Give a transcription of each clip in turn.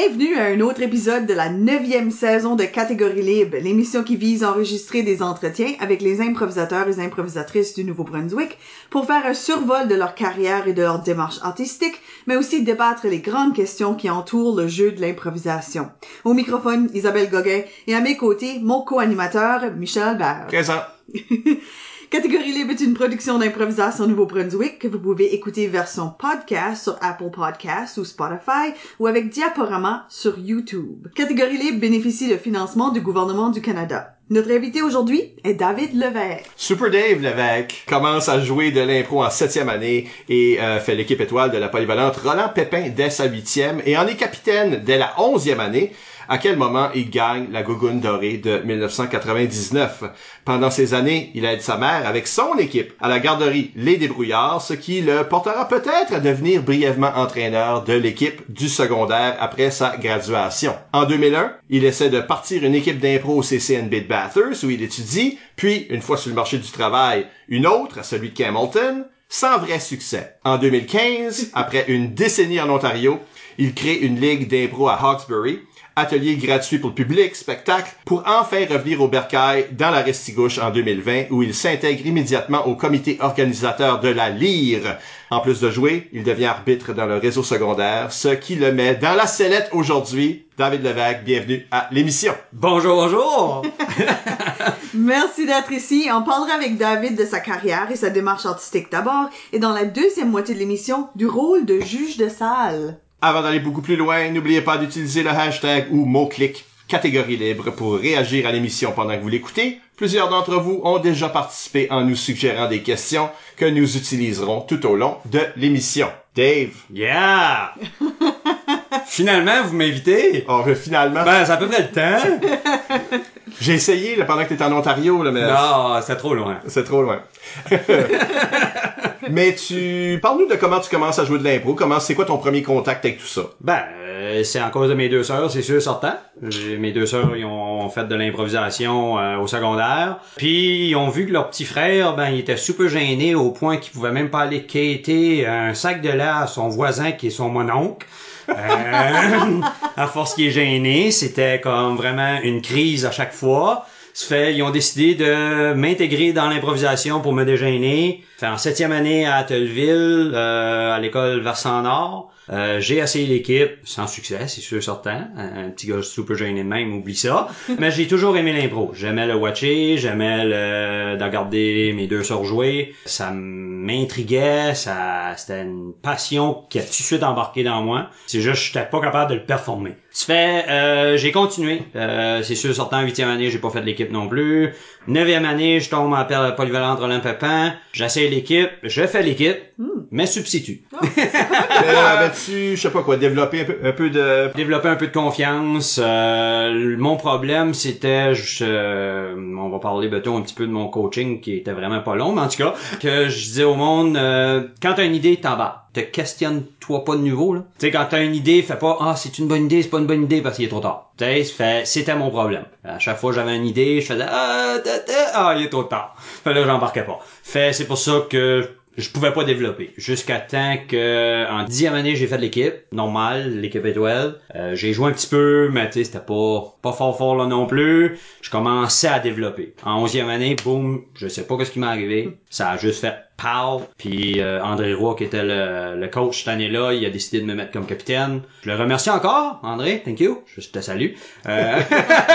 Bienvenue à un autre épisode de la neuvième saison de Catégorie Libre, l'émission qui vise à enregistrer des entretiens avec les improvisateurs et improvisatrices du Nouveau-Brunswick pour faire un survol de leur carrière et de leur démarche artistique, mais aussi débattre les grandes questions qui entourent le jeu de l'improvisation. Au microphone, Isabelle Gauguin et à mes côtés, mon co-animateur, Michel Barre. Catégorie Libre est une production d'improvisation Nouveau-Brunswick que vous pouvez écouter version podcast sur Apple Podcasts ou Spotify ou avec diaporama sur YouTube. Catégorie Libre bénéficie de financement du gouvernement du Canada. Notre invité aujourd'hui est David Levesque. Super Dave Levesque commence à jouer de l'impro en septième année et euh, fait l'équipe étoile de la polyvalente Roland Pépin dès sa huitième et en est capitaine dès la onzième année à quel moment il gagne la Gougoune dorée de 1999. Pendant ces années, il aide sa mère avec son équipe à la garderie Les Débrouillards, ce qui le portera peut-être à devenir brièvement entraîneur de l'équipe du secondaire après sa graduation. En 2001, il essaie de partir une équipe d'impro au CCNB de Bathurst où il étudie, puis, une fois sur le marché du travail, une autre à celui de Campbellton, sans vrai succès. En 2015, après une décennie en Ontario, il crée une ligue d'impro à Hawkesbury, atelier gratuit pour le public, spectacle, pour enfin revenir au Bercail dans la Restigouche en 2020 où il s'intègre immédiatement au comité organisateur de la Lyre. En plus de jouer, il devient arbitre dans le réseau secondaire, ce qui le met dans la sellette aujourd'hui. David Levesque, bienvenue à l'émission. Bonjour, bonjour! Merci d'être ici. On parlera avec David de sa carrière et sa démarche artistique d'abord et dans la deuxième moitié de l'émission du rôle de juge de salle. Avant d'aller beaucoup plus loin, n'oubliez pas d'utiliser le hashtag ou mot-clic catégorie libre pour réagir à l'émission pendant que vous l'écoutez. Plusieurs d'entre vous ont déjà participé en nous suggérant des questions que nous utiliserons tout au long de l'émission. Dave? Yeah! Finalement, vous m'invitez? Oh, finalement. Ben, c'est à peu près le temps. J'ai essayé là, pendant que t'étais en Ontario, là, mais... Non, c'est trop loin. C'est trop loin. mais tu... Parle-nous de comment tu commences à jouer de l'impro. Comment, c'est quoi ton premier contact avec tout ça? Ben, euh, c'est en cause de mes deux sœurs, c'est sûr, sortant. Mes deux sœurs, ils ont fait de l'improvisation euh, au secondaire. Puis, ils ont vu que leur petit frère, ben, il était super gêné au point qu'il pouvait même pas aller quêter un sac de lait à son voisin qui est son mononcle. Euh, à force qu'il est gêné, c'était comme vraiment une crise à chaque fois. Fait, ils ont décidé de m'intégrer dans l'improvisation pour me dégêner. Fait en septième année à Atteville, euh, à l'école Versant Nord. Euh, j'ai essayé l'équipe, sans succès, c'est sûr certain. Un petit gars super gêné de même, oublie ça. Mais j'ai toujours aimé l'impro. J'aimais le watcher, j'aimais le de regarder mes deux sœurs jouer. Ça m'intriguait, ça c'était une passion qui a tout de suite embarqué dans moi. C'est juste j'étais pas capable de le performer. Ça fait, euh, j'ai continué. Euh, c'est sûr certain, huitième année, j'ai pas fait de l'équipe non plus. Neuvième année, je tombe à la polyvalente Roland Pépin. J'essaie l'équipe, je fais l'équipe, mais substitue. Mais avais-tu, je sais pas quoi, développer un peu, un peu de... développer un peu de confiance. Euh, mon problème, c'était, je, euh, on va parler bientôt un petit peu de mon coaching qui était vraiment pas long, mais en tout cas, que je disais au monde, euh, quand t'as une idée, t'en bats. Te questionne-toi pas de nouveau, là. Tu sais, quand t'as une idée, fais pas, ah, c'est une bonne idée, c'est pas une bonne idée parce qu'il est trop tard. Tu sais, fait, c'était mon problème. À chaque fois que j'avais une idée, je faisais, ah, ah, il est trop tard. Fait là, j'embarquais pas. Fait, c'est pour ça que je pouvais pas développer. Jusqu'à temps que, en dixième année, j'ai fait l'équipe. Normal, l'équipe étoile. Euh, j'ai joué un petit peu, mais tu sais, c'était pas, pas fort fort là non plus. Je commençais à développer. En onzième année, boum, je sais pas ce qui m'est arrivé. Ça a juste fait Puis euh, André Roy, qui était le, le coach cette année-là, il a décidé de me mettre comme capitaine. Je le remercie encore, André, thank you. Je te salue. Euh,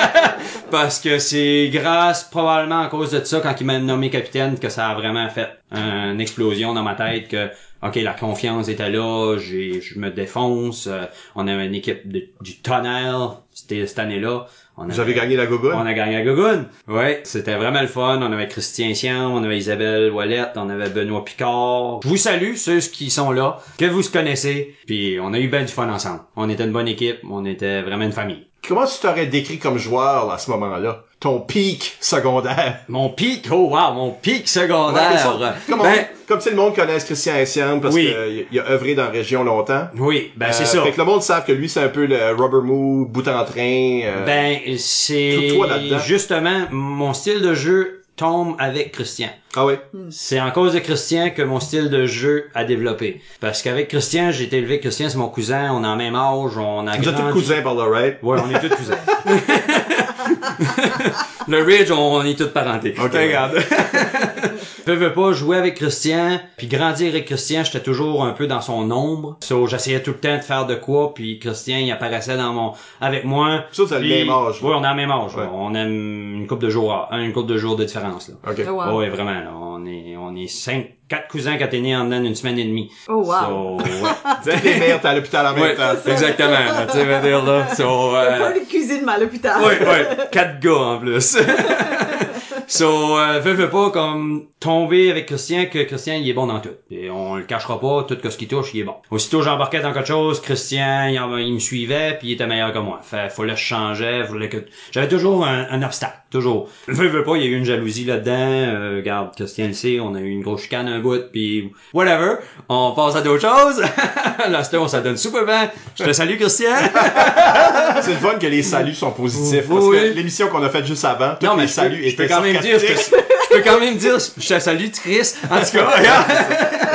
parce que c'est grâce, probablement à cause de ça, quand il m'a nommé capitaine, que ça a vraiment fait une explosion dans ma tête que OK, la confiance était là, j'ai je me défonce, euh, on avait une équipe de- du tonnerre cette année-là. On Vous avez gagné la Gougoune? on a gagné à Gogun. Ouais, c'était vraiment le fun. On avait Christian Sian, on avait Isabelle Ouellette, on avait Benoît Picard. Je vous salue, ceux qui sont là, que vous connaissez. Puis on a eu bien du fun ensemble. On était une bonne équipe, on était vraiment une famille. Comment tu t'aurais décrit comme joueur à ce moment-là? Ton pic secondaire. Mon pic, oh wow, mon pic Ouais, secondaire. ça, comme, on- ben, comme sais, le monde connaît Christian Essiam parce Oui. qu'il il a œuvré dans la région longtemps. oui, ben c'est Euh, ça. Fait que le monde savent que lui, c'est un peu le rubber move, bout en train. euh, Ben, c'est justement mon style de jeu tombe avec Christian. Ah oui? C'est en cause de Christian que mon style de jeu a développé. Parce qu'avec Christian, j'ai été élevé Christian, c'est mon cousin, on a le même âge, on a Vous êtes tous cousins par là, right? Ouais, on est tous cousins. le Ridge, on, on est tous parentés. Ok. Regarde. Je veux pas jouer avec Christian, puis grandir avec Christian, j'étais toujours un peu dans son ombre. So, j'essayais tout le temps de faire de quoi, puis Christian, il apparaissait dans mon, avec moi. Ça, avez le même âge. Oui, on a le même âge. Ouais. On a une couple de jours, une couple de jours de différence, là. OK. Oh, wow. Ouais, vraiment, là. On est, on est cinq, quatre cousins quand t'es né en d'une semaine et demie. Oh, wow. So, ouais. Les mères, t'es à l'hôpital en même Ouais, temps. exactement, tu sais, veux dire, là. So, euh, Pas de cuisine mal à l'hôpital. Ouais, ouais. Quatre gars en plus. so, euh, pas comme tomber avec Christian que Christian il est bon dans tout. Et on le cachera pas, tout ce qu'il touche, il est bon. Aussitôt j'embarquais dans quelque chose, Christian il, me suivait puis il était meilleur que moi. Fait que je changeais, fallait que j'avais toujours un obstacle, toujours. Veux, veux pas, il y a eu une jalousie là-dedans. Euh, regarde, Christian le sait, on a eu une grosse chicane un bout puis whatever. On passe à d'autres choses. Là, c'était on ça donne super bien. Je te salue Christian. C'est le fun que les saluts sont positifs. Parce Oui. que l'émission qu'on a faite juste avant, tous Non, les mais je peux, saluts je peux étaient quand même dire, je, te- je peux quand même dire, je te salue Chris. En tout cas, regarde.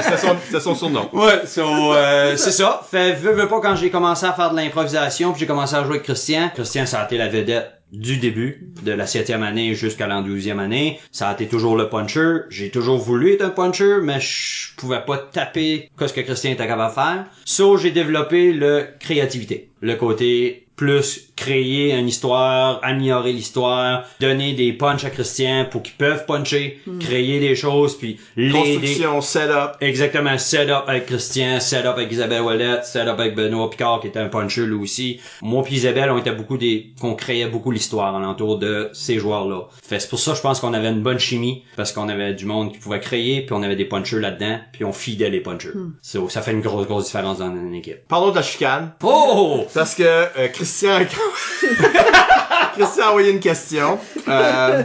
C'était son, son surnom. Ouais, so, euh, c'est ça. Fait, veux, veux pas, quand j'ai commencé à faire de l'improvisation, puis j'ai commencé à jouer avec Christian, Christian, ça a été la vedette du début, de la septième année jusqu'à la douzième année. Ça a été toujours le puncher. J'ai toujours voulu être un puncher, mais je pouvais pas taper ce que Christian était capable de faire. So, j'ai développé le créativité. Le côté plus créer une histoire, améliorer l'histoire, donner des punches à Christian pour qu'ils peuvent puncher, créer des choses, puis l'aider. Construction, setup. Exactement, setup avec Christian, setup avec Isabelle Ouellette, setup avec Benoît Picard qui était un puncher lui aussi. Moi puis Isabelle, on était beaucoup des, qu'on créait beaucoup l'histoire alentour de ces joueurs-là. Fait c'est pour ça je pense qu'on avait une bonne chimie parce qu'on avait du monde qui pouvait créer puis on avait des punchers là-dedans puis on fidait les punchers. So, ça fait une grosse grosse différence dans une équipe. Parlons de la chicane. Oh! Parce que euh, Christian... Christian a envoyé une question. Euh,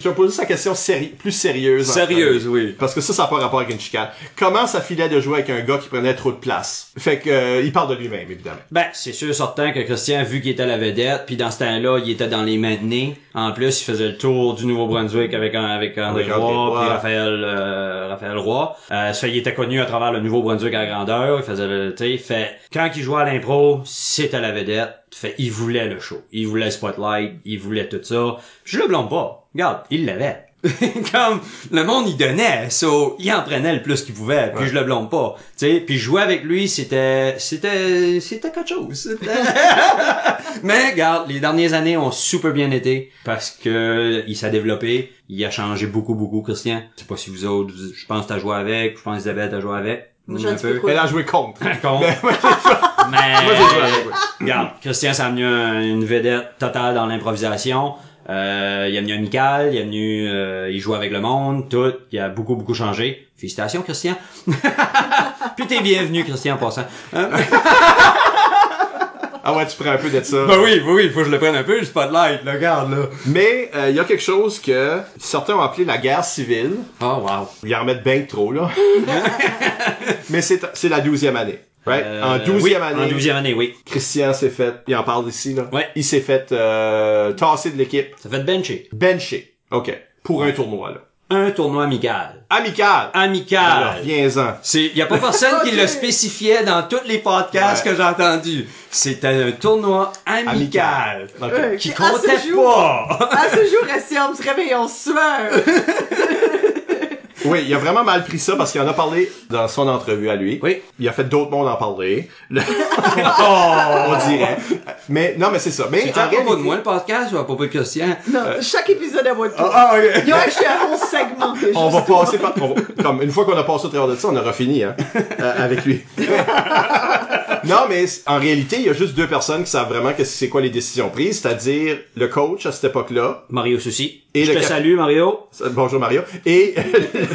je vais poser sa question séri- plus sérieuse. Sérieuse, oui. Parce que ça, ça n'a pas rapport avec une chicane. Comment ça filait de jouer avec un gars qui prenait trop de place? Fait que, euh, il parle de lui-même, évidemment. Ben, c'est sûr certain que Christian, vu qu'il était la vedette, puis dans ce temps-là, il était dans les maintenus. En plus, il faisait le tour du Nouveau-Brunswick avec avec André Avec André Roy, puis Raphaël euh, Raphaël Roy. Euh, ça, il était connu à travers le Nouveau-Brunswick à grandeur. Il faisait le, tu sais, fait quand il jouait à l'impro, c'était la vedette. Fait, il voulait le show, il voulait le spotlight, il voulait tout ça. Je le blâme pas. Regarde, il l'avait. comme le monde il donnait. So il en prenait le plus qu'il pouvait. Puis Ouais. je le blâme pas. Tu sais puis jouer avec lui c'était c'était c'était quelque chose. Mais regarde les dernières années ont super bien été parce que il s'est développé. Il a changé beaucoup beaucoup Christian. Je sais pas si vous autres je pense que t'as joué avec je pense Isabelle t'as joué avec Moi, j'ai un petit peu trop- Elle a joué contre. Con. Mais, ouais, mais Moi, j'ai joué avec, ouais. regarde Christian s'est amené un- une vedette totale dans l'improvisation euh, il est venu amical, il est venu, euh, il joue avec le monde, tout, il a beaucoup beaucoup changé. Félicitations Christian. Puis t'es bienvenu Christian en passant. Hein? ah ouais, tu prends un peu de ça. Ben oui, oui, il faut que je le prenne un peu le spotlight, là, regarde là. Mais euh, il y a quelque chose que certains ont appelé la guerre civile. Oh wow. Ils en mettent bien trop, là. Mais c'est c'est la douzième année. Right? Euh, en douzième oui, année, En douzième année, oui. Christian s'est fait, il en parle ici, là. Ouais. Il s'est fait euh, tasser de l'équipe. Ça fait bencher. Benché. OK. Pour un tournoi, là. Un tournoi amical. Amical. Alors, Amical. viens-en. C'est, y a pas personne qui le spécifiait dans tous les podcasts Ouais. que j'ai entendus. C'était un tournoi amical. Ouais. Qui Puis à ce comptait jour- pas. À ce jour, Essiam se réveille en sueur. Oui, il a vraiment mal pris ça parce qu'il en a parlé dans son entrevue à lui. Oui. Il a fait d'autres mondes en parler. Le- Oh! on dirait. Mais, non, mais c'est ça. Mais C'est en à propos de réalité- moi le podcast ou à propos de Christian? Non, chaque épisode à moi de toi. Ah, ok. Il y a acheté un 11 segments déjà. On va passer par, on va- comme une fois qu'on a passé au travers de ça, on aura fini, hein, euh, avec lui. non, mais c- en réalité, il y a juste deux personnes qui savent vraiment que c'est quoi les décisions prises, c'est-à-dire le coach à cette époque-là. Mario Souci. Et Je le te cap- salue, Mario. Bonjour Mario. Et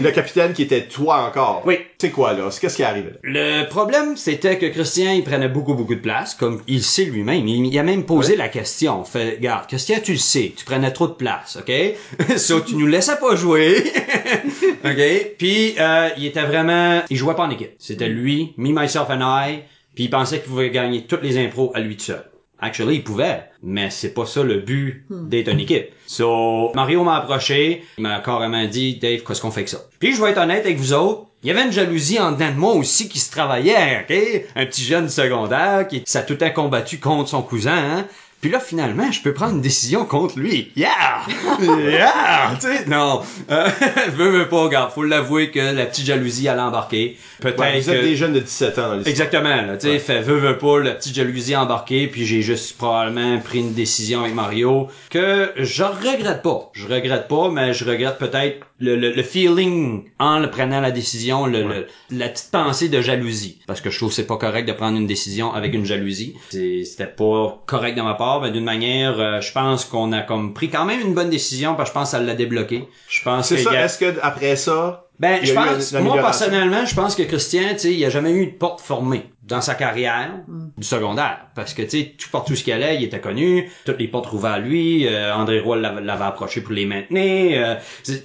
le capitaine qui était toi encore. Oui. C'est quoi, là? Qu'est-ce qui est arrivé? Le problème, c'était que Christian, il prenait beaucoup, beaucoup de place, comme il sait lui-même. Il, il a même posé la question. Fait, regarde, Christian, tu le sais, tu prenais trop de place, ok? so, tu nous laissais pas jouer. ok? Puis, euh, il était vraiment, il jouait pas en équipe. C'était lui, me, myself and I, puis il pensait qu'il pouvait gagner toutes les impros à lui tout seul. Actually, il pouvait, mais c'est pas ça le but d'être une équipe. So, Mario m'a approché, il m'a carrément dit, Dave, qu'est-ce qu'on fait que ça? Puis je vais être honnête avec vous autres, il y avait une jalousie en dedans de moi aussi qui se travaillait, ok? Un petit jeune secondaire qui s'est tout temps combattu contre son cousin, hein? Puis là, finalement, je peux prendre une décision contre lui. Yeah! Yeah! tu sais, non. Euh, veux, veux pas, regarde, faut l'avouer que la petite jalousie allait embarquer. Peut-être Ouais, vous êtes que- des jeunes de 17 ans dans. Exactement, là, tu sais, fait veut, veut pas, la petite jalousie embarquée, puis j'ai juste probablement pris une décision avec Mario que je regrette pas. Je regrette pas, mais je regrette peut-être le, le, le feeling en le prenant la décision, le, le- la petite pensée de jalousie. Parce que je trouve que c'est pas correct de prendre une décision avec une jalousie. C'était pas correct de ma part, mais d'une manière, euh, je pense qu'on a comme pris quand même une bonne décision, parce que je pense que ça l'a débloqué. Je pense C'est ça, a- est-ce que après ça, ben, je pense, moi personnellement, je pense que Christian, tu sais, il a jamais eu de porte formée dans sa carrière du secondaire. Parce que, tu sais, tout partout ce qu'il allait, il était connu, toutes les portes rouvaient à lui, euh, André Roy l'avait approché pour les maintenir, euh,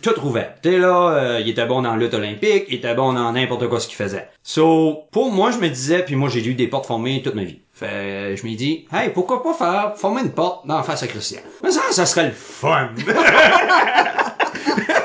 tout rouvait. Tu sais, là, euh, il était bon dans lutte olympique, il était bon dans n'importe quoi ce qu'il faisait. So, pour moi, je me disais, puis moi, j'ai eu des portes formées toute ma vie. Fait, je me dis, hey, pourquoi pas faire, former une porte dans la face à Christian? Mais ça, ça serait le fun!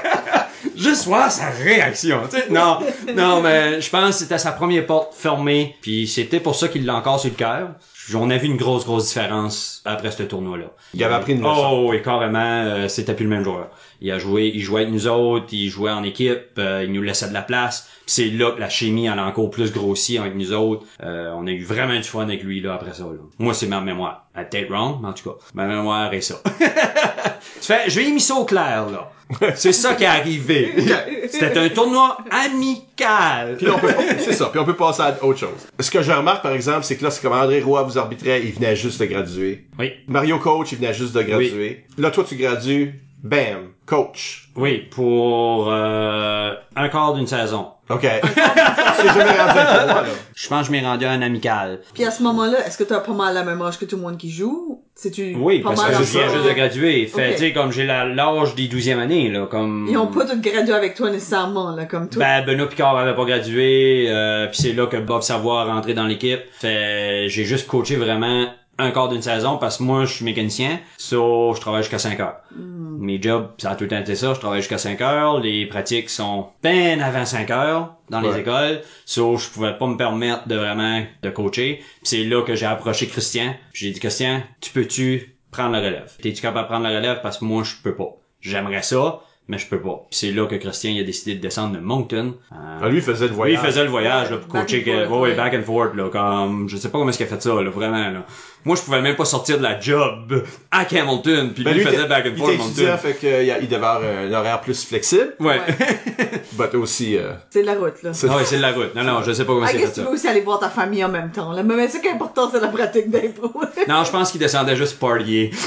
Juste voir sa réaction, tu sais. Non, non, mais je pense que c'était sa première porte fermée, puis c'était pour ça qu'il l'a encore sur le cœur. On a vu une grosse, grosse différence après ce tournoi-là. Il avait appris une leçon. Oh, et carrément, euh, c'était plus le même joueur. Il a joué, il jouait avec nous autres, il jouait en équipe, euh, il nous laissait de la place. Puis c'est là que la chimie elle a encore plus grossi avec nous autres. Euh, on a eu vraiment du fun avec lui là après ça. Là. Moi, c'est ma mémoire. À peut-être wrong, mais en tout cas, ma mémoire est ça. tu fais, je vais mis ça au clair là. C'est ça qui est arrivé. C'était un tournoi amical. Puis on peut, c'est ça. Puis on peut passer à autre chose. Ce que je remarque, par exemple, c'est que là, c'est comme André Roy vous arbitrait, il venait juste de graduer. Oui. Mario Coach, il venait juste de graduer. Là, toi, tu gradues, bam, coach. Oui, pour euh, un quart d'une saison. OK. c'est jamais rendu un tournoi, là. Je pense que je m'ai rendu à un amical. Puis à ce moment-là, est-ce que t'as pas mal la même âge que tout le monde qui joue? C'est-tu Oui, pas parce mal que je viens juste de graduer. Fait, Ok. tu sais, comme j'ai la- l'âge des 12e années, là, comme... Ils ont pas tout gradué avec toi nécessairement, là, comme toi. Ben, Benoît Picard avait pas gradué, euh, puis c'est là que Bob Savoie est rentré dans l'équipe. Fait, j'ai juste coaché vraiment un quart d'une saison parce que moi, je suis mécanicien, so, je travaille jusqu'à 5 heures. Mes jobs, ça a tout le temps été ça, je travaille jusqu'à 5 heures, les pratiques sont ben avant 5 heures dans les écoles, so, je pouvais pas me permettre de vraiment de coacher. C'est là que j'ai approché Christian, j'ai dit, Christian, tu peux-tu prendre la relève? T'es-tu capable de prendre la relève? Parce que moi, je peux pas. J'aimerais ça, mais je peux pas. Puis c'est là que Christian il a décidé de descendre de Moncton. Euh, Ah, lui, il faisait le oui, voyage. il faisait le voyage là, pour Back coacher and que, forth, ouais, ouais. back and forth là, comme je sais pas comment est-ce qu'il a fait ça là, vraiment là. Moi, je pouvais même pas sortir de la job à Hamilton, puis Ben, lui, lui, faisait back and il forth était étudiant, Moncton. fait qu'il il devait avoir un horaire plus flexible, Ouais. mais aussi, euh, C'est de la route, là. c'est- Ah ouais, c'est de la route. Non non, je sais pas comment I est-ce qu'il a guess fait tu ça. veux aussi aller voir ta famille en même temps, là? Mais ce qui est important, c'est la pratique d'impro. Non, je pense qu'il descendait juste partier.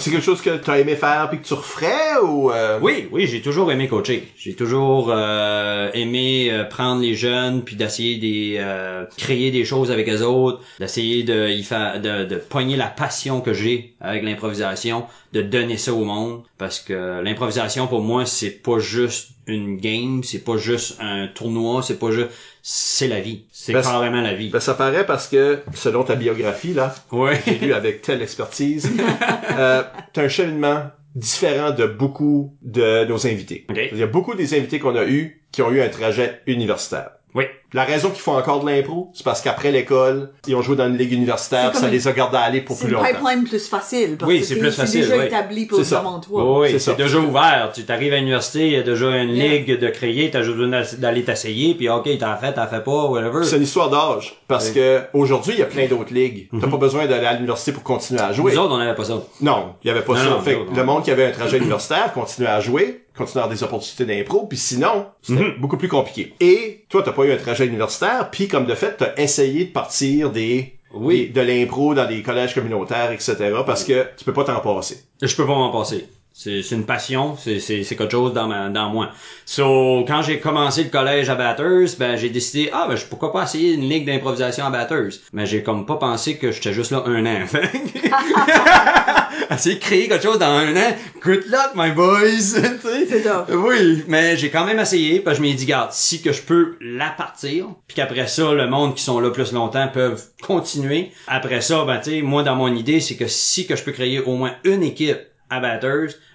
As-tu quelque chose que t'as aimé faire puis que tu referais ou, euh... Oui, oui, j'ai toujours aimé coacher. J'ai toujours euh, aimé euh, prendre les jeunes puis d'essayer de créer des choses avec les autres, d'essayer de y de, de pogner la passion que j'ai avec l'improvisation, de donner ça au monde parce que l'improvisation pour moi c'est pas juste une game, c'est pas juste un tournoi, c'est pas juste c'est la vie, c'est Ben, carrément la vie. Ben, ça paraît parce que, selon ta biographie, là, Ouais. j'ai lu avec telle expertise, euh, t'as un cheminement différent de beaucoup de nos invités. Ok. Il y a beaucoup des invités qu'on a eus qui ont eu un trajet universitaire. Oui. La raison qu'ils font encore de l'impro, c'est parce qu'après l'école, ils ont joué dans une ligue universitaire, C'est ça les a gardés aller pour C'est plus une longtemps. pipeline plus facile. Parce Oui, que c'est plus facile, C'est déjà oui. établi pour C'est avant toi. Oui, C'est c'est déjà ouvert. Tu t'arrives à l'université, il y a déjà une Yeah. ligue de créer, t'as juste besoin d'aller t'essayer, puis ok, t'as fait, t'as fait pas, whatever. C'est une histoire d'âge. Parce que aujourd'hui, il y a plein d'autres ligues. T'as pas besoin d'aller à l'université pour continuer à jouer. Nous autres, on n'avait pas ça. Non, il y avait pas Non, ça. non, fait non, que non. le monde qui avait un trajet universitaire continuait à jouer, à avoir des opportunités d'impro, puis sinon, c'était Mhm. beaucoup plus compliqué. Et toi, t'as pas eu un trajet universitaire, puis comme de fait, t'as essayé de partir des, Oui. des- de l'impro dans des collèges communautaires, etc., parce que tu peux pas t'en passer. Je peux pas m'en passer. C'est une passion, c'est quelque chose dans ma dans moi. So quand j'ai commencé le collège à Batters, ben j'ai décidé ah ben pourquoi pas essayer une ligue d'improvisation à Batters. Mais j'ai comme pas pensé que j'étais juste là un an. essayer de créer quelque chose dans un an. Good luck my boys. C'est ça. Oui, mais j'ai quand même essayé, parce que je m'ai dit, garde, si que je peux la partir, puis qu'après ça, le monde qui sont là plus longtemps peuvent continuer. Après ça, ben tu sais, moi dans mon idée, c'est que si que je peux créer au moins une équipe à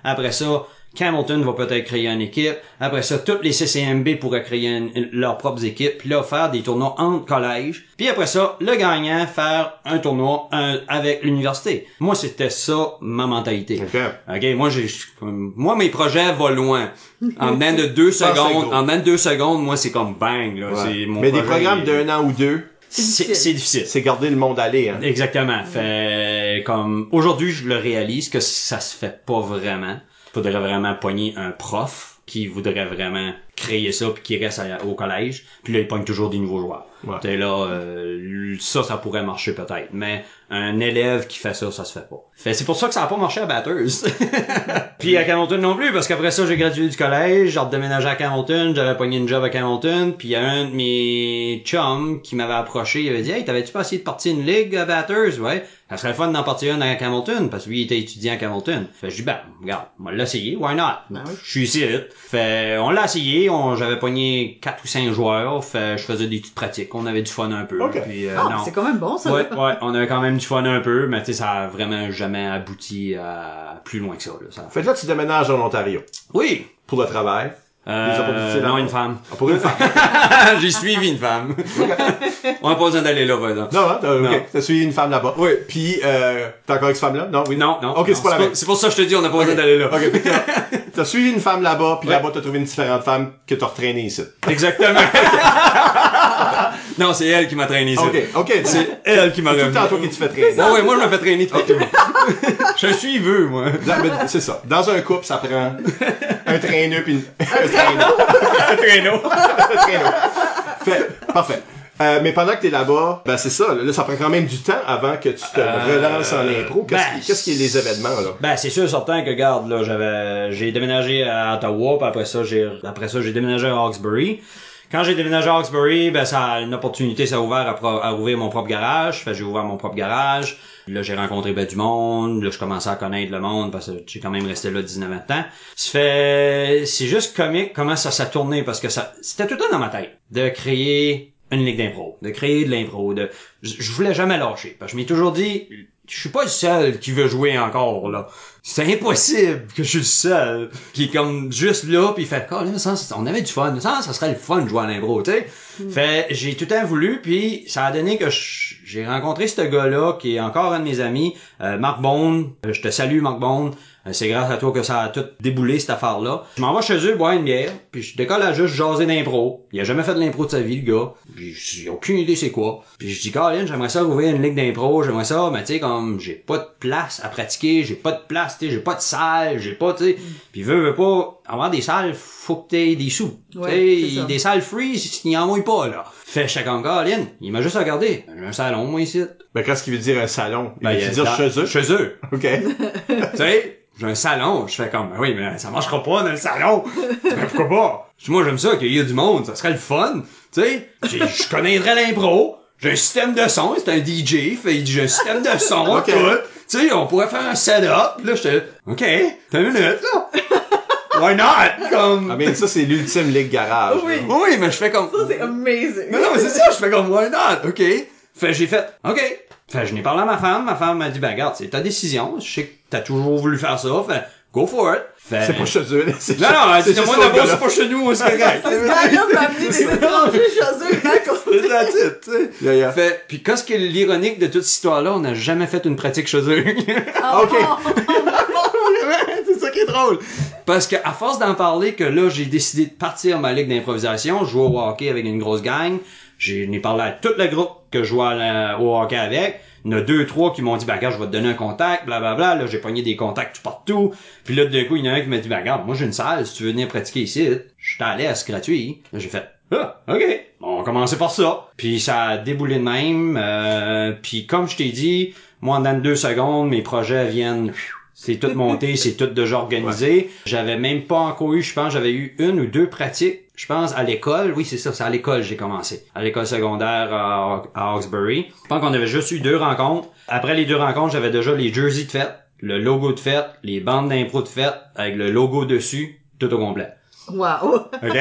après ça, Hamilton va peut-être créer une équipe. Après ça, toutes les CCMB pourraient créer une- une- leurs propres équipes. Puis là, faire des tournois entre collèges. Puis après ça, le gagnant faire un tournoi un- avec l'université. Moi, c'était ça, ma mentalité. OK. OK, moi j'ai moi mes projets vont loin. En dedans de deux secondes, en dedans de deux secondes, moi c'est comme bang là, Ouais. c'est mon Mais des programmes d'un an ou deux, c'est difficile. c'est garder le monde aller, hein. Exactement. Fait comme aujourd'hui, je le réalise que ça se fait pas vraiment. Faudrait vraiment pogner un prof qui voudrait vraiment créer ça puis qui reste à- au collège. Puis là, il pogne toujours des nouveaux joueurs. Ouais. T'es là, euh, ça, ça pourrait marcher peut-être. Mais un élève qui fait ça, ça se fait pas. Fait c'est pour ça que ça a pas marché à Batters. puis à Hamilton non plus, parce qu'après ça, j'ai gradué du collège, j'ai redéménagé à Hamilton, j'avais pogné une job à Hamilton, puis il y a un de mes chums qui m'avait approché, il avait dit « Hey, t'avais-tu pas essayé de partir une ligue à Batters? » Ouais. Ça serait le fun d'en partir une à Hamilton, parce que lui, il était étudiant à Hamilton. Fait je dis, ben, regarde, on va l'essayer, why not? Ben oui. Je suis ici. Fait, on l'a essayé, on, j'avais pogné quatre ou cinq joueurs, fait, je faisais des petites pratiques, on avait du fun un peu. Ok. Puis, euh, Ah, non. c'est quand même bon, ça. Ouais, ouais, on avait quand même du fun un peu, mais tu sais, ça a vraiment jamais abouti à plus loin que ça, là. Ça... Fait que là, tu déménages en Ontario. Oui! Pour le travail. Euh, non, une femme. Ah, Pour une femme. J'ai suivi une femme. on n'a pas besoin d'aller là, par exemple. non, hein, t'as, Non. ok. T'as suivi une femme là-bas. Oui. Puis, euh, t'es encore avec cette femme-là? Non, oui. Non, non. Ok, non, c'est pas la même. C'est pour ça que je te dis, on n'a pas besoin d'aller là. Ok, t'as, t'as suivi une femme là-bas, puis Ouais. là-bas, t'as trouvé une différente femme que t'as retraînée ici. Exactement. non, c'est elle qui m'a traîné ici. Ok, ok. C'est C'est elle qui m'a tout le revenu. temps toi qui te fais traîner. Ouais, ouais, moi, je me fais traîner tout Je suis vœu, moi. C'est ça. Dans un couple, ça prend un traîneux puis une... un traîneau. Un traîneau. un traîneau. Fait, parfait. Euh, mais pendant que t'es là-bas, ben c'est ça. Là, ça prend quand même du temps avant que tu te Euh, relances en impro. Qu'est-ce, ben, qu'est-ce qui est les événements là? Ben, c'est sûr, certain que, garde, là, j'avais, j'ai déménagé à Ottawa, puis après ça, j'ai, après ça, j'ai déménagé à Hawkesbury. Quand j'ai déménagé à Hawkesbury, ben, ça, une opportunité s'est ouverte à, à ouvrir mon propre garage. Fait, j'ai ouvert mon propre garage. Là, j'ai rencontré ben, du monde. Là, je commençais à connaître le monde parce que j'ai quand même resté là 19 ans. Ça fait, c'est juste comique comment ça s'est tourné parce que ça, c'était tout le temps dans ma tête de créer une ligue d'impro, de créer de l'impro, de, je, voulais jamais lâcher. Parce que je m'ai toujours dit, je suis pas le seul qui veut jouer encore, là. C'est impossible que je suis le seul qui est comme juste là puis fait oh, là, ça, on avait du fun ça ça serait le fun de jouer à l'impro tu sais fait j'ai tout le temps voulu puis ça a donné que j'ai rencontré ce gars là qui est encore un de mes amis euh, Marc Bond Euh, je te salue Marc Bond c'est grâce à toi que ça a tout déboulé cette affaire là je m'en vais chez eux boire une bière puis je décolle à juste jaser d'impro. Il a jamais fait de l'impro de sa vie le gars. J'ai aucune idée c'est quoi. Puis je dis Colin j'aimerais ça ouvrir une ligue d'impro j'aimerais ça mais tu sais comme j'ai pas de place à pratiquer j'ai pas de place tu sais j'ai pas de salle j'ai pas tu sais. Puis veux veux pas avoir des salles faut que t'aies des sous. Ouais, tu c'est ça. sais des salles free il y en mouille pas là. Fait j'étais comme Colin il m'a juste regardé. J'ai un salon moi ici. Ben qu'est-ce qu'il veut dire un salon? Il Ben, veut il dire chez eux? chez eux. Ok. tu sais, j'ai un salon. Je fais comme, ben oui, mais ça marchera pas dans le salon. ben pourquoi pas? Moi, j'aime ça, qu'il y ait du monde. Ça serait le fun. Tu sais, je connaîtrais l'impro. J'ai un système de son. C'est un DJ. Fait, il dit, j'ai un système de son. Ok. tout. Tu sais, on pourrait faire un setup. Là, j'étais, OK, t'as une minute, là. Why not? Comme, Ah mais ça c'est l'ultime ligue garage. Oui. là. oui, mais je fais comme, Ça, c'est amazing. mais non, mais c'est ça, je fais comme, why not? OK. Fait, j'ai fait, OK. Fait, je n'ai parlé à ma femme. Ma femme m'a dit, ben, regarde, c'est ta décision. Je sais que t'as toujours voulu faire ça. Fait, go for it. Fait, C'est pas chez eux. là, c'est Non, non, c'est moi, d'abord, c'est pas chez nous, c'est correct. Ce gars-là peut amener des étrangers chez eux, là, qu'on- C'est la titre, tu sais. Yeah, yeah. Fait, puis qu'est-ce qui est l'ironique de toute cette histoire-là, on n'a jamais fait une pratique chez eux. Ah, Ok. c'est ça qui est drôle. Parce que à force d'en parler que là, j'ai décidé de partir ma ligue d'improvisation, jouer au hockey avec une grosse gang. J'ai ai parlé à tout le groupe que je jouais la- au hockey avec. Il y en a deux, trois qui m'ont dit, bah, regarde, je vais te donner un contact, blablabla. Là, j'ai pogné des contacts tout partout. Puis là, d'un coup, il y en a un qui m'a dit, bah, regarde, moi, j'ai une salle, si tu veux venir pratiquer ici, je suis à l'aise, gratuit. Là, j'ai fait, ah, ok. On va commencer par ça. Puis ça a déboulé de même. Euh, puis comme je t'ai dit, moi, dans deux secondes, mes projets viennent C'est tout monté, c'est tout déjà organisé. J'avais même pas encore eu, je pense, j'avais eu une ou deux pratiques. Je pense à l'école, oui c'est ça, c'est à l'école j'ai commencé. À l'école secondaire à, à Hawkesbury. Je pense qu'on avait juste eu deux rencontres. Après les deux rencontres, j'avais déjà les jerseys de fête, le logo de fête, les bandes d'impro de fête avec le logo dessus, tout au complet. Wow. OK?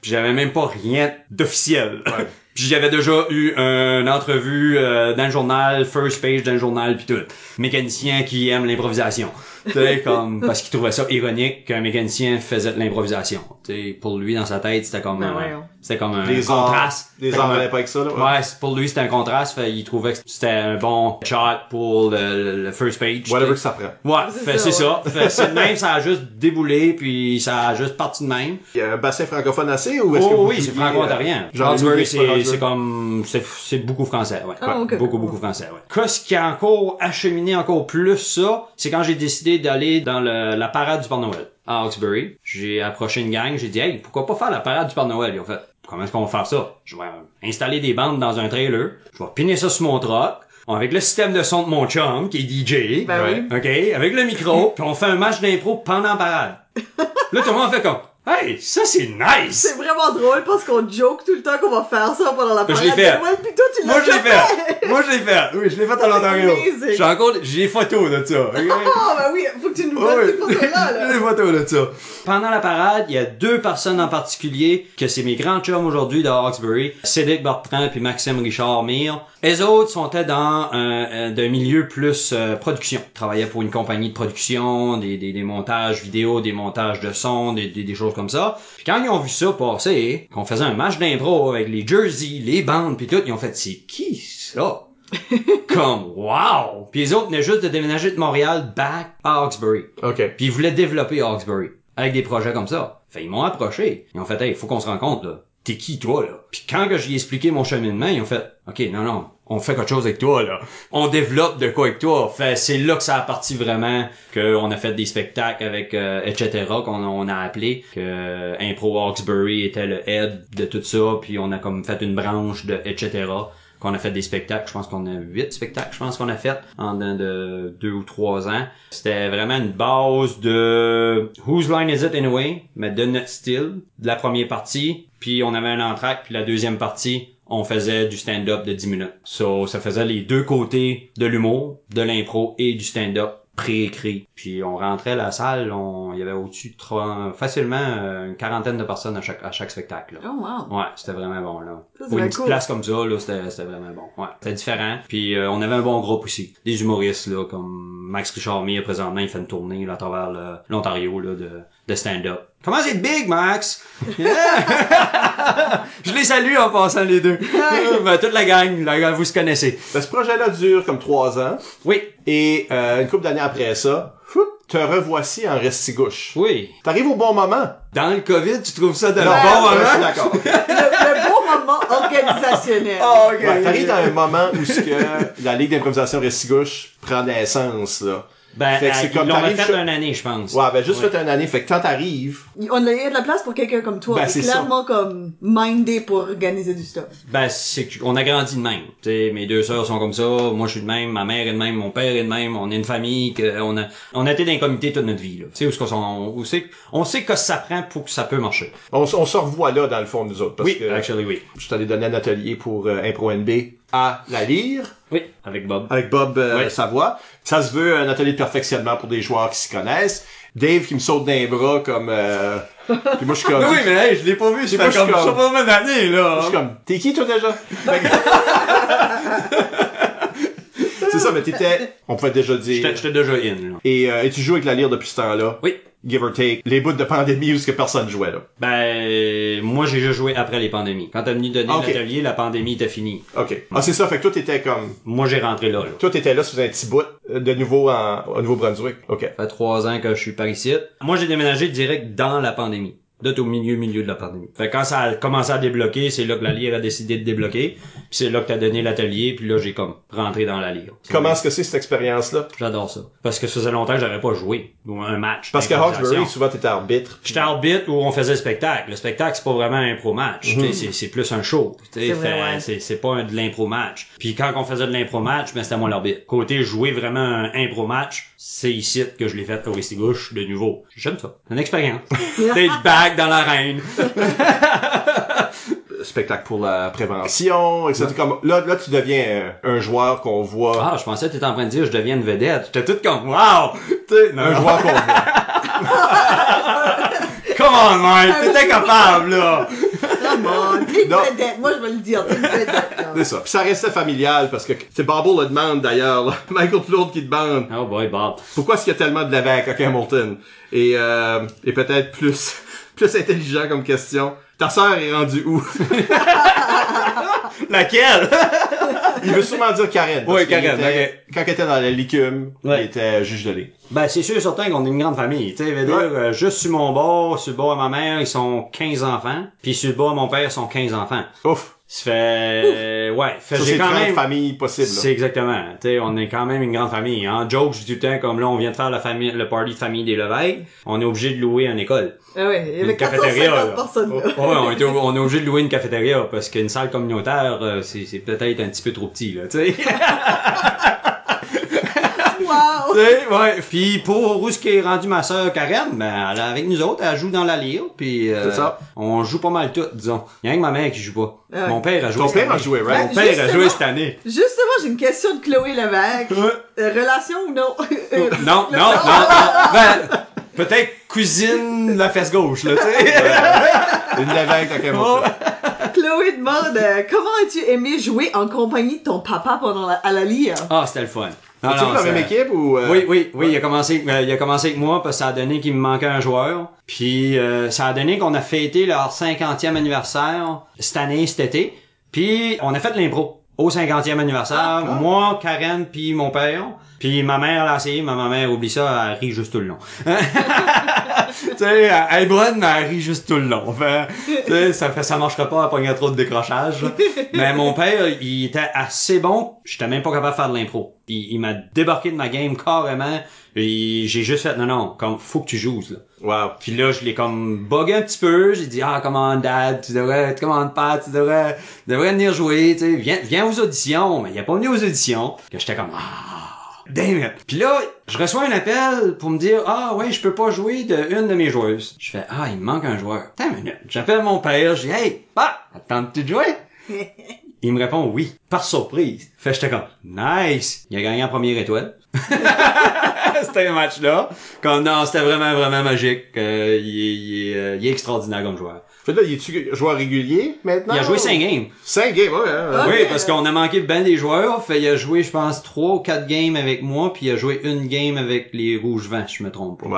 Puis j'avais même pas rien d'officiel. Puis j'avais déjà eu une entrevue euh, dans le journal, first page dans le journal puis tout. Mécanicien qui aime l'improvisation. Tu sais comme parce qu'il trouvait ça ironique qu'un mécanicien faisait de l'improvisation. Tu sais pour lui dans sa tête, c'était comme Ben c'était comme un Les contraste. les un- n'allaient pas avec ça, là. Ouais, pour lui c'était un contraste, fait, il trouvait que c'était un bon shot pour le, le first page. Whatever tu que ça prend. Ouais, C'est fait, ça, c'est ouais. ça. Fait, même, ça a juste déboulé, puis ça a juste parti de même. Il y a un bassin francophone assez ou est-ce que Oh vous oui, c'est franco-ontarien. euh, genre c'est, comme, c'est, c'est beaucoup français, ouais. Ah, Ouais, ok. Beaucoup, beaucoup français, ouais. Qu'est-ce qui a encore acheminé encore plus ça, c'est quand j'ai décidé d'aller dans le- la parade du Père Noël à Hawkesbury. J'ai approché une gang, j'ai dit, hey, pourquoi pas faire la parade du Père Noël? Ils ont fait, comment est-ce qu'on va faire ça? Je vais installer des bandes dans un trailer, je vais piner ça sur mon truck, avec le système de son de mon chum, qui est DJ. Ben oui. OK, avec le micro, puis on fait un match d'impro pendant la parade. Là, tout le monde fait comme, hey, ça c'est nice! C'est vraiment drôle parce qu'on joke tout le temps qu'on va faire ça pendant la Ben, je parade l'ai fait. de Noël, puis toi, tu l'as Moi, je l'ai fait! Moi, je l'ai fait! Oui, je l'ai fait à l'Ontario. J'ai encore, j'ai des photos de ça. ok? Ah, ben oui, faut que tu nous Ah donnes oui. ces photos-là, J'ai des photos de ça. Pendant la parade, il y a deux personnes en particulier, que c'est mes grands chums aujourd'hui de Hawkesbury, Cédric Bertrand puis Maxime Richard Mire. Les autres sont dans un, un- d'un milieu plus euh, production. Ils travaillaient pour une compagnie de production, des, des, des montages vidéo, des montages de son, des, des, des choses comme ça. Puis quand ils ont vu ça passer, qu'on faisait un match d'impro avec les jerseys, les bandes puis tout, ils ont fait c'est qui ça? Comme wow! Puis les autres venaient juste de déménager de Montréal back à Hawkesbury. OK. Puis ils voulaient développer Hawkesbury avec des projets comme ça. Fait ils m'ont approché. Ils ont fait hey, faut qu'on se rencontre là. T'es qui toi là? Puis quand que j'y ai expliqué mon cheminement, ils ont fait OK, non non, on fait quelque chose avec toi là. On développe de quoi avec toi. Fait c'est là que ça a parti vraiment qu'on a fait des spectacles avec euh, etc qu'on on a appelé que Impro Hawkesbury était le head de tout ça, puis on a comme fait une branche de etc qu'on a fait des spectacles. Je pense qu'on a huit spectacles, je pense qu'on a fait en de deux ou trois ans. C'était vraiment une base de Whose Line Is It Anyway, mais de notre style, de la première partie. Puis on avait un entracte, puis la deuxième partie, on faisait du stand-up de 10 minutes. So, ça faisait les deux côtés de l'humour, de l'impro et du stand-up préécrit. Puis on rentrait à la salle, on, il y avait au-dessus de facilement euh, une quarantaine de personnes à chaque, à chaque spectacle. là. Oh, wow. Ouais, c'était vraiment bon là. Ça, Pour une petite cool. place comme ça là, c'était vraiment bon. Ouais, c'était différent. Puis euh, on avait un bon groupe aussi, des humoristes là comme Max Richard Mire présentement, il fait une tournée là, à travers l'Ontario là de de stand-up. Comment c'est big Max? Je les salue en passant les deux. ben, toute la gang, la gang, vous se connaissez. Ben, ce projet-là dure comme trois ans. Oui, Et euh, une couple d'années après ça, te revoici en restigouche. oui. T'arrives au bon moment. Dans le Covid, tu trouves ça de Non, bon je suis moment d'accord. Le, le bon moment organisationnel. Ah, ok. Ouais, T'arrives dans un moment où ce que la Ligue d'improvisation restigouche prend naissance, là. Ben, Fait que c'est comme t'arrives fait une année, je pense. Ouais, ben juste Ouais. fait une année. Fait que quand t'arrives, On a il y a de la place pour quelqu'un comme toi. Ben, c'est est clairement comme mindé pour organiser du stuff. Ben, c'est qu'on a grandi de même. Tu sais, mes deux sœurs sont comme ça, moi je suis de même, ma mère est de même, mon père est de même, on est une famille, que on a, on a été dans un comité toute notre vie, là. Tu sais, où est-ce qu'on s'en- où c'est, on sait que ça prend pour que ça peut marcher. on, on se revoit là dans le fond nous autres. Parce oui, que actually, oui. je t'allais donner un atelier pour euh, Impro NB à la lire Oui, avec Bob. avec Bob euh, Ouais. Savoie. Ça se veut un atelier de perfectionnement pour des joueurs qui s'y connaissent. Dave qui me saute dans les bras comme euh... puis moi je suis comme mais hey, je l'ai pas vu, fait comme- ça fait pas mal d'années, là. je suis comme t'es qui toi déjà? C'est ça mais t'étais on pouvait déjà dire J'étais j'étais déjà in, là. et, euh, et tu joues avec la lyre depuis ce temps-là? Oui. Give or take les bouts de pandémie où ce que personne jouait là Ben, moi j'ai juste joué après les pandémies. Quand t'as venu donner Ok. l'atelier, la pandémie était finie. ok ah c'est ça fait que toi t'étais comme Moi j'ai rentré là, là. toi t'étais là sous un petit bout euh, de nouveau en, au Nouveau-Brunswick ok Ça fait trois ans que je suis par ici. Moi, j'ai déménagé direct dans la pandémie. D'être au milieu, milieu de la pandémie. Fait que quand ça a commencé à débloquer, c'est là que la lyre a décidé de débloquer. Puis c'est là que t'as donné l'atelier, puis là j'ai comme rentré dans la. C'est- Comment est-ce que c'est cette expérience-là? J'adore ça. Parce que ça faisait longtemps que j'avais pas joué. Ou un match. Parce qu'à d'improvisation. Hawkesbury, souvent t'étais arbitre. J'étais arbitre où on faisait le spectacle. Le spectacle, c'est pas vraiment un impro match. Mhm. T'sais, C'est, c'est plus un show. T'sais, C'est ouais. pas un, de l'impro match. Puis quand on faisait de l'impro match, ben c'était moi l'arbitre. Côté jouer vraiment un impro match, c'est ici que je l'ai fait au Restigouche de nouveau. J'aime ça. C'est une expérience. back dans l'arène. Spectacle pour la prévention, etc. Comme, là, là, tu deviens un, un joueur qu'on voit. Ah, je pensais que t'étais en train de dire je deviens une vedette. J'étais tout comme wow! T'sais, non, Un non. joueur qu'on voit. Come on, man! T'étais capable, là! Come on, t'es une Non. vedette. Moi, je vais le dire, t'es une vedette. là. C'est ça. Puis ça restait familial parce que c'est Bobble le demande d'ailleurs, là. Michael Flood qui demande Oh boy, Bob. pourquoi est-ce qu'il y a tellement de l'évêque à Hamilton et euh, et peut-être plus plus intelligent comme question. Ta sœur est rendue où? Laquelle? Il veut sûrement dire Karen. Oui, Karen, était- Quand elle était dans la licume, Ouais. il était juge de lait. Ben, c'est sûr et certain qu'on est une grande famille. Tu sais, veut dire, Ouais. euh, juste sur mon bord, sur le bord de ma mère, ils sont 15 enfants. Puis sur le bord de mon père, ils sont 15 enfants. Ouf. Ça fait... Ouais, fait j'ai c'est quand 30 même... familles possibles. là. C'est exactement. Tu sais, on est quand même une grande famille. En joke, je dis tout le temps, comme là, on vient de faire la famille, le party de famille des Levesques, on est obligé de louer une école. Ah ouais, il y avait Une cafétéria, 450 là. personnes là. Ouais, on, était, on est obligé de louer une cafétéria parce qu'une salle communautaire, euh, c'est c'est peut-être un petit peu trop petit, là, tu sais. Sais, ouais. Puis pour où ce qui est rendu ma sœur Karen, ben elle est avec nous autres, elle joue dans la lyre, puis euh, C'est ça. on joue pas mal tout, disons. Il y a que ma mère qui joue pas. Ah ouais. Mon père a joué Ton cette père a année. joué, right? Mon père a Justement. joué cette année. Justement, j'ai une question de Chloé Lévesque. Euh, relation ou non? Euh, Non, non, non, non. Ben, peut-être cousine de la fesse gauche, là, tu sais. Une l'évêque à Hamilton. Chloé demande euh, comment as-tu aimé jouer en compagnie de ton papa pendant la, à la lyre? Ah, c'était le fun. Non, As-tu non, dans la même équipe ou euh, Oui, oui, oui, il a commencé, euh, il a commencé avec moi parce que ça a donné qu'il me manquait un joueur. Puis euh, ça a donné qu'on a fêté leur 50e anniversaire cette année, cet été. Puis on a fait de l'impro au 50e anniversaire. Moi, Karen, puis mon père. Puis ma mère l'a essayé, mais ma mère oublie ça, elle rit juste tout le long. tu sais, elle elle est bonne, mais elle rit juste tout le long. Fait, tu sais, ça fait, ça marchera pas à pogner trop de décrochage. mais mon père, il était assez bon. J'étais même pas capable de faire de l'impro. Il, il m'a débarqué de ma game carrément. Et j'ai juste fait, non, non, comme, faut que tu joues, là. Wow. Puis là, je l'ai comme bugué un petit peu. J'ai dit, ah, comment dad, tu devrais, comment pas, tu devrais, tu devrais venir jouer, tu sais, viens, viens aux auditions. Mais il a pas venu aux auditions. Que j'étais comme, ah, damn it. Puis là, je reçois un appel pour me dire, ah, ouais, je peux pas jouer de une de mes joueuses. Je fais, ah, il me manque un joueur. Attends une minute. J'appelle mon père, je dis, hey, bah, attends-tu de jouer? Il me répond oui, par surprise. Fait j'étais comme, nice! Il a gagné en première étoile. c'était un match là. Comme non, c'était vraiment, vraiment magique. Euh, il, est, il, est, euh, il est extraordinaire comme joueur. Fait là, il est-tu joueur régulier maintenant? Il a joué 5 games. 5 games, ouais. hein. Oui, parce qu'on a manqué ben des joueurs. Fait il a joué, je pense, 3 ou 4 games avec moi, puis il a joué une game avec les Rouges Vents, si je me trompe pas.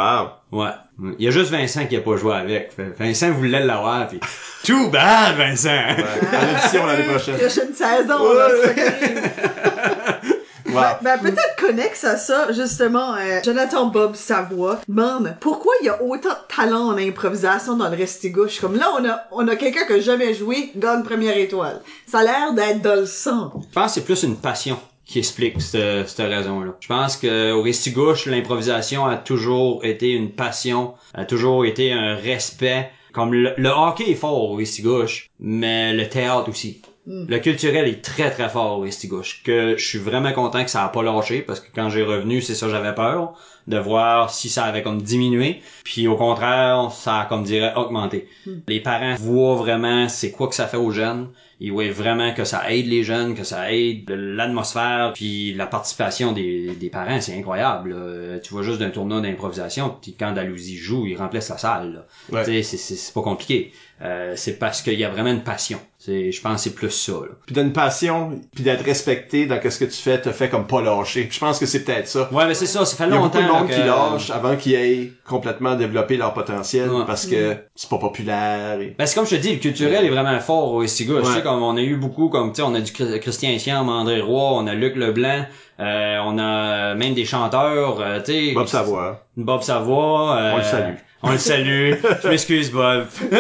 Wow. Ouais. Il y a juste Vincent qui a pas joué avec. Fait, Vincent voulait l'avoir, puis too bad, Vincent! Ouais. À l'édition l'année prochaine. Prochaine saison, là, Wow. Ben, peut-être connexe à ça, justement, euh, Jonathan Bob Savoie demande pourquoi il y a autant de talent en improvisation dans le restigouche? Comme là, on a, on a quelqu'un qui a jamais joué dans une première étoile. Ça a l'air d'être dans le sang. Je pense que c'est plus une passion qui explique cette, cette raison-là. Je pense que au Restigouche, l'improvisation a toujours été une passion, a toujours été un respect. Comme le, le hockey est fort au Restigouche, mais le théâtre aussi. Le culturel est très très fort au Restigouche. Que je suis vraiment content que ça a pas lâché parce que quand j'ai revenu, c'est ça j'avais peur de voir si ça avait comme diminué. Puis au contraire, ça a comme dirait augmenté. Les parents voient vraiment c'est quoi que ça fait aux jeunes. Ils voient vraiment que ça aide les jeunes, que ça aide l'atmosphère, puis la participation des, des parents, c'est incroyable. là. Tu vois juste d'un tournoi d'improvisation, puis quand Dalhousie joue, il remplissent la salle. là. Ouais. Tu sais, C'est, c'est, c'est pas compliqué. Euh, c'est parce qu'il y a vraiment une passion. C'est, je pense que c'est plus ça. Là. Puis d'une passion, puis d'être respecté dans ce que tu fais, te fait comme pas lâcher. Je pense que c'est peut-être ça. Ouais, mais c'est ça, ça fait Il y a beaucoup longtemps de monde qui lâche avant qu'ils aient complètement développé leur potentiel Ouais. parce que c'est pas populaire. Et... Ben, c'est comme je te dis, le culturel est vraiment fort au Estiga. Je Ouais. sais comme on a eu beaucoup, comme tu sais, on a du Chri- Christian Siam, André Roy, on a Luc Leblanc, euh, on a même des chanteurs, euh, tu sais. Bob Savoie. Bob Savoie. euh, On le salue. On le salue. Je m'excuse, Bob. Non,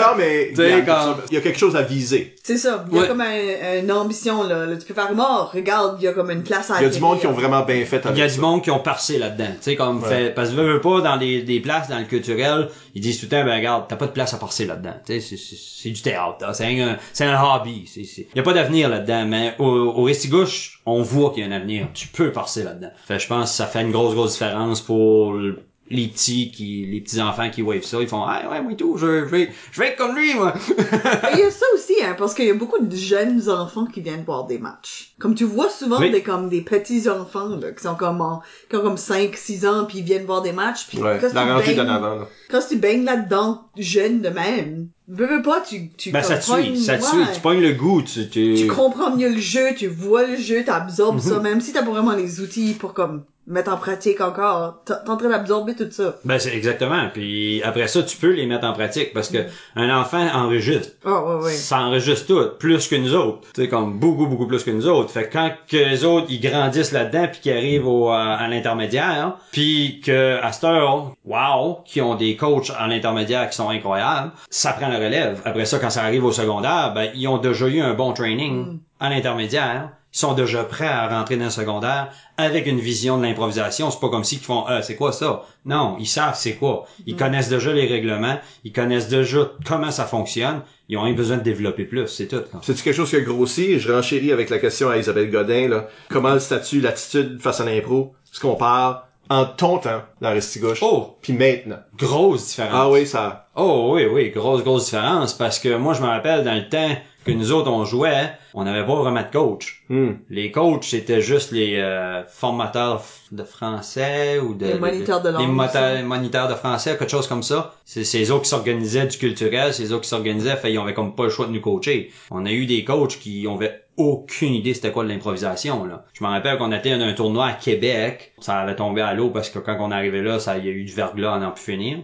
non, mais Tu sais, regarde, quand- il y a quelque chose à viser. C'est ça. Il y a Ouais. comme un- une ambition, là. Là, Tu peux faire mort. Regarde, il y a comme une place à Il y a du monde qui ont vraiment bien fait avec Il y a du ça. monde qui ont percé là-dedans. Tu sais, comme Ouais. fait, parce que veux, veux pas, dans des, des places, dans le culturel, ils disent tout le temps, ben, regarde, t'as pas de place à percer là-dedans. Tu sais, c'est- c'est c'est du théâtre, là. C'est un, c'est un hobby. C'est, c'est, y a pas d'avenir là-dedans, mais au, au Restigouche, on voit qu'il y a un avenir. Tu peux percer là-dedans. Fait, je pense que ça fait une grosse, grosse différence pour le- les petits qui, les petits enfants qui wavent ça. Ils font, ah, ouais, moi et tout, je, je vais, je vais être comme lui, moi. Il y a ça aussi, hein, parce qu'il y a beaucoup de jeunes enfants qui viennent voir des matchs. Comme tu vois souvent Oui. des comme des petits enfants là, qui sont comme en- qui ont comme 5 6 ans puis ils viennent voir des matchs puis Ouais, quand la tu baignes- d'en avant, là. quand tu baignes là-dedans jeune de même, veux, veux pas tu tu Ben, ça te comprends- suit, ça te ouais. suit. Tu pognes le goût, tu, tu... tu comprends mieux le jeu, tu vois le jeu, t'absorbes Mhm. ça, même si t'as pas vraiment les outils pour comme mettre en pratique encore, t'es en train d'absorber tout ça. Ben c'est exactement. Puis après ça, tu peux les mettre en pratique parce que un enfant enregistre. Oh ouais ouais. Ça enregistre tout, plus que nous autres. Tu sais, comme beaucoup, beaucoup plus que nous autres. Fait que quand que les autres, ils grandissent là-dedans puis qu'ils arrivent au, à, à l'intermédiaire, puis que à cette heure, wow, qui ont des coachs à l'intermédiaire qui sont incroyables, ça prend la relève. Après ça, quand ça arrive au secondaire, ben ils ont déjà eu un bon training à l'intermédiaire. Sont déjà prêts à rentrer dans le secondaire avec une vision de l'improvisation. C'est pas comme si ils font ah, c'est quoi ça? Non, ils savent c'est quoi. Ils connaissent déjà les règlements, ils connaissent déjà comment ça fonctionne. Ils ont rien besoin de développer plus, c'est tout. là. C'est-tu quelque chose qui a grossi? Je renchéris avec la question à Isabelle Godin, là. Comment le statut, l'attitude face à l'impro se compare en ton temps dans Restigouche, Oh, puis maintenant? grosse différence. Ah oui, ça... Oh oui, oui, grosse, grosse différence. Parce que moi, je me rappelle dans le temps que nous autres, on jouait, on n'avait pas vraiment de coach. Hmm. Les coachs, c'était juste les euh, formateurs de français ou de... Les moniteurs de langue, Les moniteurs de français, quelque chose comme ça. C'est les autres qui s'organisaient du culturel, c'est les autres qui s'organisaient, fait ils avaient comme pas le choix de nous coacher. On a eu des coachs qui avaient aucune idée c'était quoi de l'improvisation là. Je me rappelle qu'on était dans un tournoi à Québec, ça allait tomber à l'eau parce que quand on arrivait là, ça il y a eu du verglas à n'en plus finir.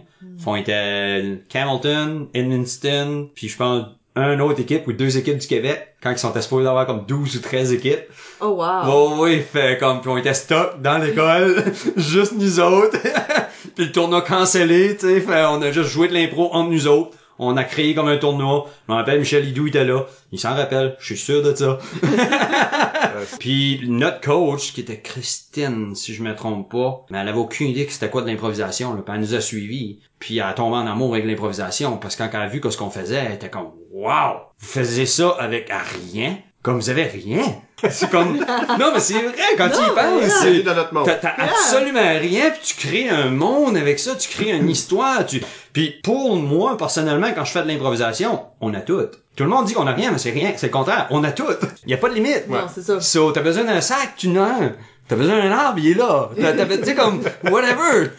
On était Hamilton, Edmundston, puis je pense un autre équipe ou deux équipes du Québec quand ils sont supposés d'avoir comme 12 ou 13 équipes. Oh wow. Oh oui, fait comme puis on était stock dans l'école, juste nous autres. puis le tournoi cancellé, tu sais, fait on a juste joué de l'impro entre nous autres. On a créé comme un tournoi. Je me rappelle Michel Hidou était là. Il s'en rappelle, je suis sûr de ça. puis notre coach qui était Christine, si je me trompe pas, mais elle avait aucune idée que c'était quoi de l'improvisation. Puis elle nous a suivis. Puis elle a tombé en amour avec l'improvisation parce que quand elle a vu que ce qu'on faisait, elle était comme Wow! Vous faisiez ça avec rien? Comme vous avez rien? C'est comme Non mais c'est vrai quand tu y penses. dans notre monde. T'as, t'as absolument rien, puis tu crées un monde avec ça, tu crées une histoire, tu... Puis pour moi, personnellement, quand je fais de l'improvisation, on a tout. Tout le monde dit qu'on a rien, mais c'est rien, c'est le contraire, on a tout. Il y a pas de limite. Non, c'est ça. So, t'as besoin d'un sac, tu n'as un. T'as besoin d'un arbre, il est là. T'as, t'as, tu sais, comme, whatever.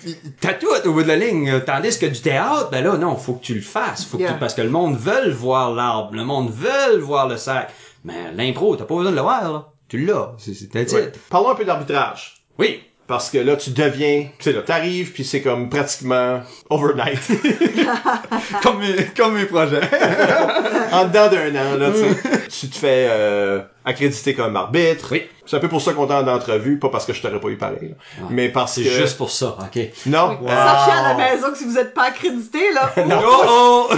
T'as tout au bout de la ligne. Tandis que du théâtre, ben là, non, faut que tu le fasses. Faut que Yeah. tu, parce que le monde veut voir l'arbre. Le monde veut voir le sac. Mais l'impro, t'as pas besoin de le voir, là. Tu l'as. C'est, Ouais. Parlons un peu d'arbitrage. Oui. Parce que là, tu deviens, tu sais, là, t'arrives, puis c'est comme pratiquement overnight. comme, mes, comme mes projets. en dedans d'un an, là, tu sais. Tu te fais euh, accréditer comme arbitre. Oui. C'est un peu pour ça qu'on t'a en entrevue, pas parce que je t'aurais pas eu pareil, là. Ah. mais parce C'est que... juste pour ça, ok. Non, euh, Sachez à la maison que si vous êtes pas accrédité, là, Oh, oh! non,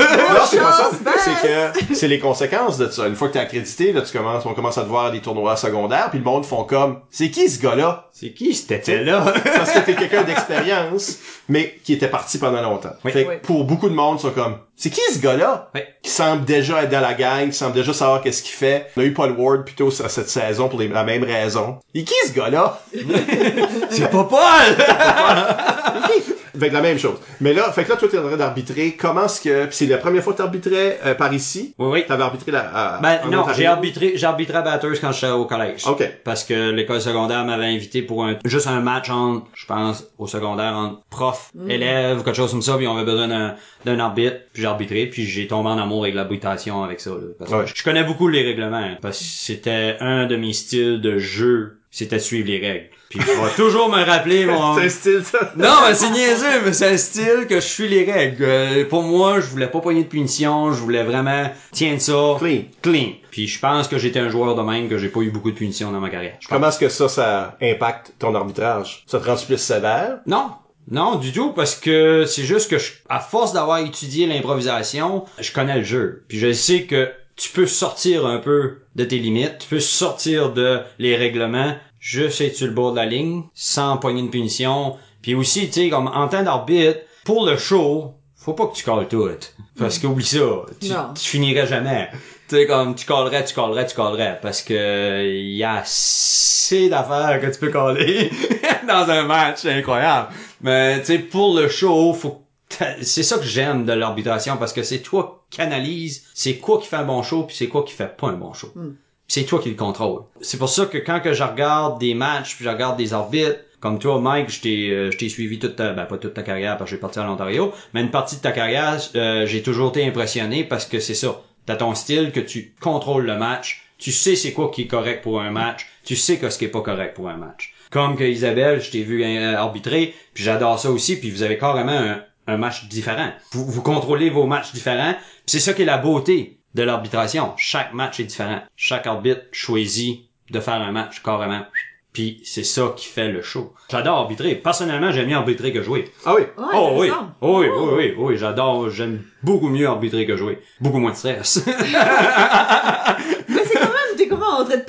c'est pas ça. ben. C'est que c'est les conséquences de ça. Une fois que t'es accrédité, là, tu commences, on commence à te voir des tournois secondaires, puis le monde font comme, c'est qui ce gars-là? C'est qui cet là Parce que t'es quelqu'un d'expérience, mais qui était parti pendant longtemps. Oui. Fait que Oui. pour beaucoup de monde, sont comme, c'est qui ce gars-là? Oui. Qui semble déjà être dans la gang, qui semble déjà savoir qu'est-ce qu'il fait. On a eu Paul Ward plutôt cette saison pour les- la même raison. Et qui ce gars-là? C'est pas Paul! Fait que la même chose. Mais là, fait que là, toi, t'es en train d'arbitrer. Comment est-ce que, pis c'est la première fois que t'arbitrais euh, par ici? Oui, oui. T'avais arbitré la, à, Ben en non, j'ai arbitré, j'ai arbitré à Batters quand j'étais au collège. OK. Parce que l'école secondaire m'avait invité pour un, juste un match entre, je pense, au secondaire, entre prof, élève, quelque chose comme ça, puis on avait besoin d'un, d'un arbitre, puis j'ai arbitré, puis j'ai tombé en amour avec l'arbitration avec ça, là. Parce que Ouais. je connais beaucoup les règlements, hein, parce que c'était un de mes styles de jeu, c'était de suivre les règles. Puis je vais toujours me rappeler mon... C'est un style, ça. Non, mais c'est niaiseux, mais c'est un style que je suis les règles. Euh, pour moi, je voulais pas pogner de punition, je voulais vraiment tiens ça Clean. clean. Puis je pense que j'étais un joueur de même que j'ai pas eu beaucoup de punitions dans ma carrière. Comment est-ce que ça, ça impacte ton arbitrage? Ça te rend plus sévère? Non, Non, du tout, parce que c'est juste que je- à force d'avoir étudié l'improvisation, je connais le jeu. Puis je sais que tu peux sortir un peu de tes limites, tu peux sortir de les règlements, juste être sur le bord de la ligne, sans poigner une punition. Puis aussi, tu sais, comme en temps d'arbitre, pour le show, faut pas que tu calles tout. Parce qu'oublie ça, tu, tu finirais jamais. Tu sais, comme tu callerais, tu callerais, tu callerais. Parce que il y a assez d'affaires que tu peux caller dans un match, c'est incroyable. Mais tu sais, pour le show, faut que c'est ça que j'aime de l'arbitration parce que c'est toi qui analyse c'est quoi qui fait un bon show puis c'est quoi qui fait pas un bon show. Puis C'est toi qui le contrôle. C'est pour ça que quand que je regarde des matchs puis je regarde des arbitres, comme toi, Mike, je t'ai, euh, je t'ai suivi toute ta, ben pas toute ta carrière parce que j'ai parti à l'Ontario, mais une partie de ta carrière, euh, j'ai toujours été impressionné parce que c'est ça. T'as ton style que tu contrôles le match, tu sais c'est quoi qui est correct pour un match, tu sais que ce qui est pas correct pour un match. Comme que Isabelle, je t'ai vu euh, arbitrer, puis j'adore ça aussi, puis vous avez carrément un, un match différent. Vous, vous contrôlez vos matchs différents, c'est ça qui est la beauté de l'arbitration. Chaque match est différent. Chaque arbitre choisit de faire un match carrément. Puis c'est ça qui fait le show. J'adore arbitrer. Personnellement, j'aime mieux arbitrer que jouer. Ah oui. Ouais, oh oui. Oh oui, oui, oui, oui, j'adore, j'aime beaucoup mieux arbitrer que jouer. Beaucoup moins de stress. Mais c'est quand même, t'es comment en train de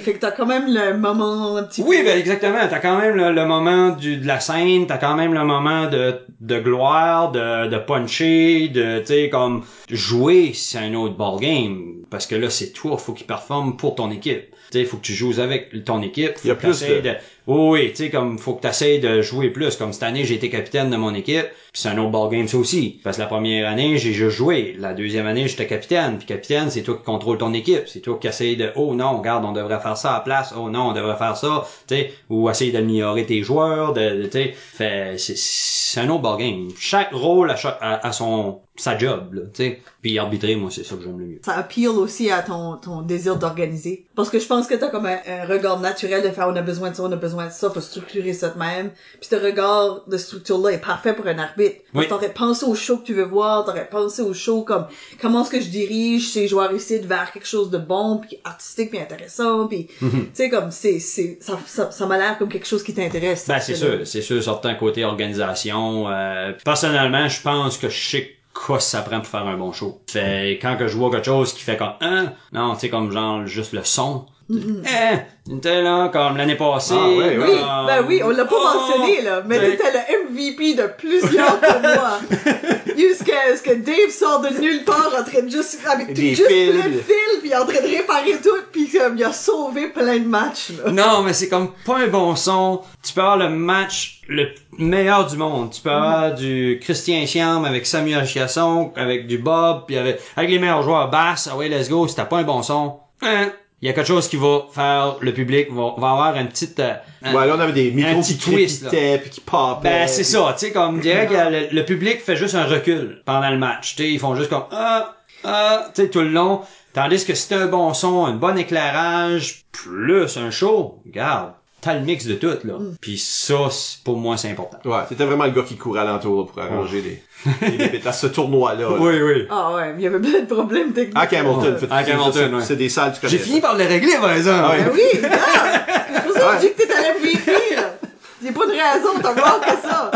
Fait que t'as quand même le moment un petit Oui, peu. ben exactement. T'as quand même le, le moment du, de la scène, t'as quand même le moment de, de gloire, de, de puncher, de, tu sais, comme jouer, c'est un autre ball game. Parce que là, c'est toi, faut qu'il performe pour ton équipe. Tu sais, faut que tu joues avec ton équipe. Faut Il y a que plus t'essayes de- de... Oui, oui, tu sais, comme, faut que t'essayes de jouer plus. Comme cette année, j'ai été capitaine de mon équipe. Puis c'est un autre ball game, ça aussi. Parce que la première année, j'ai juste joué. La deuxième année, j'étais capitaine. Puis capitaine, c'est toi qui contrôle ton équipe. C'est toi qui essayes de, oh non, regarde, on devrait faire ça à la place. Oh non, on devrait faire ça. Tu sais, ou essayer d'améliorer tes joueurs. De, de- tu sais, fait, c'est, un autre ball game. Chaque rôle a, a, a son, sa job, là, tu sais. Puis arbitrer, moi, c'est ça que j'aime le mieux. Ça appeal aussi à ton, ton désir d'organiser. Parce que je pense que t'as comme un, un regard naturel de faire on a besoin de ça, on a besoin de ça, faut structurer ça de même. Puis ce regard de structure-là est parfait pour un arbitre. Oui. t'aurais pensé au show que tu veux voir, t'aurais pensé au show comme comment est-ce que je dirige ces joueurs ici vers quelque chose de bon, puis artistique, puis intéressant, puis Mhm. tu sais comme c'est c'est ça ça, ça m'a l'air comme quelque chose qui t'intéresse. Ben, c'est sûr, c'est sûr, certain côté organisation. Euh, personnellement, je pense que je sais quoi ça prend pour faire un bon show. Fait, quand que je vois quelque chose qui fait comme, hein, non, tu sais, comme genre, juste le son. Hein, t'es là, comme l'année passée. Ah, ouais, Oui, comme, ben oui, on l'a pas oh, mentionné, là, mais ben, t'étais le MVP de plusieurs tournois. Jusqu'à ce que Dave sort de nulle part en train de juste, avec tout, Des juste fils. plein de fils, puis en train de réparer tout, puis comme, il a sauvé plein de matchs, là. Non, mais c'est comme pas un bon son. Tu peux avoir le match le meilleur du monde. Tu peux avoir du Christian Siam avec Samuel Chiasson, avec du Bob, puis avec, avec les meilleurs joueurs basse. Ah ouais, let's go. Si t'as pas un bon son, hein, il y a quelque chose qui va faire le public va, va avoir une petite euh, un- Ouais, là, on avait des micros petit qui twist, puis qui popaient. ben c'est ça, tu sais comme je dirais que le, le public fait juste un recul pendant le match, tu sais ils font juste comme ah ah tu sais tout le long, tandis que t'as un bon son, un bon éclairage, plus un show, regarde, t'as le mix de tout là. Puis ça c'est- pour moi c'est important. Ouais, c'était vraiment le gars qui courait alentour pour arranger les, les débites à ce tournoi-là. là. oui. Ah ouais, mais il y avait plein de problèmes techniques. À Hamilton, fait- À Hamilton, c'est- ouais. C'est des salles, tu connais. J'ai fini par le régler par exemple. Ah ouais. Ben oui! C'est pour ça que Ouais. je dis que t'es à MVP, là. J'ai pas de raison de t'avoir que ça.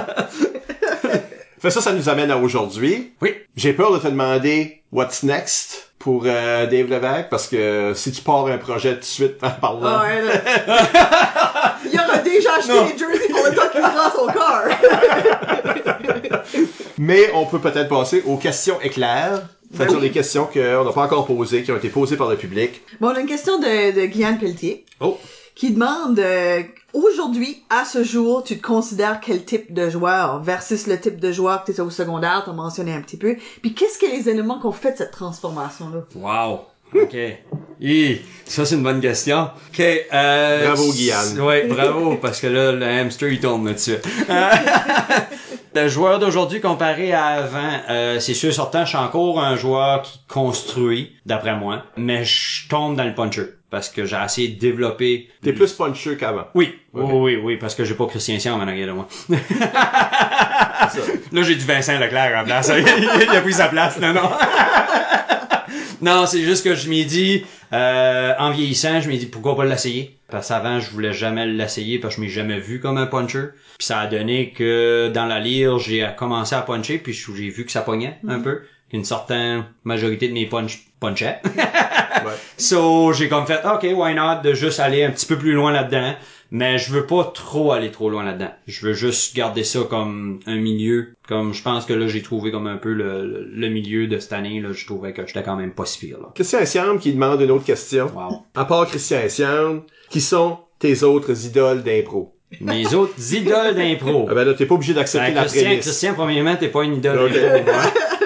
Fait ça, ça nous amène à aujourd'hui. Oui. J'ai peur de te demander what's next pour euh, Dave Levesque parce que si tu pars un projet tout de suite en parlant. Ah ouais, là. Il aura déjà acheté Non. les jerseys pour le temps qu'il prend son corps. Mais on peut peut-être passer aux questions éclairs. C'est-à-dire Ben oui. les questions qu'on n'a pas encore posées, qui ont été posées par le public. Bon, on a une question de, de Guyane Pelletier. Oh. Qui demande, euh, aujourd'hui, à ce jour, tu te considères quel type de joueur versus le type de joueur que tu étais au secondaire, t'as mentionné un petit peu. Puis qu'est-ce que les éléments qu'on fait de cette transformation-là? Wow. OK. Hi, ça c'est une bonne question. OK. Euh, Bravo, Guyane. Ouais, bravo, parce que là, le hamster il tombe là-dessus. Euh, le joueur d'aujourd'hui comparé à avant, euh, c'est sûr certain, je suis encore un joueur qui construit, d'après moi, mais je tombe dans le puncher. Parce que j'ai essayé de développer... T'es plus puncher qu'avant. Oui, oui, oui, oui, parce que j'ai pas Christian Siam en arrière de moi. Ça. Là, j'ai du Vincent Leclerc en place. il a pris sa place, non, non. non, c'est juste que je m'ai dit, euh, en vieillissant, je m'ai dit pourquoi pas l'essayer? Parce qu'avant, je voulais jamais l'essayer parce que je m'ai jamais vu comme un puncher. Puis ça a donné que dans la lyre, j'ai commencé à puncher, puis j'ai vu que ça pognait un peu. Une certaine majorité de mes punch punchaient. Ouais. So, j'ai comme fait, OK, why not, de juste aller un petit peu plus loin là-dedans. Mais je veux pas trop aller trop loin là-dedans. Je veux juste garder ça comme un milieu. Comme je pense que là, j'ai trouvé comme un peu le, le- milieu de cette année. Là, je trouvais que j'étais quand même pas si pire. Là. Christian Essiam qui demande une autre question. Wow. À part Christian Essiam, qui sont tes autres idoles d'impro? Mes autres idoles d'impro. Ah ben là, t'es pas obligé d'accepter Ben, la Christian, prémisse. Christian, premièrement, t'es pas une idole Ok. d'impro.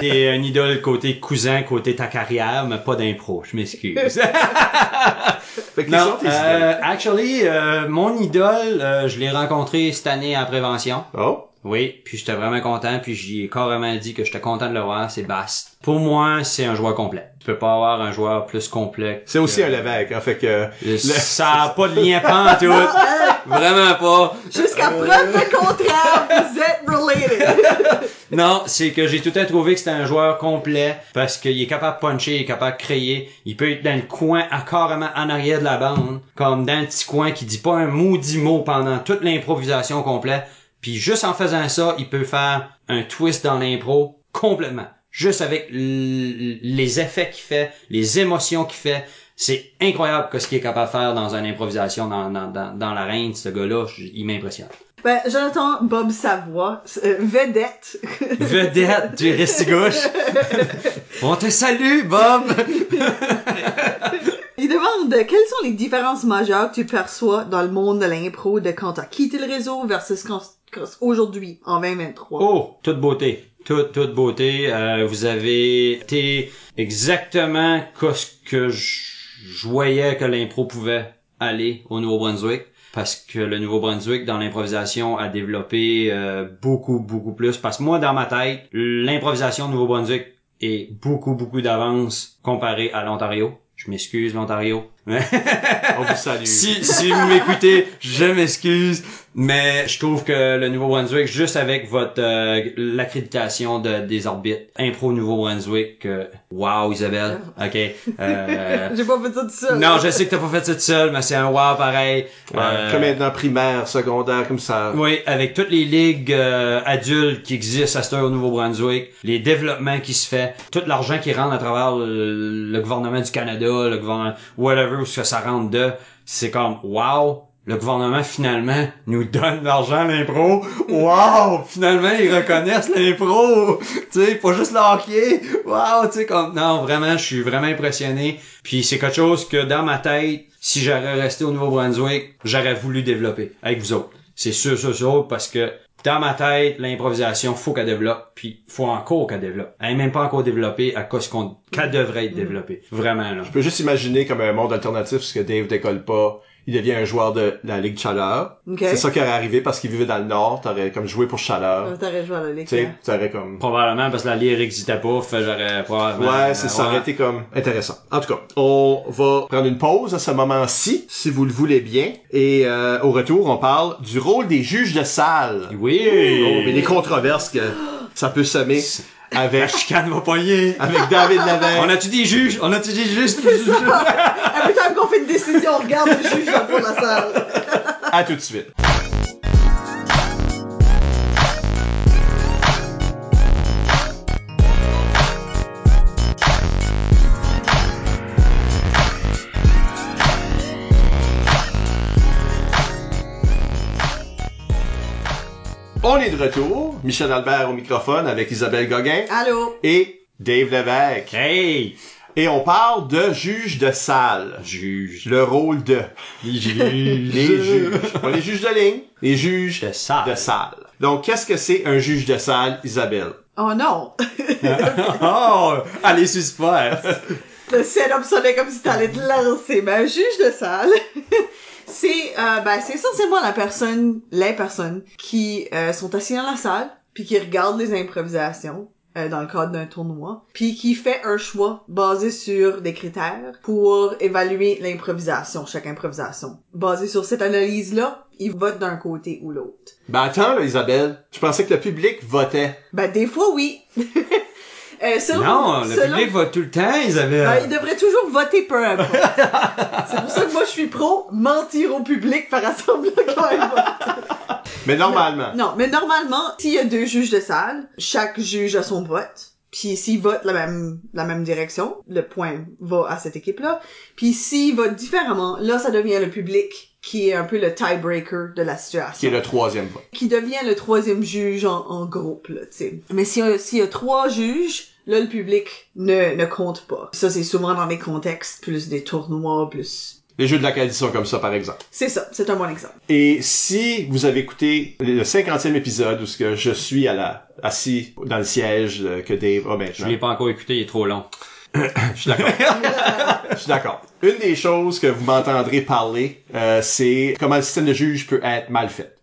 T'es une idole côté cousin, côté ta carrière, mais pas d'impro. Je m'excuse. Fait que non, sont tes idoles? euh, actually, euh, mon idole, euh, je l'ai rencontré cette année à Prévention. Oh? Oui, puis j'étais vraiment content, puis j'y ai carrément dit que j'étais content de le voir, c'est Bast. Pour moi, c'est un joueur complet. Tu peux pas avoir un joueur plus complet. C'est aussi un l'évêque, hein, fait que... Le- Ça a pas de lien pas en tout. Vraiment pas. Jusqu'à preuve de contraire, vous êtes related. Non, c'est que j'ai tout à trouvé que c'était un joueur complet parce qu'il est capable de puncher, il est capable de créer. Il peut être dans le coin, à carrément en arrière de la bande, comme dans le petit coin qui dit pas un maudit mot pendant toute l'improvisation complète. Puis juste en faisant ça, il peut faire un twist dans l'impro complètement. Juste avec les effets qu'il fait, les émotions qu'il fait. C'est incroyable que ce qu'il est capable de faire dans une improvisation dans, dans, dans, dans l'arène, ce gars-là, il m'impressionne. Ben, Jonathan Bob Savoie, euh, vedette. Vedette du Restigouche. On te salue, Bob! Il demande quelles sont les différences majeures que tu perçois dans le monde de l'impro de quand t'as quitté le réseau versus quand- aujourd'hui, en 2023. Oh, toute beauté. Toute, toute beauté. Euh, vous avez été exactement ce que je voyais que l'impro pouvait aller au Nouveau-Brunswick. Parce que le Nouveau-Brunswick, dans l'improvisation, a développé euh, beaucoup, beaucoup plus. Parce que moi, dans ma tête, l'improvisation au Nouveau-Brunswick est beaucoup, beaucoup d'avance comparé à l'Ontario. Je m'excuse, l'Ontario. On vous salue. Si, si vous m'écoutez, je m'excuse, mais je trouve que le Nouveau-Brunswick, juste avec votre euh, l'accréditation de, des orbites, Impro Nouveau-Brunswick, euh, wow Isabelle, ok. Euh, J'ai pas fait ça tout seul. non, je sais que t'as pas fait ça tout seul, mais c'est un wow pareil. Ouais, Euh, Comme maintenant primaire, secondaire, comme ça. oui, avec toutes les ligues euh, adultes qui existent à heure au Nouveau-Brunswick, les développements qui se fait, tout l'argent qui rentre à travers le, le gouvernement du Canada, le gouvernement whatever où ça rentre de, c'est comme wow. Le gouvernement finalement nous donne l'argent à l'impro. Wow! Finalement ils reconnaissent l'impro. Tu sais, pas juste le hockey. Wow! Tu sais comme non vraiment, je suis vraiment impressionné. Puis c'est quelque chose que dans ma tête, si j'aurais resté au Nouveau-Brunswick, j'aurais voulu développer avec vous autres. C'est sûr, sûr, sûr, parce que dans ma tête, l'improvisation, faut qu'elle développe, puis faut encore qu'elle développe. Elle est même pas encore développée à cause qu'on, qu'elle devrait être développée. Vraiment, là. Je peux juste imaginer comme un monde alternatif, parce que Dave décolle pas. Il devient un joueur de la Ligue de Chaleur. Ok. C'est ça qui aurait arrivé parce qu'il vivait dans le Nord. T'aurais comme joué pour Chaleur. T'aurais joué à la ligue. Tu sais, hein. t'aurais comme... Probablement parce que la lyre existait pas, fait que j'aurais probablement... Ouais, c'est euh, ça aurait été comme intéressant. En tout cas, on va prendre une pause à ce moment-ci, si vous le voulez bien. Et euh, au retour, on parle du rôle des juges de salle. Oui! Oh, mais les controverses que ça peut semer avec, chicane va pogner! avec David Lavelle. On a-tu des juges? On a-tu des juges? Every time qu'on fait une décision, on regarde le juge dans le fond de la salle. À tout de suite. On est de retour. Michel Albert au microphone avec Isabelle Gauguin Allô? et Dave Lévesque. hey! Et on parle de juge de salle. Juge. Le rôle de Les juges. les juges. Pas les juges de ligne, les juges De salle. de salle. Donc, qu'est-ce que c'est un juge de salle, Isabelle? Oh non! oh! Allez, suspect! Le setup sonnait comme si t'allais te lancer. Ben, un juge de salle, c'est euh, ben, c'est essentiellement la personne, les personnes qui euh, sont assises dans la salle, puis qui regardent les improvisations euh, dans le cadre d'un tournoi, puis qui fait un choix basé sur des critères pour évaluer l'improvisation, chaque improvisation. Basé sur cette analyse-là, ils votent d'un côté ou l'autre. Ben attends, là, Isabelle. Je pensais que le public votait? Ben, des fois, oui. Euh, selon- Non, le selon- public vote tout le temps, ils avaient... Ben, ils devraient toujours voter peu importe. C'est pour ça que moi je suis pro mentir au public par assemblant quand même vote. Mais normalement, Non, mais normalement, s'il y a deux juges de salle, chaque juge a son vote. Puis s'ils votent la même la même direction, le point va à cette équipe-là. Puis s'ils votent différemment, là ça devient le public qui est un peu le tiebreaker de la situation. qui est le troisième vote. qui devient le troisième juge en, en groupe, là, tu sais. Mais s'il y, a- s'il y a trois juges, là, le public ne, ne compte pas. Ça, c'est souvent dans des contextes plus des tournois, plus... Les jeux de l'Acadie sont comme ça, par exemple. C'est ça, c'est un bon exemple. Et si vous avez écouté le 50e épisode où ce que je suis à la, assis dans le siège euh, que Dave a Je maintenant. l'ai pas encore écouté, il est trop long. Je suis d'accord. Je suis d'accord. Une des choses que vous m'entendrez parler, euh, c'est comment le système de juge peut être mal fait.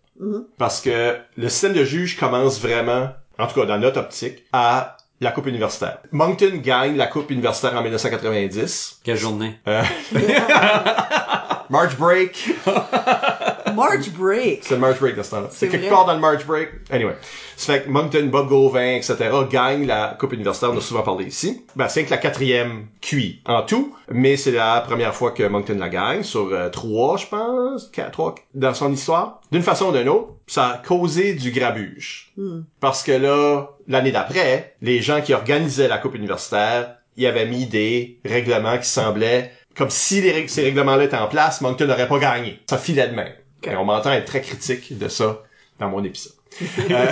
Parce que le système de juge commence vraiment, en tout cas dans notre optique, à la Coupe universitaire. Moncton gagne la Coupe universitaire en 1990. Quelle journée? Euh, March break. March Break? C'est le March break de ce temps-là. C'est quelque vrai. part dans le March break. Anyway. Ça fait que Moncton, Bob Gauvin, etc. gagnent la Coupe universitaire. On a souvent parlé ici. Ben, c'est que la quatrième QI en tout. Mais c'est la première fois que Moncton la gagne sur euh, trois, je pense. Quatre, trois, dans son histoire. D'une façon ou d'une autre, ça a causé du grabuge. Parce que là, l'année d'après, les gens qui organisaient la Coupe universitaire, ils avaient mis des règlements qui semblaient comme si les règles- ces règlements-là étaient en place, Moncton n'aurait pas gagné. Ça filait de même. Et on m'entend être très critique de ça dans mon épisode. Euh,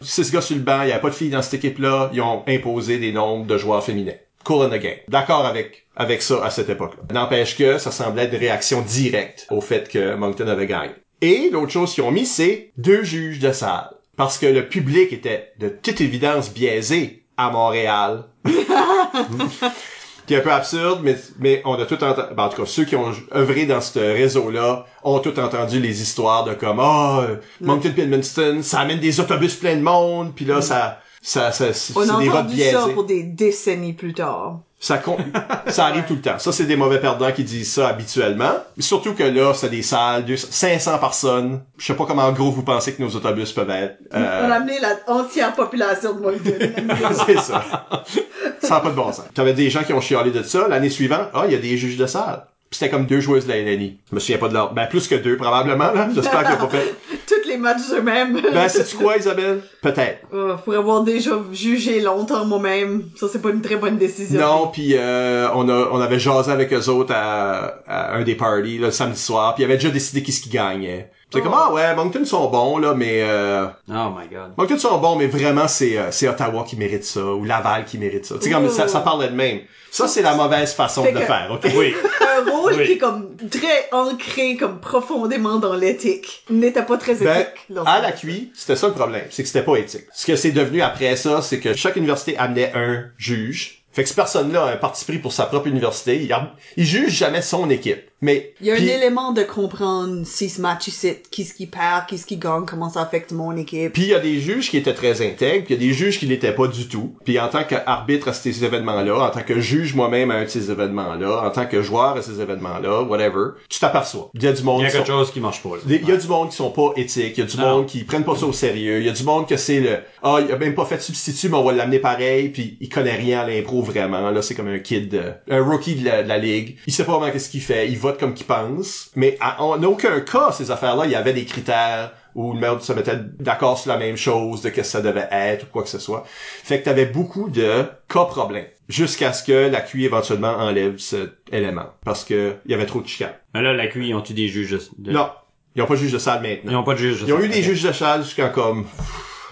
Six gars sur le banc, il n'y avait pas de filles dans cette équipe-là, ils ont imposé des nombres de joueurs féminins. Cool in the game. D'accord avec, avec ça à cette époque-là. N'empêche que ça semblait être une réaction directe au fait que Moncton avait gagné. Et l'autre chose qu'ils ont mis, c'est deux juges de salle. Parce que le public était de toute évidence biaisé à Montréal. qui est un peu absurde, mais, mais on a tout entendu, ben, en tout cas, ceux qui ont œuvré dans ce réseau-là ont tout entendu les histoires de comme, ah, euh, Moncton Pilminston, ça amène des autobus pleins de monde, puis là, ça, ça, ça, c'est On a des entendu ça pour des décennies plus tard. Ça, ça arrive tout le temps. Ça, c'est des mauvais perdants qui disent ça habituellement. Surtout que là, c'est des salles, 200 500 personnes. Je sais pas comment en gros vous pensez que nos autobus peuvent être. On a Euh, amené la entière population de Moncton. c'est ça. Ça n'a pas de bon sens. T'avais des gens qui ont chialé de ça. L'année suivante, ah, il y a des juges de salle. C'était comme deux joueuses de la LNI. Je me souviens pas de leur... Ben, plus que deux, probablement, là. J'espère qu'ils l'ont pas fait. Toutes les matchs eux-mêmes. Ben, sais-tu quoi, Isabelle? Peut-être. Euh, pour avoir déjà jugé longtemps moi-même, ça c'est pas une très bonne décision. Non, puis euh, on a on avait jasé avec eux autres à, à un des parties là, le samedi soir, puis ils avaient déjà décidé qui ce qui gagnait. C'est Oh. comme ah ouais, Moncton sont bons là, mais euh, Oh my god. Moncton sont bons, mais vraiment c'est euh, c'est Ottawa qui mérite ça ou Laval qui mérite ça. Tu sais comme ça, ça parlait de même. Ça c'est la mauvaise façon Fait de le faire, ok? Oui. un rôle Oui. qui est comme très ancré comme profondément dans l'éthique n'était pas très Ben, éthique. à la QI, c'était ça le problème, c'est que c'était pas éthique. Ce que c'est devenu après ça, c'est que chaque université amenait un juge. Fait que cette personne-là a un parti pris pour sa propre université. Il, il juge jamais son équipe. Mais Il y a un élément de comprendre si ce match ici, qui ce qui perd, qui ce qui gagne, comment ça affecte mon équipe. Puis il y a des juges qui étaient très intègres, puis il y a des juges qui l'étaient pas du tout. Puis en tant qu'arbitre à ces événements-là, en tant que juge moi-même à un de ces événements-là, en tant que joueur à ces événements-là, whatever, tu t'aperçois. Il y a du monde Il y a qui quelque sont- chose qui marche pas, Il y a du monde qui sont pas éthiques, il y a du Non. monde qui prennent pas ça au sérieux, il y a du monde que c'est le ah il a même pas fait de substitut mais on va l'amener pareil puis il connaît rien à l'impro vraiment là c'est comme un kid un rookie de la, de la ligue, il sait pas vraiment qu'est-ce qu'il fait, il vote comme qu'il pense, mais à- en aucun cas ces affaires-là, il y avait des critères où le maire se mettait d'accord sur la même chose de que ça devait être ou quoi que ce soit. Fait que t'avais beaucoup de cas problèmes jusqu'à ce que la QI éventuellement enlève cet élément parce que il y avait trop de chicanes. Mais là, la QI, ils ont-tu des juges de... Non, ils ont pas de juge de salle maintenant. Ils ont pas de juges. Ils ont eu des juges de salle jusqu'en comme,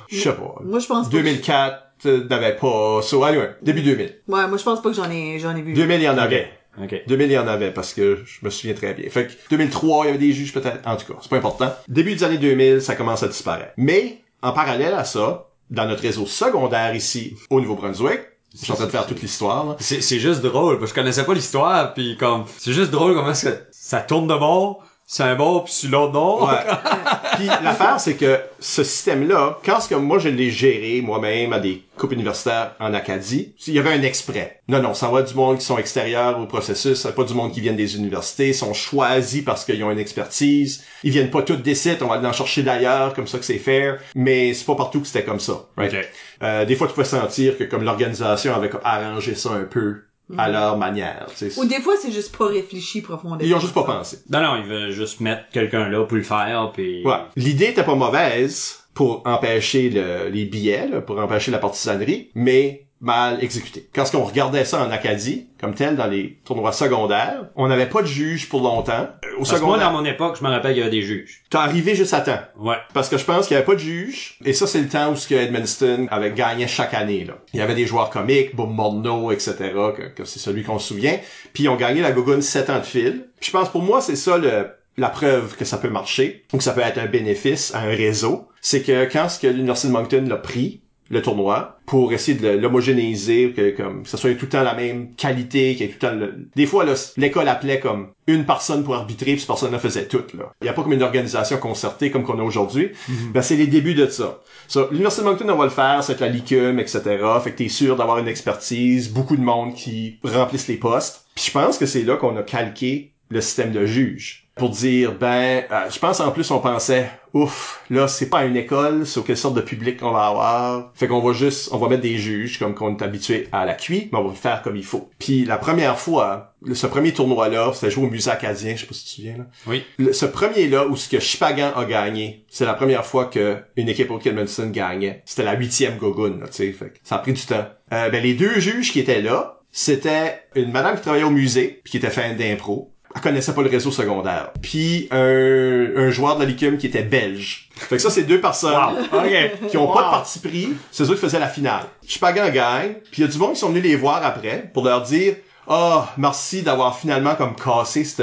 je sais pas, Moi je pense pas. que- 2004, euh, n'avait pas, so, anyway, début 2000. Ouais, moi je pense pas que j'en ai j'en ai vu. 2000, il y en avait. Ok. 2000, il y en avait parce que je me souviens très bien. Fait que 2003, il y avait des juges peut-être. En tout cas, c'est pas important. Début des années 2000, ça commence à disparaître. Mais, en parallèle à ça, dans notre réseau secondaire ici, au Nouveau-Brunswick, je suis en train de faire toute l'histoire, là. C'est, c'est juste drôle, parce que je connaissais pas l'histoire, puis comme, c'est juste drôle comment est-ce que ça tourne de bord, C'est un bon, puis l'autre non. Ouais. Puis l'affaire, c'est que ce système-là, quand ce que moi je l'ai géré moi-même à des coupes universitaires en Acadie, il y avait un exprès. Non, non, ça va du monde qui sont extérieurs au processus, c'est pas du monde qui viennent des universités, sont choisis parce qu'ils ont une expertise. Ils viennent pas tous des sites, on va aller en chercher d'ailleurs, comme ça que c'est fair. Mais c'est pas partout que c'était comme ça. right? Ok. Euh, des fois, tu peux sentir que comme l'organisation avait arrangé ça un peu à leur manière. tu sais. Ou des fois, c'est juste pas réfléchi profondément. Ils ont juste pas pensé. Non, non, ils veulent juste mettre quelqu'un là pour le faire, puis... Ouais. L'idée était pas mauvaise pour empêcher le- les billets, là, pour empêcher la partisanerie, mais mal exécutée. Quand on regardait ça en Acadie, comme tel, dans les tournois secondaires, on n'avait pas de juge pour longtemps. Au Parce que moi, secondaire, dans mon époque, je me rappelle qu'il y avait des juges. t'es arrivé juste à temps. Ouais. Parce que je pense qu'il y avait pas de juge. Et ça, c'est le temps où ce que Edmundston avait gagné chaque année, là. Il y avait des joueurs comiques, Bob Morneau, etc., que, que c'est celui qu'on se souvient. Puis ils ont gagné la Gogun sept ans de fil. Puis je pense, pour moi, c'est ça le, la preuve que ça peut marcher, ou que ça peut être un bénéfice à un réseau. C'est que quand ce que l'Université de Moncton l'a pris, le tournoi, pour essayer de l'homogénéiser, que comme que ça soit tout le temps la même qualité, qu'il y ait tout le temps le... Des fois, là, l'école appelait comme une personne pour arbitrer, puis cette personne-là faisait tout, là. Il n'y a pas comme une organisation concertée comme qu'on a aujourd'hui. Ben, c'est les débuts de ça. So, L'Université de Moncton, on va le faire, c'est la LICUM, etc. Fait que t'es sûr d'avoir une expertise, beaucoup de monde qui remplissent les postes. Puis je pense que c'est là qu'on a calqué le système de juge pour dire ben euh, je pense en plus on pensait ouf là c'est pas une école sur quelle sorte de public qu'on va avoir. Fait qu'on va juste on va mettre des juges comme qu'on est habitué à la cuit mais on va le faire comme il faut. Puis la première fois le- ce premier tournoi là c'était joué au musée acadien je sais pas si tu te souviens là. Oui. Le- ce premier là où ce que Chipagan a gagné c'est la première fois que une équipe au Kilmanson gagnait. C'était la huitième Gogun là tu sais fait que ça a pris du temps. Euh, ben les deux juges qui étaient là c'était une madame qui travaillait au musée puis qui était fan d'impro elle connaissait pas le réseau secondaire. Puis un, un joueur de la Licume qui était belge. Fait que ça, c'est deux personnes OK. qui ont pas de Wow. parti pris. C'est eux qui faisaient la finale. Chipagan gagne. Puis il y a du monde qui sont venus les voir après pour leur dire « Ah, merci d'avoir finalement comme cassé ce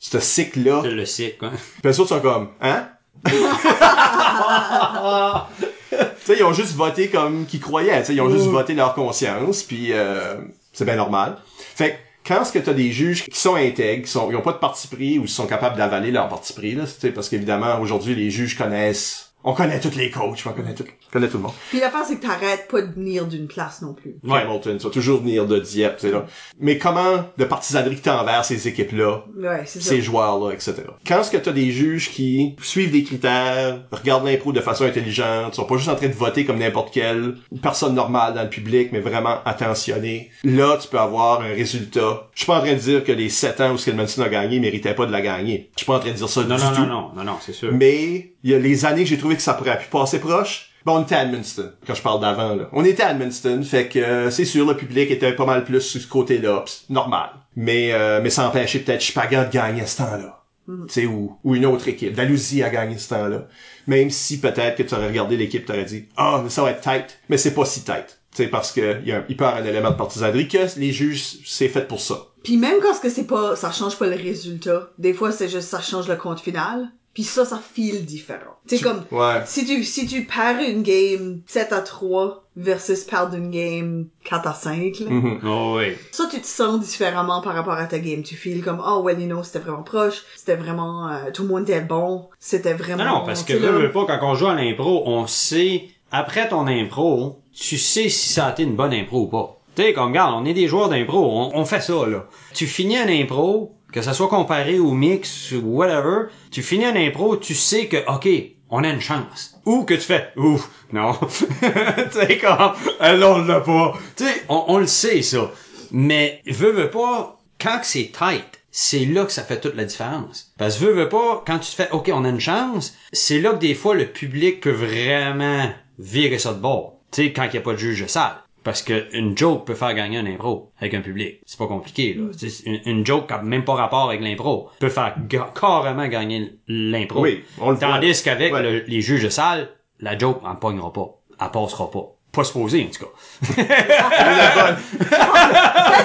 ce cycle-là. C'est le cycle, quoi. » Puis les autres sont comme « Hein? » Tu sais, ils ont juste voté comme qu'ils croyaient. Tu sais, ils ont juste voté leur conscience. Puis euh, c'est bien normal. Fait que quand est-ce que t'as des juges qui sont intègres, qui ils ont pas de parti pris ou qui sont capables d'avaler leur parti pris, là, tu parce qu'évidemment, aujourd'hui, les juges connaissent, on connaît tous les coachs, on connaît tout, on connaît tout le monde. Puis l'affaire, c'est que t'arrêtes pas de venir d'une place non plus. Ouais. Hamilton, tu vas toujours venir de Dieppe, tu sais, là. Mais comment de partisanerie que t'as envers ces équipes-là, Ouais, c'est ça. ces joueurs-là, etc. Quand est-ce que t'as des juges qui suivent des critères, regardent l'impro de façon intelligente, sont pas juste en train de voter comme n'importe quelle personne normale dans le public, mais vraiment attentionnés, là, tu peux avoir un résultat. Je suis pas en train de dire que les 7 ans où Skillmanson a gagné méritaient pas de la gagner. Je suis pas en train de dire ça Non, du non, tout. non, non, non, non, c'est sûr. Mais il y a les années que j'ai trouvé que ça pourrait plus passer proche. Bon, on était à Edmundston, quand je parle d'avant, là. On était à Edmundston, fait que euh, c'est sûr, le public était pas mal plus sur ce côté-là, normal. Mais euh, mais ça empêchait peut-être Chipagan de gagner à ce temps-là. Tu sais, ou, ou une autre équipe. Dalhousie a gagné ce temps-là. Même si peut-être que tu aurais regardé l'équipe, tu aurais dit « Ah, ça va être tight. » Mais c'est pas si tight. Tu sais, parce que y a un- il peut y avoir un élément de partisanerie que les juges, c'est fait pour ça. Puis même quand ce que c'est pas, ça change pas le résultat. Des fois, c'est juste ça change le compte final. Puis ça, ça file différent. C'est comme Ouais. si tu si tu perds une game 7 à 3 versus perdre une game 4 à 5 là. Mhm. Oh, oui. Ça, tu te sens différemment par rapport à ta game. Tu feels comme, oh, well, you know, c'était vraiment proche. C'était vraiment, euh, tout le monde était bon. C'était vraiment... Non, non, parce que là, veux pas, quand on joue à l'impro, on sait, après ton impro, tu sais si ça a été une bonne impro ou pas. Tu sais, comme, regarde, on est des joueurs d'impro, on, on fait ça, là. Tu finis un impro, que ça soit comparé au mix ou whatever, tu finis un impro, tu sais que, ok, on a une chance. Ou que tu fais, ouf, non. tu sais, comme, elle, on l'a pas. Tu sais, on, le sait, ça. Mais, veux, veux pas, quand c'est tight, c'est là que ça fait toute la différence. Parce que veux, veux pas, quand tu te fais, OK, on a une chance, c'est là que des fois, le public peut vraiment virer ça de bord. Tu sais, quand il n'y a pas de juge de salle. Parce que une joke peut faire gagner un impro avec un public. C'est pas compliqué, là. Sais, Une, une joke qui a même pas rapport avec l'impro peut faire ga- carrément gagner l'impro. Oui, on le. Tandis qu'avec Ouais. le- les juges de salle, la joke en pognera pas. Elle passera pas. Pas supposé, en tout cas.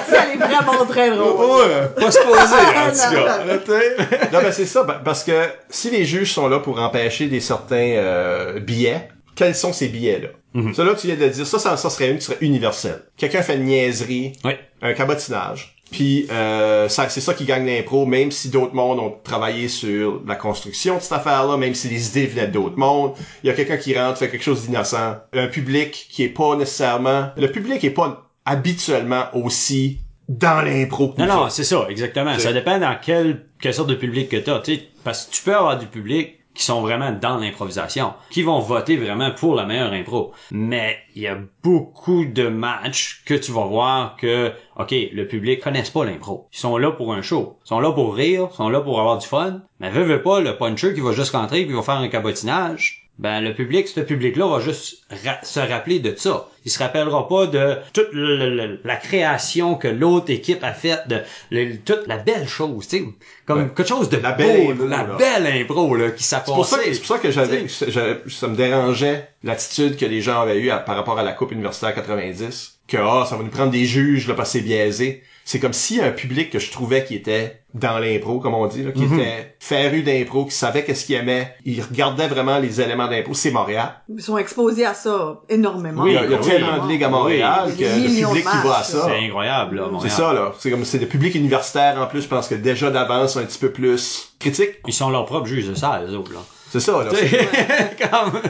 si elle est vraiment très drôle. Ouais. Pas supposé, en tout cas. non, non. Non, ben c'est ça, parce que si les juges sont là pour empêcher des certains euh, billets, quels sont ces billets-là? Ça, là, tu viens de dire, ça, ça, ça serait une qui serait universelle. Quelqu'un fait une niaiserie, Oui. un cabotinage, Puis euh, ça, c'est ça qui gagne l'impro, même si d'autres mondes ont travaillé sur la construction de cette affaire-là, même si les idées venaient d'autres mondes. Il y a quelqu'un qui rentre, fait quelque chose d'innocent. Un public qui est pas nécessairement... Le public est pas habituellement aussi dans l'impro que Non, non, c'est ça, exactement. Ça dépend dans quelle, quelle sorte de public que t'as. Parce que tu peux avoir du public qui sont vraiment dans l'improvisation, qui vont voter vraiment pour la meilleure impro. Mais il y a beaucoup de matchs que tu vas voir que, OK, le public connaisse pas l'impro. Ils sont là pour un show. Ils sont là pour rire, ils sont là pour avoir du fun. Mais veut pas, le puncher qui va juste rentrer puis va faire un cabotinage, ben le public, ce public-là va juste ra- se rappeler de ça. Il se rappellera pas de toute la création que l'autre équipe a faite, de le- toute la belle chose, tu sais, comme Ouais. quelque chose de La beau, belle impro, la là. belle impro là qui C'est pour ça que, c'est pour ça que j'avais, ça me dérangeait l'attitude que les gens avaient eue à- par rapport à la Coupe universitaire 90. Que, ah, ça va nous prendre des juges, là, parce que c'est biaisé. C'est comme s'il y a un public que je trouvais qui était dans l'impro, comme on dit, là, qui Mhm. était féru d'impro, qui savait qu'est-ce qu'il aimait. Il regardait vraiment les éléments d'impro. C'est Montréal. Ils sont exposés à ça énormément. Oui, il y a, il y a oui, tellement de ligues à Montréal oui. que le public qui va à ça. C'est incroyable là, C'est Montréal. ça, là. C'est comme, c'est des publics universitaires, en plus, je pense que déjà d'avance sont un petit peu plus critiques. Ils sont leurs propres juges de ça, les autres là. C'est ça, là. Comme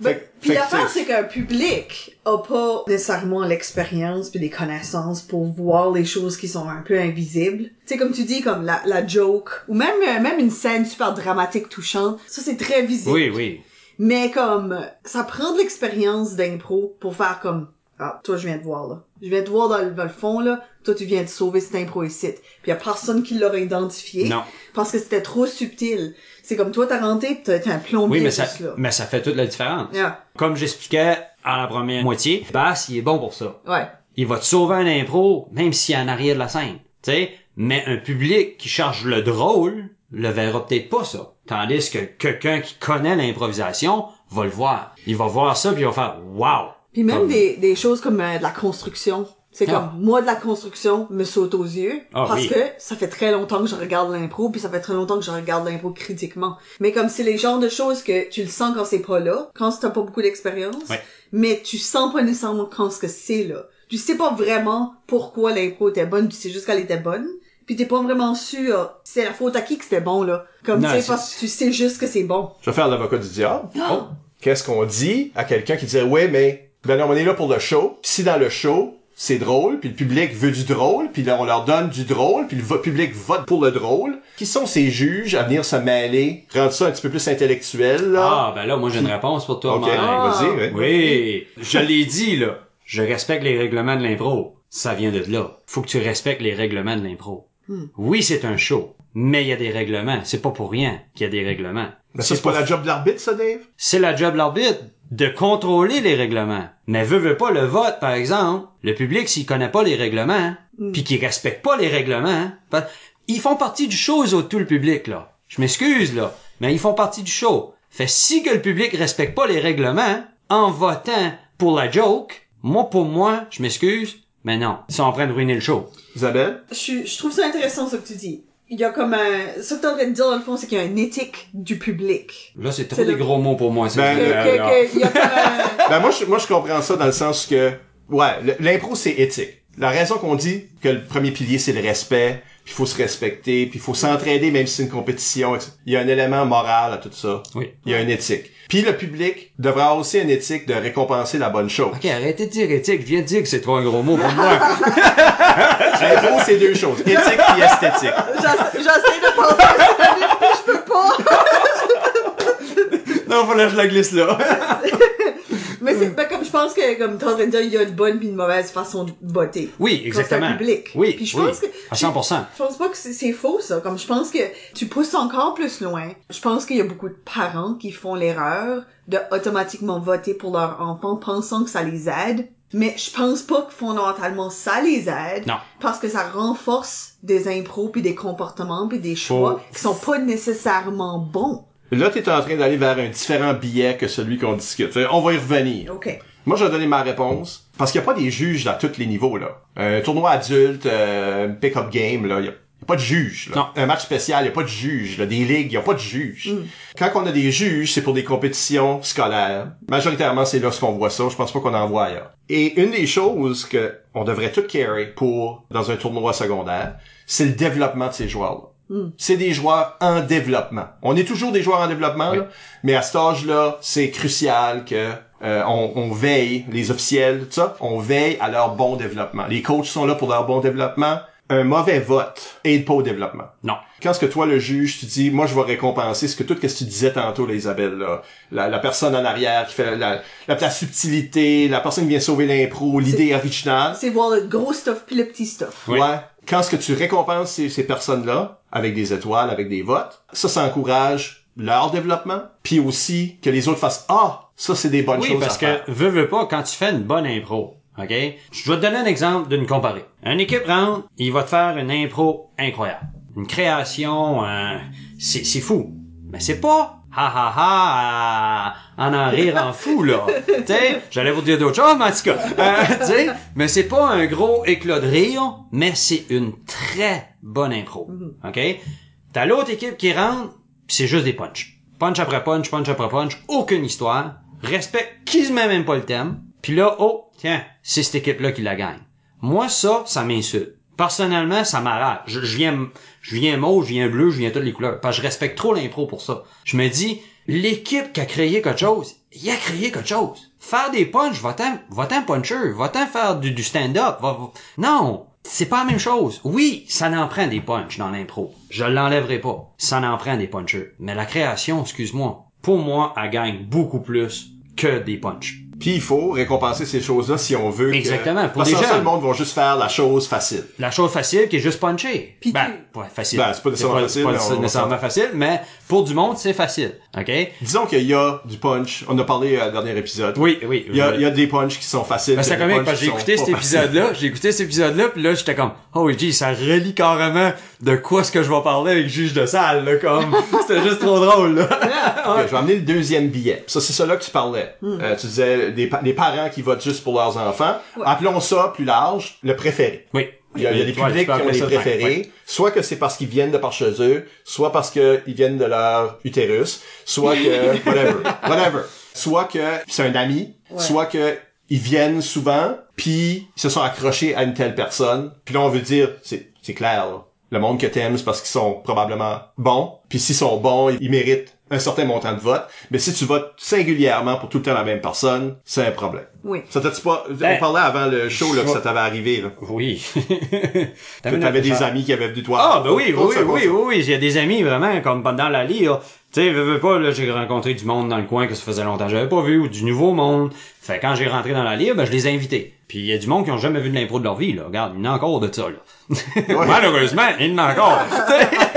Ben, puis l'affaire, c'est- c'est qu'un public a pas nécessairement l'expérience puis les connaissances pour voir les choses qui sont un peu invisibles. Tu sais, comme tu dis, comme la, la joke, ou même, euh, même une scène super dramatique, touchante, ça c'est très visible. Oui, oui. Mais comme, ça prend de l'expérience d'impro pour faire comme, ah, toi je viens te voir là. Je viens te voir dans le, dans le fond là, toi tu viens de sauver cette impro ici. Puis y a personne qui l'aurait identifié. Non. Parce que c'était trop subtil. C'est comme toi t'as rentré t'as t'as un plombier Oui, mais ça, là. mais ça fait toute la différence. Yeah. Comme j'expliquais à la première moitié, Bass, il est bon pour ça. Ouais. il va te sauver un impro, même s'il est en arrière de la scène. Tu sais, mais un public qui charge le drôle le verra peut-être pas ça. Tandis que quelqu'un qui connaît l'improvisation va le voir. Il va voir ça puis il va faire wow. Puis même Comme- des, des choses comme euh, de la construction. C'est Ah. comme, moi, de la construction me saute aux yeux. Ah, parce oui. que ça fait très longtemps que je regarde l'impro, puis ça fait très longtemps que je regarde l'impro critiquement. Mais comme c'est les genres de choses que tu le sens quand c'est pas là, quand t'as pas beaucoup d'expérience, Ouais. mais tu sens pas nécessairement quand ce que c'est là. Tu sais pas vraiment pourquoi l'impro était bonne, tu sais juste qu'elle était bonne. Puis t'es pas vraiment sûr, c'est la faute à qui que c'était bon, là. Comme, Non, tu sais, c'est- parce que tu sais juste que c'est bon. Je vais faire l'avocat du diable. Oh. Qu'est-ce qu'on dit à quelqu'un qui dit ouais mais ben non, on est là pour le show. Puis si dans le show c'est drôle, puis le public veut du drôle, puis là on leur donne du drôle, puis le vo- public vote pour le drôle. Qui sont ces juges à venir se mêler, rendre ça un petit peu plus intellectuel là? Ah ben là moi j'ai une réponse pour toi. Ok, Mike. Ah. vas-y. ouais. Oui, je l'ai dit là. Je respecte les règlements de l'impro. Ça vient de là. Faut que tu respectes les règlements de l'impro. Hmm. Oui, c'est un show, mais il y a des règlements. C'est pas pour rien qu'il y a des règlements. Mais ça c'est pas la job de l'arbitre ça Dave? c'est la job de l'arbitre de contrôler les règlements. Mais veut, veut pas le vote, par exemple, le public, s'il connaît pas les règlements, Mm. puis qu'il respecte pas les règlements, ben, ils font partie du show, eux autres, tout le public, là. Je m'excuse, là, mais ils font partie du show. Fait si que le public respecte pas les règlements, en votant pour la joke, moi, pour moi, je m'excuse, mais non, ils sont en train de ruiner le show. Isabelle? Je, je trouve ça intéressant ce que tu dis. Il y a comme un... Ce que t'es en train de dire, dans le fond, c'est qu'il y a une éthique du public. Là, c'est trop des le- gros mots pour moi, Ben, Que, Euh, que- non. que- il y a comme un... Ben moi je, moi je comprends ça dans le sens que ouais, l'impro c'est éthique. La raison qu'on dit que le premier pilier c'est le respect, puis il faut se respecter, puis il faut s'entraider même si c'est une compétition, etc. il y a un élément moral à tout ça. Oui. Il y a une éthique. Puis le public devrait avoir aussi une éthique de récompenser la bonne chose. Ok, arrêtez de dire éthique, je viens de dire que c'est trop un gros mot pour moi. L'impro c'est deux choses, éthique et esthétique. J'essa- J'essaie de penser à je peux pas. non, faut que je la glisse là. Mais c'est ben, comme je pense que, comme t'es en train de dire, il y a une bonne puis une mauvaise façon de voter. Oui, exactement. public. Oui, Puis je oui, pense que... à 100%. Je pense pas que c'est c'est faux, ça. Comme je pense que tu pousses encore plus loin. Je pense qu'il y a beaucoup de parents qui font l'erreur de automatiquement voter pour leur enfant pensant que ça les aide. Mais je pense pas que fondamentalement ça les aide. Non. Parce que ça renforce des impros puis des comportements puis des choix Faut- qui sont pas nécessairement bons. Là t'es en train d'aller vers un différent billet que celui qu'on discute. Fait, On va y revenir. OK. Moi, je vais donner ma réponse. Parce qu'il n'y a pas des juges à tous les niveaux, là. Un tournoi adulte, euh, pick-up game, là, il n'y a, pas de juge. là. Non. Un match spécial, il y a pas de juge. Là. Des ligues, il y a pas de juge. Quand on a des juges, c'est pour des compétitions scolaires. Majoritairement, c'est là ce qu'on voit ça. Je pense pas qu'on en voit ailleurs. Et une des choses que on devrait tout carry pour dans un tournoi secondaire, c'est le développement de ces joueurs-là. C'est des joueurs en développement. On est toujours des joueurs en développement, là, mais à cet âge-là, c'est crucial que euh, on, on veille, les officiels, tout ça, on veille à leur bon développement. Les coachs sont là pour leur bon développement. Un mauvais vote aide pas au développement. Non. Quand ce que toi, le juge, tu dis, moi, je vais récompenser ce que tout ce que tu disais tantôt, là, Isabelle, là, la, la personne en arrière qui fait la, la, la subtilité, la personne qui vient sauver l'impro, l'idée originale. C'est voir le gros stuff puis le petit stuff. Oui. Ouais. Quand ce que tu récompenses ces, ces personnes-là, avec des étoiles, avec des votes, ça, ça encourage leur développement, puis aussi que les autres fassent, ah, ça, c'est des bonnes Oui, choses parce à que, faire. veux, veux pas, quand tu fais une bonne impro, OK? Je vais te donner un exemple d'une comparée. Une équipe rentre, il va te faire une impro incroyable. Une création, c'est, c'est fou. Mais c'est pas ha ha ha en en rire en fou là. tu sais, j'allais vous dire d'autres choses, mais en tout cas, euh, mais c'est pas un gros éclat de rire, mais c'est une très bonne impro. OK? T'as l'autre équipe qui rentre, pis c'est juste des punch. Punch après punch, punch après punch, aucune histoire, respecte qui se met même pas le thème, puis là, oh, tiens, c'est cette équipe-là qui la gagne. Moi, ça, ça m'insulte. Personnellement, ça m'arrache. Je, viens, je viens mauve, je viens bleu, je viens toutes les couleurs. Parce que je respecte trop l'impro pour ça. Je me dis, l'équipe qui a créé quelque chose, il a créé quelque chose. Faire des punchs, va-t'en, va-t'en puncher, va-t'en faire du, du stand-up. Va, va- Non! C'est pas la même chose. Oui, ça n'en prend des punchs dans l'impro. Je l'enlèverai pas. Ça n'en prend des punchers. Mais la création, excuse-moi, pour moi, elle gagne beaucoup plus que des punchs. Puis il faut récompenser ces choses-là si on veut. que- Exactement, pour Parce que le monde va juste faire la chose facile. La chose facile qui est juste puncher. Puis ben, tu- pas facile. Ben, c'est pas nécessairement facile, pas mais on- nécessairement facile, mais pour du monde, c'est facile. OK? Disons qu'il y a du punch. On a parlé à dernier épisode. Oui, oui. Il y a, il y a des punchs qui sont faciles. Ben, c'est comique punchs parce que j'ai écouté cet épisode-là, j'ai écouté cet épisode-là, puis là j'étais comme oh gee, ça relie carrément de quoi ce que je vais parler avec le juge de salle, là, comme c'était juste trop drôle là. Ok, je vais amener le deuxième billet. Ça, c'est ça là que tu parlais. Hmm. Euh, tu disais des, pa- des parents qui votent juste pour leurs enfants. Appelons ça plus large, le préféré. Oui. Il y a, il y a des publics qui ont des préférés, ouais. soit que c'est parce qu'ils viennent de par chez eux, soit parce qu'ils viennent de leur utérus, soit que whatever, whatever. Soit que c'est un ami, soit que ils viennent souvent, puis ils se sont accrochés à une telle personne, puis là on veut dire c'est c'est clair là. Le monde que t'aimes, c'est parce qu'ils sont probablement bons, puis s'ils sont bons, ils méritent un certain montant de vote. Mais si tu votes singulièrement pour tout le temps la même personne, c'est un problème. Oui. Ça t'a-tu pas... Ben, on parlait avant le show là, que ça t'avait arrivé, là. Oui. Que t'avais des amis qui avaient venu toi. Ah, ben oui, oui, oui, oui, oui, oui, il y a des amis vraiment comme pendant la lire. Tu sais, veux, veux pas, là, j'ai rencontré du monde dans le coin que ça faisait longtemps que j'avais pas vu, ou du nouveau monde. Fait quand j'ai rentré dans la lire, ben je les ai invités. Puis il y a du monde qui ont jamais vu de l'impro de leur vie, là. Regarde, il y en a encore de ça, là. Malheureusement, il y en a encore.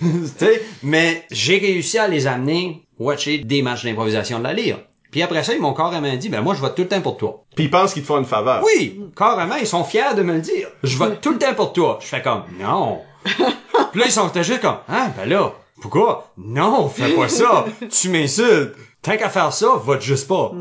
Mais j'ai réussi à les amener watcher des matchs d'improvisation de la lire. Puis après ça, ils m'ont carrément dit, ben moi, je vote tout le temps pour toi. Puis ils pensent qu'ils te font une faveur. Oui, carrément, ils sont fiers de me le dire. Je vote tout le temps pour toi. Je fais comme, non. Puis là, ils sont juste comme, ah, ben là, pourquoi? Non, fais pas ça. tu m'insultes. Tant qu'à faire ça, vote juste pas.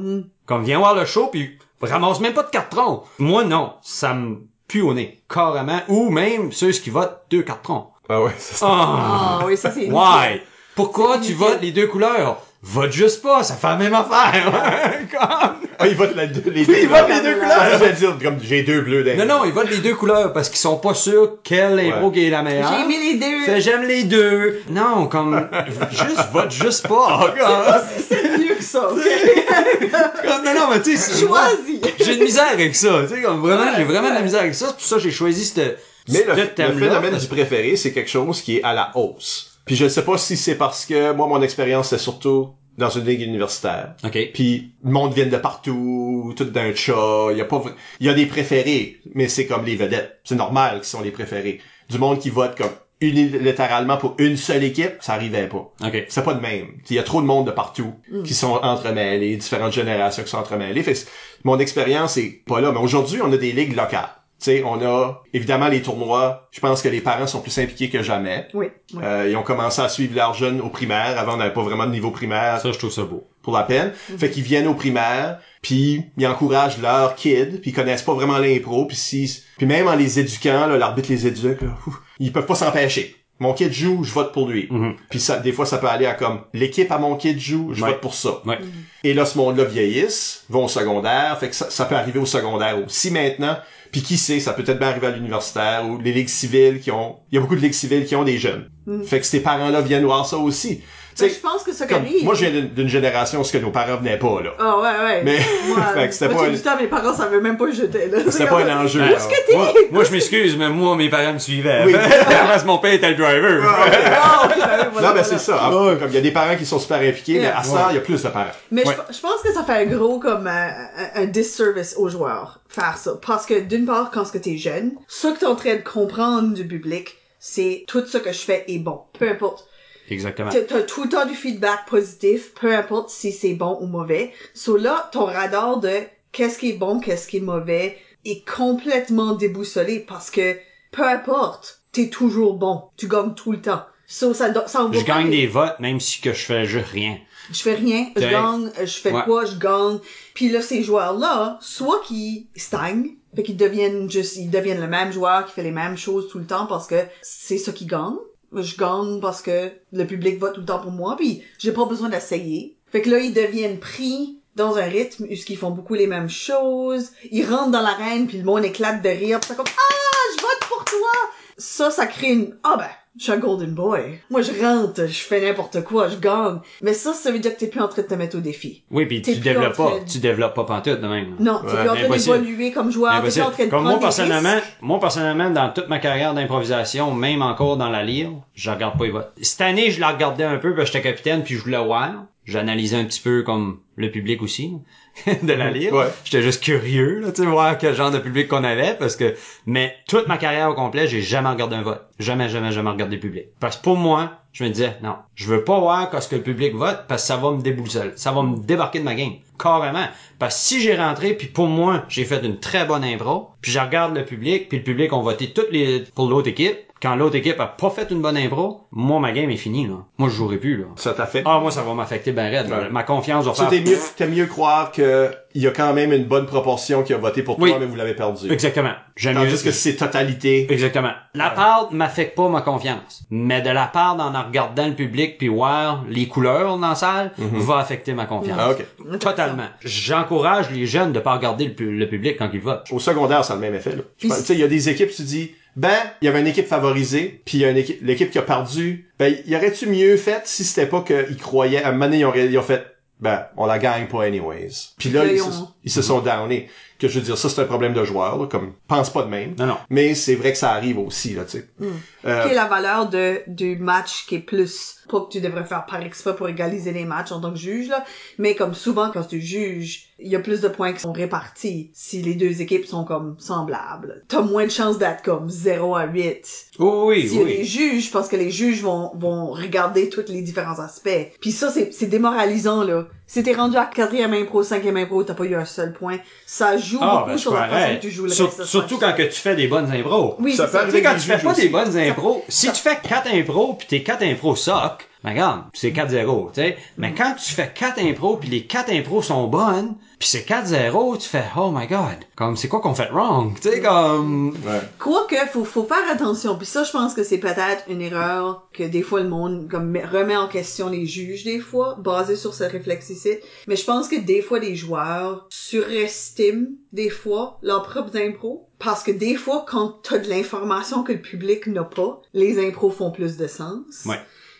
Comme, viens voir le show, puis ramasse même pas de cartons. Moi, non. Ça me pue au nez. Carrément. Ou même ceux qui votent deux cartons. Ah ouais, c'est ça. Ah! Ah oui, ça c'est Why? Pourquoi tu votes les deux couleurs? Vote juste pas, ça fait la même affaire. Comme- Ah, ils votent la- les deux ils couleurs. votent les deux Ah, couleurs. je vais dire, comme j'ai deux bleus Non, non, ils votent les deux couleurs parce qu'ils sont pas sûrs quelle impro Ouais. qui est la meilleure. J'ai mis les deux. Fait, j'aime les deux. Non, comme, juste vote juste pas. Comme, C'est mieux que ça, ok? comme, non, non, mais tu sais, c'est- Choisis. j'ai une misère avec ça. Tu sais, comme vraiment, j'ai vraiment de la misère avec ça. C'est pour ça que j'ai choisi cette, Mais le, phénomène du préféré, c'est quelque chose qui est à la hausse. Puis je sais pas si c'est parce que moi, mon expérience, c'est surtout dans une ligue universitaire. OK. Puis le monde vient de partout, tout d'un chat. Il y a pas, il y a des préférés, mais c'est comme les vedettes. C'est normal qu'ils sont les préférés. Du monde qui vote comme unilatéralement pour une seule équipe, ça arrivait pas. OK. C'est pas de même. Il y a trop de monde de partout qui sont entremêlés, différentes générations qui sont entremêlées. Fait mon expérience est pas là. Mais aujourd'hui, on a des ligues locales. Tu sais, on a évidemment les tournois. Je pense que les parents sont plus impliqués que jamais. Oui. oui. Euh, ils ont commencé à suivre leurs jeunes au primaire. Avant, on n'avait pas vraiment de niveau primaire Ça, je trouve ça beau. pour la peine. Fait qu'ils viennent au primaire, puis ils encouragent leurs kids, puis ils connaissent pas vraiment l'impro, puis si, puis même en les éduquant, là, l'arbitre les éduque, là, ouf, ils peuvent pas s'empêcher. Mon kid joue, je vote pour lui. Mhm. Puis ça, des fois, ça peut aller à comme l'équipe à mon kid joue, je Ouais. vote pour ça. Ouais. Et là, ce monde-là vieillisse, vont au secondaire, fait que ça, ça peut arriver au secondaire aussi maintenant. Puis qui sait, ça peut peut-être bien arriver à l'universitaire ou les ligues civiles qui ont, il y a beaucoup de ligues civiles qui ont des jeunes. Fait que ces parents-là viennent voir ça aussi. Tu Mais sais, je pense que ça qui comme, moi, je viens d'une- génération où ce que nos parents venaient pas, là. Ah ouais, ouais. Mais- Moi, fait que c'était pas- du temps, mes parents savaient même pas que j'étais là. C'était pas un enjeu. Ben, là. que t'es? Moi, moi, je m'excuse, mais moi, mes parents me suivaient. Oui. Parce que mon père était le driver. Ah, ouais, voilà, Non, ben voilà. c'est ça. Ah, Comme il y a des parents qui sont super impliqués, mais à ça, il y a plus de parents. Mais Ouais. je, pense que ça fait un gros comme euh, un, un disservice aux joueurs faire ça parce que d'une part quand ce que t'es jeune, ce que t'es en train de comprendre du public, c'est tout ce que je fais est bon, peu importe. Exactement. T'as tout le temps du feedback positif, peu importe si c'est bon ou mauvais. So là, ton radar de qu'est-ce qui est bon, qu'est-ce qui est mauvais est complètement déboussolé parce que peu importe, t'es toujours bon, tu gagnes tout le temps. So ça, ça envoie Je gagne des- des votes, même si que je fais juste rien. je fais rien, je gagne, je fais Ouais. quoi, je gagne. Puis là, ces joueurs-là, soit qu'ils stagnent, fait qu'ils deviennent juste, ils deviennent le même joueur qui fait les mêmes choses tout le temps parce que c'est ça qui gagne. Je gagne parce que le public vote tout le temps pour moi, puis j'ai pas besoin d'essayer. Fait que là, ils deviennent pris dans un rythme où font beaucoup les mêmes choses. Ils rentrent dans l'arène, puis le monde éclate de rire, puis c'est comme « Ah, je vote pour toi! » Ça, ça crée une « Ah ben, je suis un golden boy. Moi, je rentre, je fais n'importe quoi, je gagne. » Mais ça, ça veut dire que t'es plus en train de te mettre au défi. Oui, puis tu développes pas, de- tu développes pas pantoute de même. Non, t'es Ouais, plus en train d'évoluer comme joueur, t'es plus en train de Comme prendre moi des personnellement, moi personnellement, dans toute ma carrière d'improvisation, même encore dans la lyre, je regarde pas les votes. Cette année, je la regardais un peu parce que j'étais capitaine puis je voulais voir. J'analysais un petit peu comme le public aussi de la lyre. Ouais. J'étais juste curieux, là, tu sais, voir quel genre de public qu'on avait parce que, mais toute ma carrière au complet, j'ai jamais regardé un vote. Jamais, jamais, jamais regardé le public. Parce que pour moi, je me disais, non, je veux pas voir ce que le public vote parce que ça va me déboussoler. Ça va me débarquer de ma game. Carrément. Parce que si j'ai rentré puis pour moi, j'ai fait une très bonne impro, puis je regarde le public, puis le public ont voté toutes les, pour l'autre équipe, quand l'autre équipe a pas fait une bonne impro, moi, ma game est finie, là. Moi, je jouerai plus, là. Ça t'a fait? Ah, moi, ça va m'affecter ben raide. Ouais. Ma confiance va Ça, faire... t'es mieux, mieux croire que il y a quand même une bonne proportion qui a voté pour Oui. toi, mais vous l'avez perdu. Exactement. J'aime mieux Tandis que c'est totalité. Exactement. La part m'affecte pas ma confiance. Mais de la part d'en regardant le public puis voir les couleurs dans la salle, va affecter ma confiance. Ah, ok. Totalement. J'encourage les jeunes de pas regarder le, pu- le public quand ils votent. Au secondaire, ça a le même effet, là. Puis Tu sais, il y a des équipes, tu dis, ben, il y avait une équipe favorisée, puis il y a une équipe, l'équipe qui a perdu. Ben, y aurait-tu mieux fait si c'était pas qu'ils croyaient, à un moment donné, ils ont, ils ont fait, ben, on la gagne pas anyways. Puis là, Puis là, ils, ils se, ont- ils se sont downés. Que je veux dire, ça, c'est un problème de joueur, là, comme, pense pas de même. Non, non. Mais c'est vrai que ça arrive aussi, là, tu sais. Euh, Qui est la valeur de, du match qui est plus, pas que tu devrais faire par exprès pour égaliser les matchs en tant que juge, là, mais comme souvent quand tu juges, il y a plus de points qui sont répartis si les deux équipes sont comme semblables. T'as moins de chances d'être comme 0 à 8. Oui, S'il y a oui. des juges, parce que les juges vont, vont regarder tous les différents aspects. Puis ça, c'est, c'est démoralisant, là. Si t'es rendu à quatrième impro, cinquième impro, t'as pas eu un seul point. Ça joue Ah, beaucoup ben, sur la façon que tu joues le Sur- reste surtout quand que tu fais des bonnes impros. Oui, Ça peut ça. Tu sais, quand tu fais pas des bonnes impros, si tu fais 4 impros pis tes 4 impros sock, ben regarde, c'est 4-0, tu sais. Mais quand tu fais 4 impros pis les 4 impros sont bonnes, pis c'est 4-0, tu fais oh my god, comme c'est quoi qu'on fait wrong, tu sais comme ouais. Quoique, faut, faut faire attention. Puis ça, je pense que c'est peut-être une erreur que des fois le monde comme met- remet en question les juges des fois, basé sur ce réflexe ici. Mais je pense que des fois les joueurs surestiment des fois leurs propres impros. Parce que des fois, quand t'as de l'information que le public n'a pas, les impros font plus de sens. Ouais.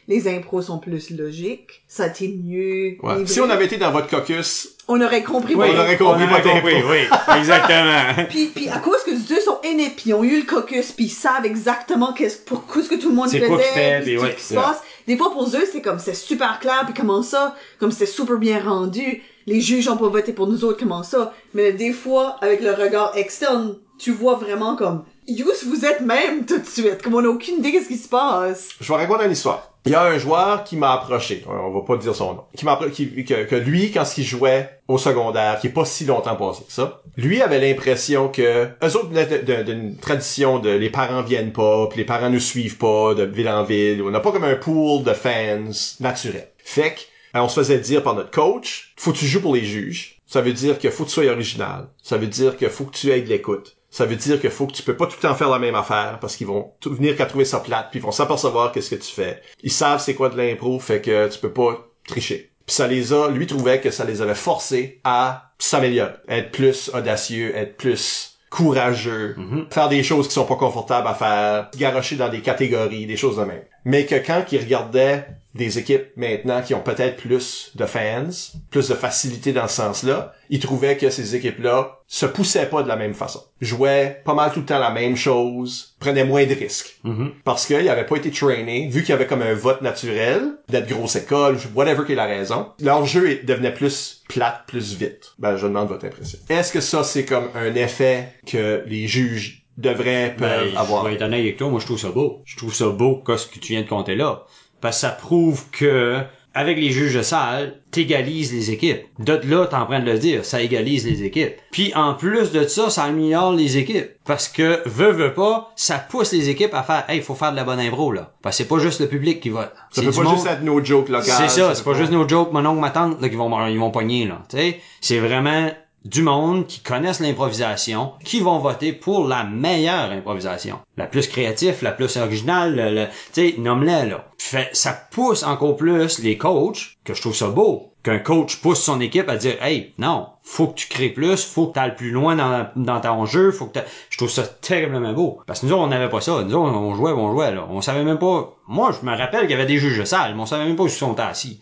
Les impros sont plus logiques. Ça t'est mieux. Ouais. Si on avait été dans votre caucus, on aurait compris. Oui, on aurait compris on aurait votre compris, oui, exactement. Puis, puis à cause que les deux sont aînés, puis ils ont eu le caucus, puis ils savent exactement qu'est-ce pour ce que tout le monde C'est faisait, quoi fait, puis ouais, ce qui se passe. Des fois pour eux c'est comme c'est super clair, puis comment ça, comme c'est super bien rendu. les juges ont pas voté pour nous autres, comment ça? Mais des fois, avec le regard externe, tu vois vraiment comme, Yous, vous êtes même tout de suite, comme on a aucune idée qu'est-ce qui se passe. Je vais raconter une histoire. Il y a un joueur qui m'a approché, on va pas dire son nom, qui m'a qui, que, lui, quand il jouait au secondaire, qui est pas si longtemps passé que ça, lui avait l'impression que eux autres d'une tradition de les parents viennent pas, puis les parents nous suivent pas de ville en ville. On n'a pas comme un pool de fans naturel. Fait que, euh, on se faisait dire par notre coach, faut que tu joues pour les juges. Ça veut dire que faut que tu sois original. Ça veut dire que faut que tu aies de l'écoute. Ça veut dire que faut que tu peux pas tout le temps faire la même affaire parce qu'ils vont tout venir qu'à trouver ça plate puis ils vont s'apercevoir qu'est-ce que tu fais. Ils savent c'est quoi de l'impro, fait que tu peux pas tricher. Puis ça les a, lui trouvait que ça les avait forcés à s'améliorer, être plus audacieux, être plus courageux, faire des choses qui sont pas confortables à faire, garocher dans des catégories, des choses de même. Mais que quand ils regardaient des équipes maintenant qui ont peut-être plus de fans, plus de facilité dans ce sens-là, ils trouvaient que ces équipes-là se poussaient pas de la même façon. Jouaient pas mal tout le temps la même chose, prenaient moins de risques. Parce qu'ils n'avaient pas été trainés, vu qu'il y avait comme un vote naturel, d'être grosse école, whatever qui est la raison, leur jeu devenait plus plate, plus vite. Ben, je demande votre impression. Est-ce que ça, c'est comme un effet que les juges devraient, peuvent Ben, avoir? Je vais être honnête avec toi, moi je trouve ça beau. Je trouve ça beau que ce que tu viens de compter là? Parce que ça prouve que avec les juges de salle, t'égalises les équipes. De là, t'es en train de le dire, ça égalise les équipes. Puis en plus de ça, ça améliore les équipes. Parce que, veut, veut pas, ça pousse les équipes à faire, hey, il faut faire de la bonne impro, là. Parce que c'est pas juste le public qui vote. Ça C'est peut pas monde- juste être nos jokes locales. c'est ça, c'est pas juste nos jokes, mon oncle, ma tante, là, qui vont, ils vont pogner, là. Tu sais, c'est vraiment du monde qui connaissent l'improvisation, qui vont voter pour la meilleure improvisation. La plus créative, la plus originale, le, le- tu sais, nomme-les, là. Fait, ça pousse encore plus les coachs, que je trouve ça beau, qu'un coach pousse son équipe à dire, hey, non, faut que tu crées plus, faut que t'ailles plus loin dans, dans ton jeu, faut que je trouve ça terriblement beau. Parce que nous on n'avait pas ça. Nous on jouait, on jouait, là. On savait même pas, moi, je me rappelle qu'il y avait des juges de salle, mais on savait même pas où ils sont assis.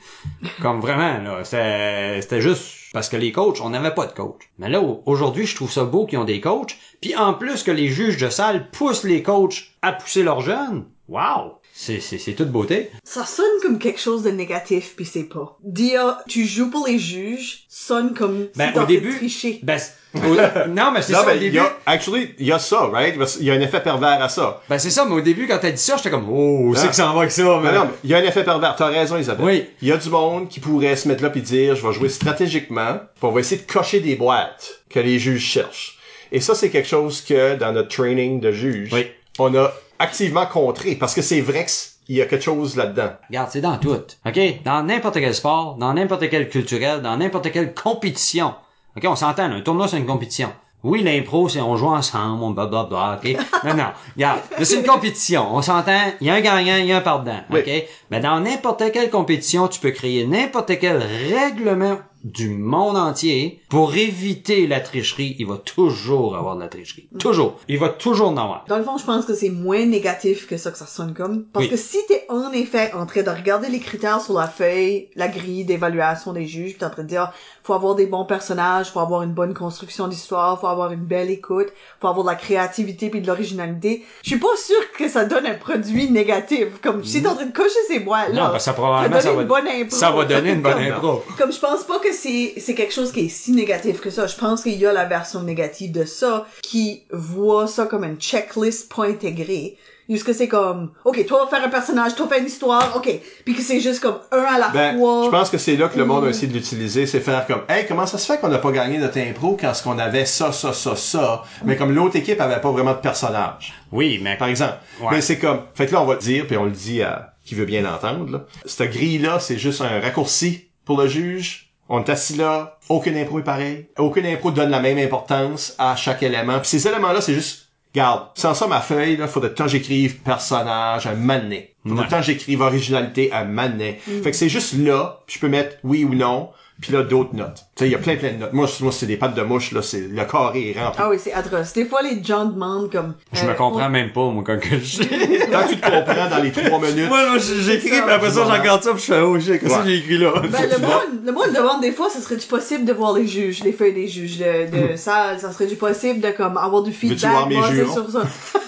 Comme vraiment, là. C'était juste parce que les coachs, on n'avait pas de coach. Mais là, au- aujourd'hui, je trouve ça beau qu'ils ont des coachs. Puis en plus que les juges de salle poussent les coachs à pousser leurs jeunes. Wow! C'est, c'est, c'est toute beauté. Ça sonne comme quelque chose de négatif, puis c'est pas. Dire tu joues pour les juges sonne comme Ben, si au début- tricher. Ben, non, mais c'est Non, ça, mais au il début. y a, actually, il y a ça, right? Il y a un effet pervers à ça. Ben, c'est ça, mais au début, quand t'as dit ça, j'étais comme, oh, c'est Ah. que ça en va avec ça, Mais non, il y a un effet pervers. T'as raison, Isabelle. Oui. Il y a du monde qui pourrait se mettre là puis dire, je vais jouer stratégiquement, puis on va essayer de cocher des boîtes que les juges cherchent. Et ça, c'est quelque chose que, dans notre training de juge, Oui. on a activement contré, parce que c'est vrai qu'il y a quelque chose là-dedans. Regarde, c'est dans tout. OK? Dans n'importe quel sport, dans n'importe quel culturel, dans n'importe quelle compétition. OK? On s'entend, un tournoi, c'est une compétition. Oui, l'impro, c'est on joue ensemble, on blablabla, OK? non, non. Regarde, c'est une compétition. On s'entend, il y a un gagnant, il y a un perdant. OK? Mais dans n'importe quelle compétition, tu peux créer n'importe quel règlement du monde entier pour éviter la tricherie. Il va toujours avoir de la tricherie. Toujours. Il va toujours en avoir. Dans le fond, je pense que c'est moins négatif que ça que ça sonne comme. Parce Oui. que si t'es en effet en train de regarder les critères sur la feuille, la grille d'évaluation des juges, pis t'es en train de dire, faut avoir des bons personnages, faut avoir une bonne construction d'histoire, faut avoir une belle écoute, faut avoir de la créativité puis de l'originalité, je suis pas sûre que ça donne un produit négatif. Comme si t'es en train de cocher ces boîtes là. Non, parce que ça, probablement, ça va, une bonne impro. ça va donner une bonne Comme- impro. comme je pense pas que c'est c'est quelque chose qui est si négatif que ça. Je pense qu'il y a la version négative de ça qui voit ça comme une checklist pas intégrée. Juste que c'est comme, ok, toi va faire un personnage, toi fais une histoire, ok. Puis que c'est juste comme un à la Ben, fois. je pense que c'est là que le monde a essayé de l'utiliser, c'est faire comme, hey, comment ça se fait qu'on n'a pas gagné notre impro quand ce qu'on avait ça, ça, ça, ça, mais comme l'autre équipe avait pas vraiment de personnage. Oui, mais par exemple. Ouais. Mais c'est comme, fait que là, on va le dire, puis on le dit à qui veut bien l'entendre, là. Cette grille-là, c'est juste un raccourci pour le juge. On est assis là, aucune impro est pareil. Aucune impro donne la même importance à chaque élément. Puis ces éléments-là, c'est juste, garde, sans ça, ma feuille, là, faudrait que temps j'écrive personnage, un manet. Faudrait Ouais. que temps j'écrive originalité, un manet. Fait que c'est juste là, puis je peux mettre oui ou non, puis là, d'autres notes. Tu sais, il y a plein, plein de notes. Moi, moi c'est des pattes de mouche, là, c'est, le carré est rempli. Ah oui, c'est atroce. Des fois, les gens demandent comme... Je euh, me comprends même pas, moi, quand que je... Quand tu te comprends dans les trois minutes, Moi, moi, j'écris, ça. puis après ça, je regarde ça, puis je fais, oh shit, qu'est-ce Ouais. que j'ai écrit là? Ben, le monde, le monde demande des fois, ce serait du possible de voir les juges, les feuilles des juges de, de salle, ça serait du possible de comme avoir du feedback Hmm. voir mes basé jurons? sur ça.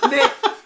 Mais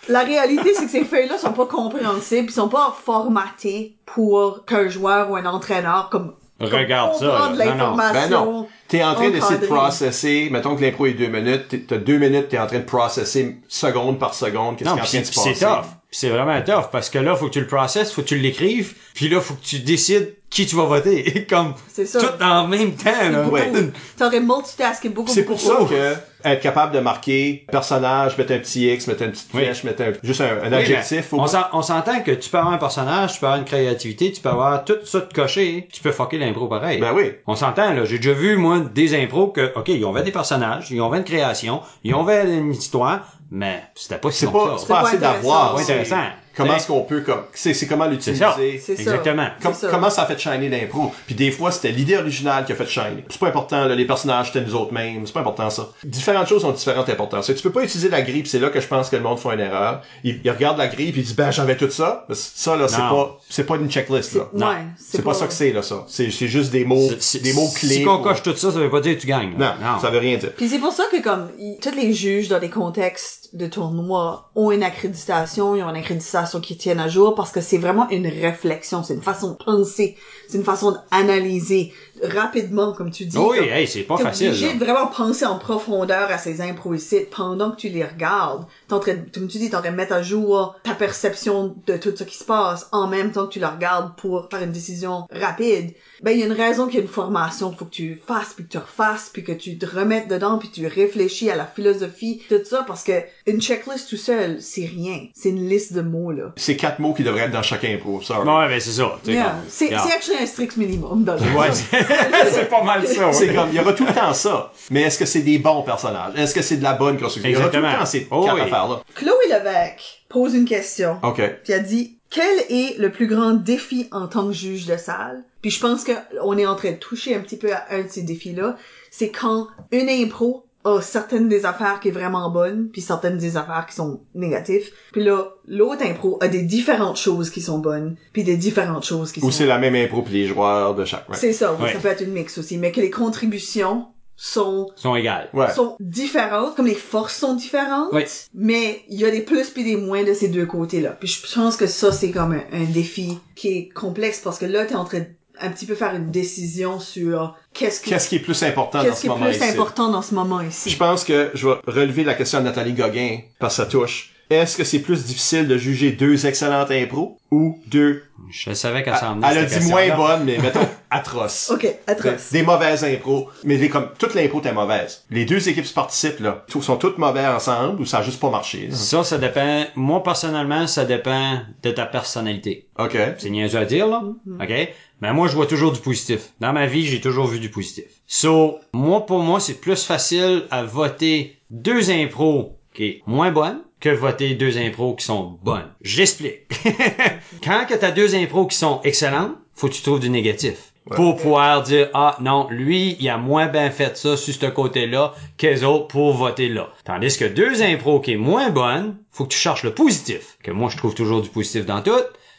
la réalité, c'est que ces feuilles-là sont pas compréhensibles, ils sont pas formatées pour qu'un joueur ou un entraîneur comme regarde ça. Non, non. Ben non. T'es en train d'essayer de processer, mettons que l'impro est deux minutes, t'es- t'as deux minutes, t'es en train de processer seconde par seconde qu'est-ce qui Non, est en train de c'est se passer. c'est tough. C'est vraiment tough parce que là, faut que tu le processes, faut que tu l'écrives, puis là, faut que tu décides qui tu vas voter. Comme C'est ça. tout en même temps. Là. Beaucoup. Ouais. T'aurais multitaské beaucoup, C'est beaucoup pour ça plus. que être capable de marquer personnage, mettre un petit X, mettre une petite Oui. flèche, mettre un, juste un, un Oui, adjectif. on s'entend que tu peux avoir un personnage, tu peux avoir une créativité, tu peux avoir tout ça de coché, tu peux fucker l'impro pareil. Ben oui. On s'entend, là. J'ai déjà vu, moi, des impros que, OK, ils ont fait des personnages, ils ont fait une création, ils ont fait une histoire, mais c'était pas si C'est pas, c'est ça. C'est pas pas assez intéressant. d'avoir. C'est intéressant. Comment est-ce qu'on peut, comme, c'est, c'est comment l'utiliser. C'est ça. Exactement. Com- C'est ça. comment ça a fait shiner l'impro. Puis des fois, c'était l'idée originale qui a fait shiner. C'est pas important, là, les personnages, c'était nous autres mêmes. C'est pas important, ça. Différentes choses ont différentes importances. Et tu peux pas utiliser la grille, c'est là que je pense que le monde fait une erreur. Il, il regarde la grille, puis il dit, ben, j'avais tout ça. Ça, là, c'est Non. pas, c'est pas une checklist, là. Non. Ouais, C'est pas ça que c'est, là, ça. C'est, c'est juste des mots, des mots clés. Si on pour- coche tout ça, ça veut pas dire que tu gagnes. Non, là. ça veut rien dire. Puis c'est pour ça que comme y- tous les juges dans des contextes de tournois ont une accréditation, ils ont une accréditation qui tienne à jour parce que c'est vraiment une réflexion, c'est une façon de penser, c'est une façon d'analyser rapidement comme tu dis. Oui, comme- hey, c'est pas T'es facile. obligé là. de vraiment penser en profondeur à ces impros ici pendant que tu les regardes. T'es en train, de- comme tu dis, t'es en train de mettre à jour ta perception de tout ce qui se passe en même temps que tu la regardes pour faire une décision rapide. Ben, il y a une raison qu'il y a une formation. Faut que tu fasses, puis que tu refasses, puis que tu te remettes dedans, puis tu réfléchis à la philosophie, tout ça, parce que une checklist tout seul, c'est rien. C'est une liste de mots, là. C'est quatre mots qui devraient être dans chaque impro, sorry. Ouais, ben c'est ça. Yeah. C'est regarde. c'est actually un strict minimum dans le Ouais, c'est pas mal ça. ouais. C'est comme, il y aura tout le temps ça. Mais est-ce que c'est des bons personnages? Est-ce que c'est de la bonne construction? Il y aura tout le Exactement. temps ces Oh quatre oui. affaires-là. Chloé Levesque pose une question. OK. qui a dit quel est le plus grand défi en tant que juge de salle? Puis je pense que on est en train de toucher un petit peu à un de ces défis là c'est quand une impro a certaines des affaires qui est vraiment bonne puis certaines des affaires qui sont négatives puis là l'autre impro a des différentes choses qui sont bonnes puis des différentes choses qui Ou sont c'est la même impro puis les joueurs de chaque. ouais. c'est ça Ouais. ça peut être une mix aussi mais que les contributions sont sont égales. Ouais. sont différentes, comme les forces sont différentes, Oui. mais il y a des plus puis des moins de ces deux côtés-là. Puis je pense que ça, c'est comme un, un défi qui est complexe parce que là, t'es en train de un petit peu faire une décision sur qu'est-ce qui, Qu'est-ce qui est plus important dans qu'est-ce ce qui est moment plus ici? important dans ce moment ici? Je pense que je vais relever la question de Nathalie Gauguin par sa touche. Est-ce que c'est plus difficile de juger deux excellentes impros ou deux... Je savais qu'elle s'en Elle a dit moins bonnes, mais mettons atroces. Ok, atroce. Des, des mauvaises impros. Mais les, comme, toute l'impro était mauvaise. Les deux équipes qui participent, là, tout- sont toutes mauvaises ensemble ou ça a juste pas marché. là? Ça, ça dépend. Moi, personnellement, ça dépend de ta personnalité. OK. C'est niaiseux à dire, là. OK? Mais moi, je vois toujours du positif. Dans ma vie, j'ai toujours vu du positif. So, moi, pour moi, c'est plus facile à voter deux impros qui est moins bonnes que voter deux impros qui sont bonnes. J'explique. Quand que t'as deux impros qui sont excellentes, faut que tu trouves du négatif. Pour pouvoir dire, ah, non, lui, il a moins bien fait ça sur ce côté-là qu'les autres pour voter là. Tandis que deux impros qui est moins bonnes, faut que tu cherches le positif. Que moi, je trouve toujours du positif dans tout.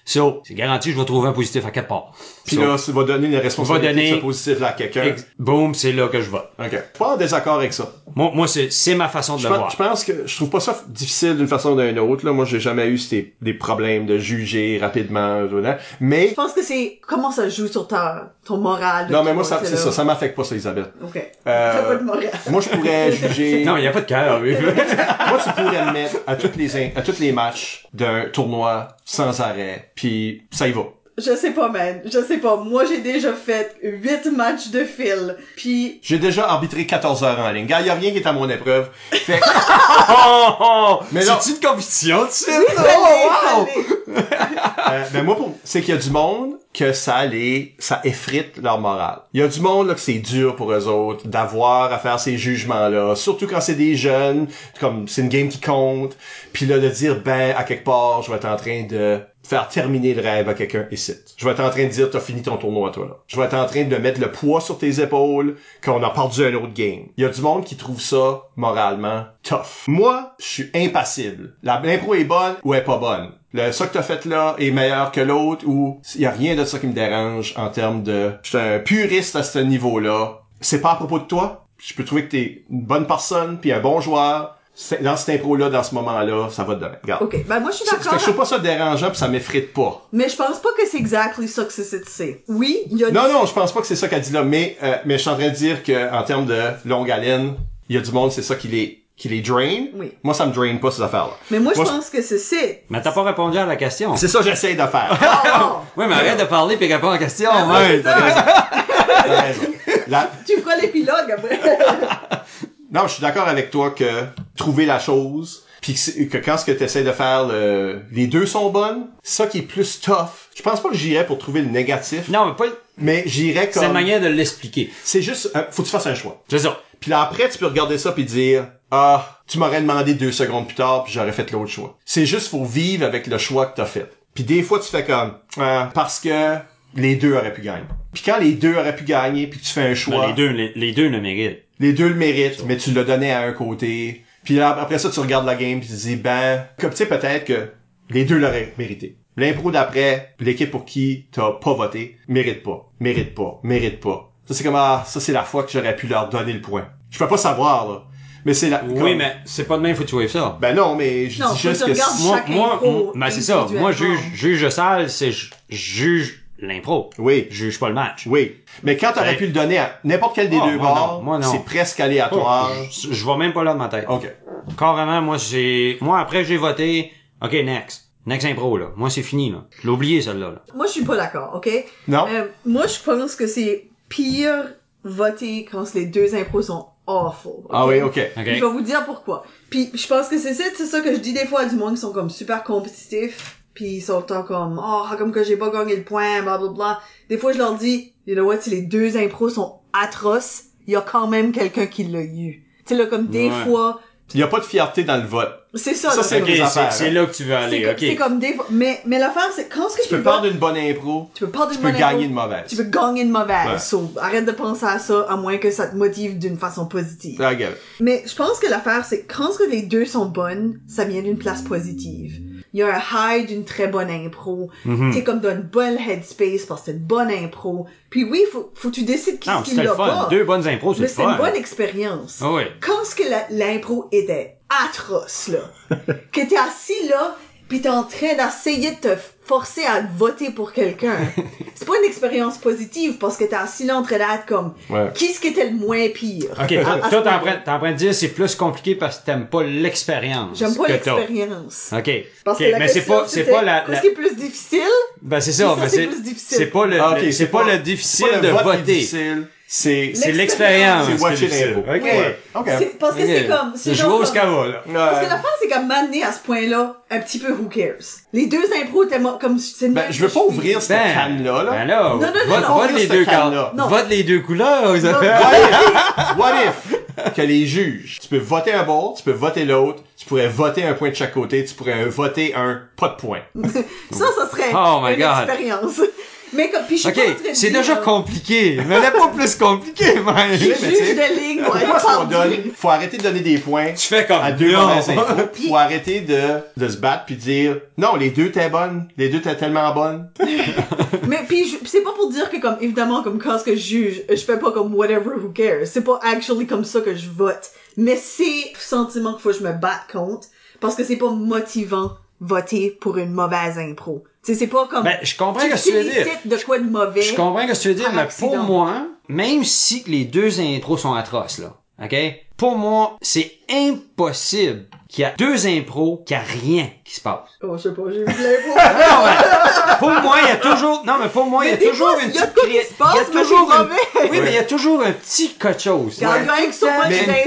So, c'est garanti, je vais trouver un positif à quelque part. Puis So, là, ça va donner une responsabilité donner- positif-là à quelqu'un. ex- boom, c'est là que je vote. OK. Je suis pas en désaccord avec ça. Moi, moi c'est, c'est ma façon de Je le pense, voir. je pense que je trouve pas ça difficile d'une façon ou d'une autre. Là. Moi, j'ai jamais eu ces, des problèmes de juger rapidement. là. Mais Je pense que c'est comment ça joue sur ta, ton moral. non, mais moi, ça, c'est ça. Ça m'affecte pas ça, Isabelle. Ok. Euh, T'as pas de moral. Moi, je pourrais juger. Non, il y a pas de cœur. oui. moi, tu pourrais me mettre à toutes les in- à tous les matchs d'un tournoi sans arrêt. Puis ça y va. Je sais pas, man. Je sais pas. Moi, j'ai déjà fait huit matchs de fil. Puis J'ai déjà arbitré 14 heures en ligne. Gars, y a rien qui est à mon épreuve. Fait que- oh, oh, Mais non. C'est une compétition, tu sais? Fallait, wow! fallait. Euh, ben moi, pour... c'est qu'il y a du monde que ça les, ça effrite leur morale. Il y a du monde là que c'est dur pour eux autres d'avoir à faire ces jugements-là, surtout quand c'est des jeunes, comme c'est une game qui compte, puis là de dire ben à quelque part, je vais être en train de faire terminer le rêve à quelqu'un ici. Je vais être en train de dire t'as fini ton tournoi toi là. Je vais être en train de mettre le poids sur tes épaules qu'on a perdu un autre game. Il y a du monde qui trouve ça moralement tough. Moi, je suis impassible. L'impro est bonne ou est pas bonne. Le ça que t'as fait là est meilleur que l'autre ou il y a rien de ça qui me dérange en termes de je suis un puriste à ce niveau-là. C'est pas à propos de toi. Je peux trouver que t'es une bonne personne puis un bon joueur. C'est- dans cette impro-là, dans ce moment-là, ça va de demain. Regarde. Ok, ben moi je suis d'accord. que je trouve pas ça dérangeant pis ça m'effrite pas. Mais je pense pas que c'est exactly ça que c'est c'est. Oui, il y a Non, du- non, je pense pas que c'est ça qu'elle dit là, mais, euh, mais je suis en train de dire que, en termes de longue haleine, il y a du monde, c'est ça qui les, qui les drain. Oui. Moi, ça me drain pas, ces affaires-là. Mais moi je pense que c'est c'est. Mais t'as pas répondu à la question. C'est ça que j'essaye de faire. Oh, Oui, mais arrête de parler puis réponds à la question. Oui, ouais. T'as raison. La- tu feras l'épilogue après. Non, je suis d'accord avec toi que trouver la chose, puis que, quand ce que tu essaies de faire, le- les deux sont bonnes, ça qui est plus tough. Je pense pas que j'irais pour trouver le négatif, Non, mais pas, mais j'irais c'est une comme... manière de l'expliquer. C'est juste, euh, faut que tu fasses un choix. C'est ça. Puis là après, tu peux regarder ça puis dire, ah, tu m'aurais demandé deux secondes plus tard, puis j'aurais fait l'autre choix. C'est juste faut vivre avec le choix que t'as fait. Puis des fois, tu fais comme, ah, parce que les deux auraient pu gagner. Puis quand les deux auraient pu gagner, puis que tu fais un choix, Ben, les deux, les, les deux le méritent. Les deux le méritent, mais tu l'as donné à un côté. Puis là, après ça, tu regardes la game puis tu te dis, ben, comme tu sais, peut-être que les deux l'auraient mérité. L'impro d'après, l'équipe pour qui t'as pas voté, mérite pas, mérite pas, mérite pas. Ça, c'est comme, ah, ça, c'est la fois que j'aurais pu leur donner le point. Je peux pas savoir, là. Mais c'est la... Oui, comme- mais c'est pas de même, faut que tu vois ça. Ben non, mais je Non, dis juste que Moi, moi, ben c'est ça. Moi, juge, juge sale, c'est juge l'impro. Oui, Je juge pas le match. oui. Mais quand t'aurais Ouais. pu le donner à n'importe quel des Oh, deux moi, bords, non, moi, non. c'est presque aléatoire. Je, je vais même pas là de ma tête. OK. Carrément, moi, c'est, moi, après j'ai voté, ok, next. Next impro, là. Moi, c'est fini, là. Je l'ai oublié, celle-là, là. Moi je suis pas d'accord, ok? Non? Euh, moi je pense que c'est pire voter quand les deux impros sont awful. Ah oui, OK. Ok. Je vais vous dire pourquoi. Puis je pense que c'est ça, c'est ça que je dis des fois à du monde qui sont comme super compétitifs, puis ils sont tout le temps comme oh comme que j'ai pas gagné le point, bla bla bla. Des fois je leur dis, you know what, si les deux impros sont atroces, il y a quand même quelqu'un qui l'a eu. Tu sais là comme des Ouais. fois, Il y a pas de fierté dans le vote. c'est ça. Ça, c'est une Ok, des c'est, hein. là que tu veux aller, ok. c'est comme des fois, mais mais l'affaire c'est quand ce que Tu tu peux perdre une bonne impro, tu peux perdre une tu peux gagner impro, une mauvaise. tu peux gagner une mauvaise. Ouais. So, arrête de penser à ça à moins que ça te motive d'une façon positive. Regarde. Mais je pense que l'affaire, c'est quand ce que les deux sont bonnes, ça vient d'une place positive. Il y a un high d'une très bonne impro. Mm-hmm. T'es comme dans une bonne headspace parce que c'est une bonne impro. Puis oui, faut, faut que tu décides qui le l'a pas. Deux bonnes impros, c'est Mais le c'est fun. une bonne expérience. Ah oui. Quand ce que la- l'impro était atroce, là, que t'es assis là, pis t'es en train d'essayer de te forcer à voter pour quelqu'un, c'est pas une expérience positive parce que t'es assis là en train d'être comme, Ouais. qui ce qui était le moins pire? Ok, À- toi, ce t'es en train, t'es en train de dire c'est plus compliqué parce que t'aimes pas l'expérience. J'aime pas l'expérience. Ok. Parce Ok, que la mais c'est question, pas, c'est pas la, la- Qu'est-ce qui est plus difficile? ben c'est ça, ça, mais c'est c'est, plus difficile? c'est pas le, Ah, ok, le- c'est pas le difficile pas le de voter. difficile, c'est... C'est L'expérience. C'est difficile. l'impro. Ok. Ouais. OK. C'est- parce que c'est comme, c'est Je genre joue au Scava, là. Parce que Ouais. la fin, c'est comme m'amener à ce point-là, un petit peu who cares? Les deux impros étaient comme, c'est Ben, je veux pas ouvrir cette Ben, canne-là, là. Ben là, Non, non, non, vote, non, vote les deux. Non. Vote les deux couleurs. What if, what if que les juges, tu peux voter un bord, tu peux voter l'autre, tu pourrais voter un point de chaque côté, tu pourrais voter un pas de point. Ça, ça serait Oh my une God. expérience. Mais comme, puis je suis Ok, pas en train de c'est dire, déjà euh, compliqué. Mais là, pas plus compliqué, man. Les mais tu sais, juges de ligne est-ce qu'on donne, faut arrêter de donner des points Tu fais comme à deux non. mauvaises infos. Faut arrêter de, de se battre puis dire, non, les deux t'es bonnes, les deux t'es tellement bonnes. Mais puis je- puis c'est pas pour dire que comme évidemment comme quand ce que je juge, je fais pas comme whatever who cares. C'est pas actually comme ça que je vote. Mais c'est le sentiment qu'il faut que je me batte contre parce que c'est pas motivant voter pour une mauvaise impro. Tu sais c'est pas comme Ben, je comprends que tu veux dire. félicites de quoi de mauvais. Je comprends que tu veux dire, mais accident. pour moi, même si les deux intros sont atroces, là, ok? Pour moi, c'est impossible qu'il y a deux impros, qu'il y a rien qui se passe. Oh, je sais pas, j'ai vu de l'impro. Non, mais pour moi, il y a toujours, non, mais pour moi, il y a toujours fois, une petite qui il y a toujours un- oui, mais il y a toujours un petit quelque chose. Regarde, Ouais. so much Mais, mais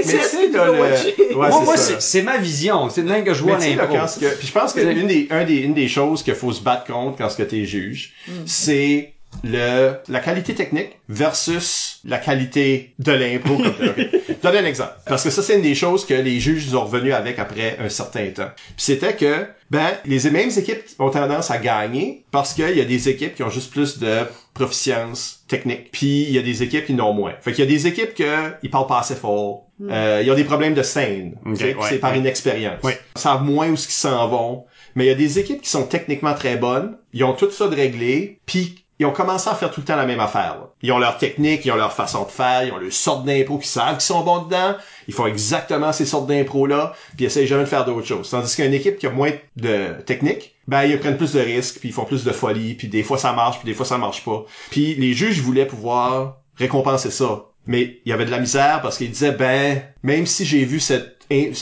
dois le, ouais, moi, c'est moi, c'est, ma vision. C'est de même que je vois l'impro. quand puis je pense que une des, un des, une des choses qu'il faut se battre contre quand ce que t'es juge, Mm. c'est le, la qualité technique versus la qualité de. Ok. Donne un exemple. Parce que ça, c'est une des choses que les juges sont revenus avec après un certain temps. Puis c'était que, ben, les mêmes équipes ont tendance à gagner parce qu'il y a des équipes qui ont juste plus de proficience technique. Puis il y a des équipes qui n'ont moins. Fait qu'il y a des équipes que ils parlent pas assez fort. Euh, ils ont des problèmes de scène. Ok, Tu sais, ouais, c'est par ouais. inexpérience. Ouais. Ils savent moins où ce qu'ils s'en vont. Mais il y a des équipes qui sont techniquement très bonnes. Ils ont tout ça de réglé. Puis ils ont commencé à faire tout le temps la même affaire. là. Ils ont leur technique, ils ont leur façon de faire, ils ont leur sorte d'impro qu'ils savent qu'ils sont bons dedans. Ils font exactement ces sortes d'impro-là, puis ils essayent jamais de faire d'autres choses. Tandis qu'une équipe qui a moins de technique, ben ils prennent plus de risques, puis ils font plus de folie, puis des fois ça marche, puis des fois ça marche pas. Puis les juges voulaient pouvoir récompenser ça. Mais il y avait de la misère parce qu'ils disaient, ben, même si j'ai vu ce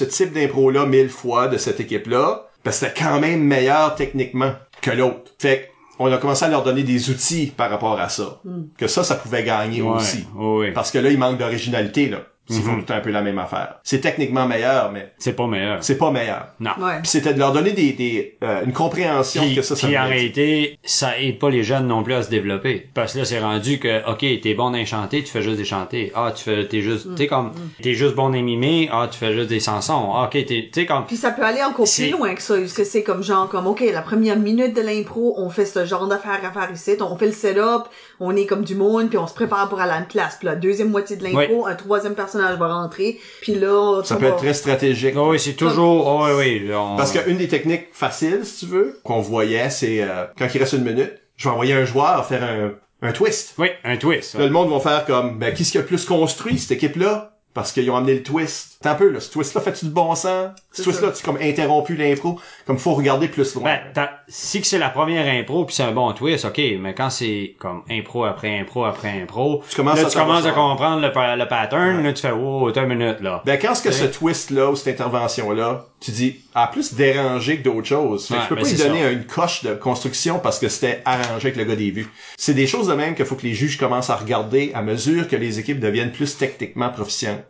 type d'impro-là mille fois de cette équipe-là, ben c'était quand même meilleur techniquement que l'autre. Fait on a commencé à leur donner des outils par rapport à ça. Que ça, ça pouvait gagner Ouais, aussi. ouais, ouais. Parce que là, il manque d'originalité, là. S'ils font Mhm. tout un peu la même affaire. C'est techniquement meilleur, mais C'est pas meilleur. c'est pas meilleur. Non. Ouais. Puis c'était de leur donner des, des euh, une compréhension Puis, que ça, ça puis en réalité, ça aide pas les jeunes non plus à se développer. Parce que là, c'est rendu que, ok, t'es bon dans chanter, tu fais juste des chanter. Ah, tu fais, t'es juste, t'es comme, t'es juste bon dans mimer. Ah, tu fais juste des chansons. Ah, ok, t'es, t'es comme, Puis ça peut aller encore C'est- plus loin que ça, parce que c'est comme genre comme OK, la première minute de l'impro, on fait ce genre d'affaires à faire ici, on fait le setup, on est comme du monde, puis on se prépare pour aller à une classe. Puis la deuxième moitié de l'impro, un troisième personnage va rentrer, puis là Ça peut va- être très stratégique. oh, oui, c'est toujours, oh, oui, oui. on- Parce qu'une des techniques faciles, si tu veux, qu'on voyait, c'est euh, quand il reste une minute, je vais envoyer un joueur faire un, un twist. Oui, un twist. Là, le monde va faire comme, ben, qui ce qui a le plus construit, cette équipe-là? Parce qu'ils ont amené le twist. T'as un peu, là, ce twist-là, fait-tu du bon sens? Ce twist-là, tu comme interrompu l'impro. Comme faut regarder plus loin. Ben, t'as- si que c'est la première impro puis c'est un bon twist, ok, mais quand c'est comme impro après impro après impro, Tu commences là, à tu commences à savoir. comprendre le, le pattern, là, tu fais, wow, t'as une minute, là. Ben, quand ce que ce twist-là ou cette intervention-là, tu dis, a plus dérangé que d'autres choses. Fait que Ouais, je peux ben, pas lui donner ça. une coche de construction parce que c'était arrangé avec le gars des vues. C'est des choses de même qu'il faut que les juges commencent à regarder à mesure que les équipes deviennent plus techniquement proficientes.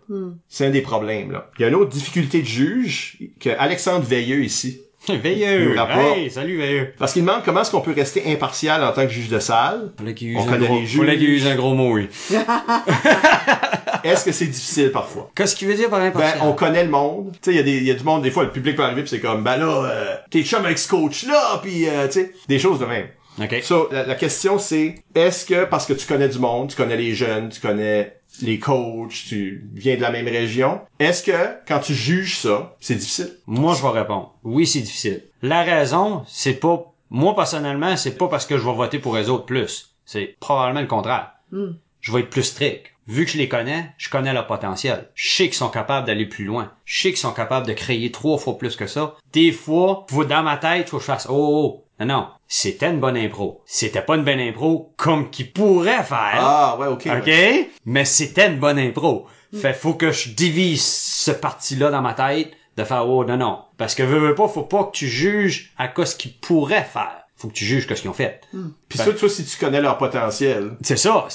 C'est un des problèmes, là. Il y a une autre difficulté de juge que Alexandre Veilleux ici. Veilleux! Hey, salut, Veilleux! Parce qu'il demande comment est-ce qu'on peut rester impartial en tant que juge de salle. On connaît gros, les juges. qu'il use un gros mot, oui. Est-ce que c'est difficile parfois? Qu'est-ce qu'il veut dire par Ben, impartial? on connaît le monde. Tu sais, il y a y du monde, des fois, le public peut arriver pis c'est comme, ben là, euh, t'es chum avec ce coach-là, pis euh, tu sais, des choses de même. Ok. So, la, la question c'est, est-ce que parce que tu connais du monde, tu connais les jeunes, tu connais les coachs, tu viens de la même région, est-ce que quand tu juges ça, c'est difficile? Moi, je vais répondre. Oui, c'est difficile. La raison, c'est pas, moi, personnellement, c'est pas parce que je vais voter pour les autres plus. C'est probablement le contraire. Hmm. Je vais être plus strict. Vu que je les connais, je connais leur potentiel. Je sais qu'ils sont capables d'aller plus loin. Je sais qu'ils sont capables de créer trois fois plus que ça. Des fois, faut dans ma tête, faut que je fasse, oh, oh, oh. Non, non, c'était une bonne impro. C'était pas une bonne impro comme qu'ils pourraient faire. Ah, ouais, ok. OK? Mais c'était une bonne impro. Fait faut que je divise ce parti-là dans ma tête de faire oh non non parce que veux, veux pas faut pas que tu juges à quoi ce qu'ils pourraient faire. Faut que tu juges que ce qu'ils ont fait. Pis ça, toi, si tu connais leur potentiel, C'est ça.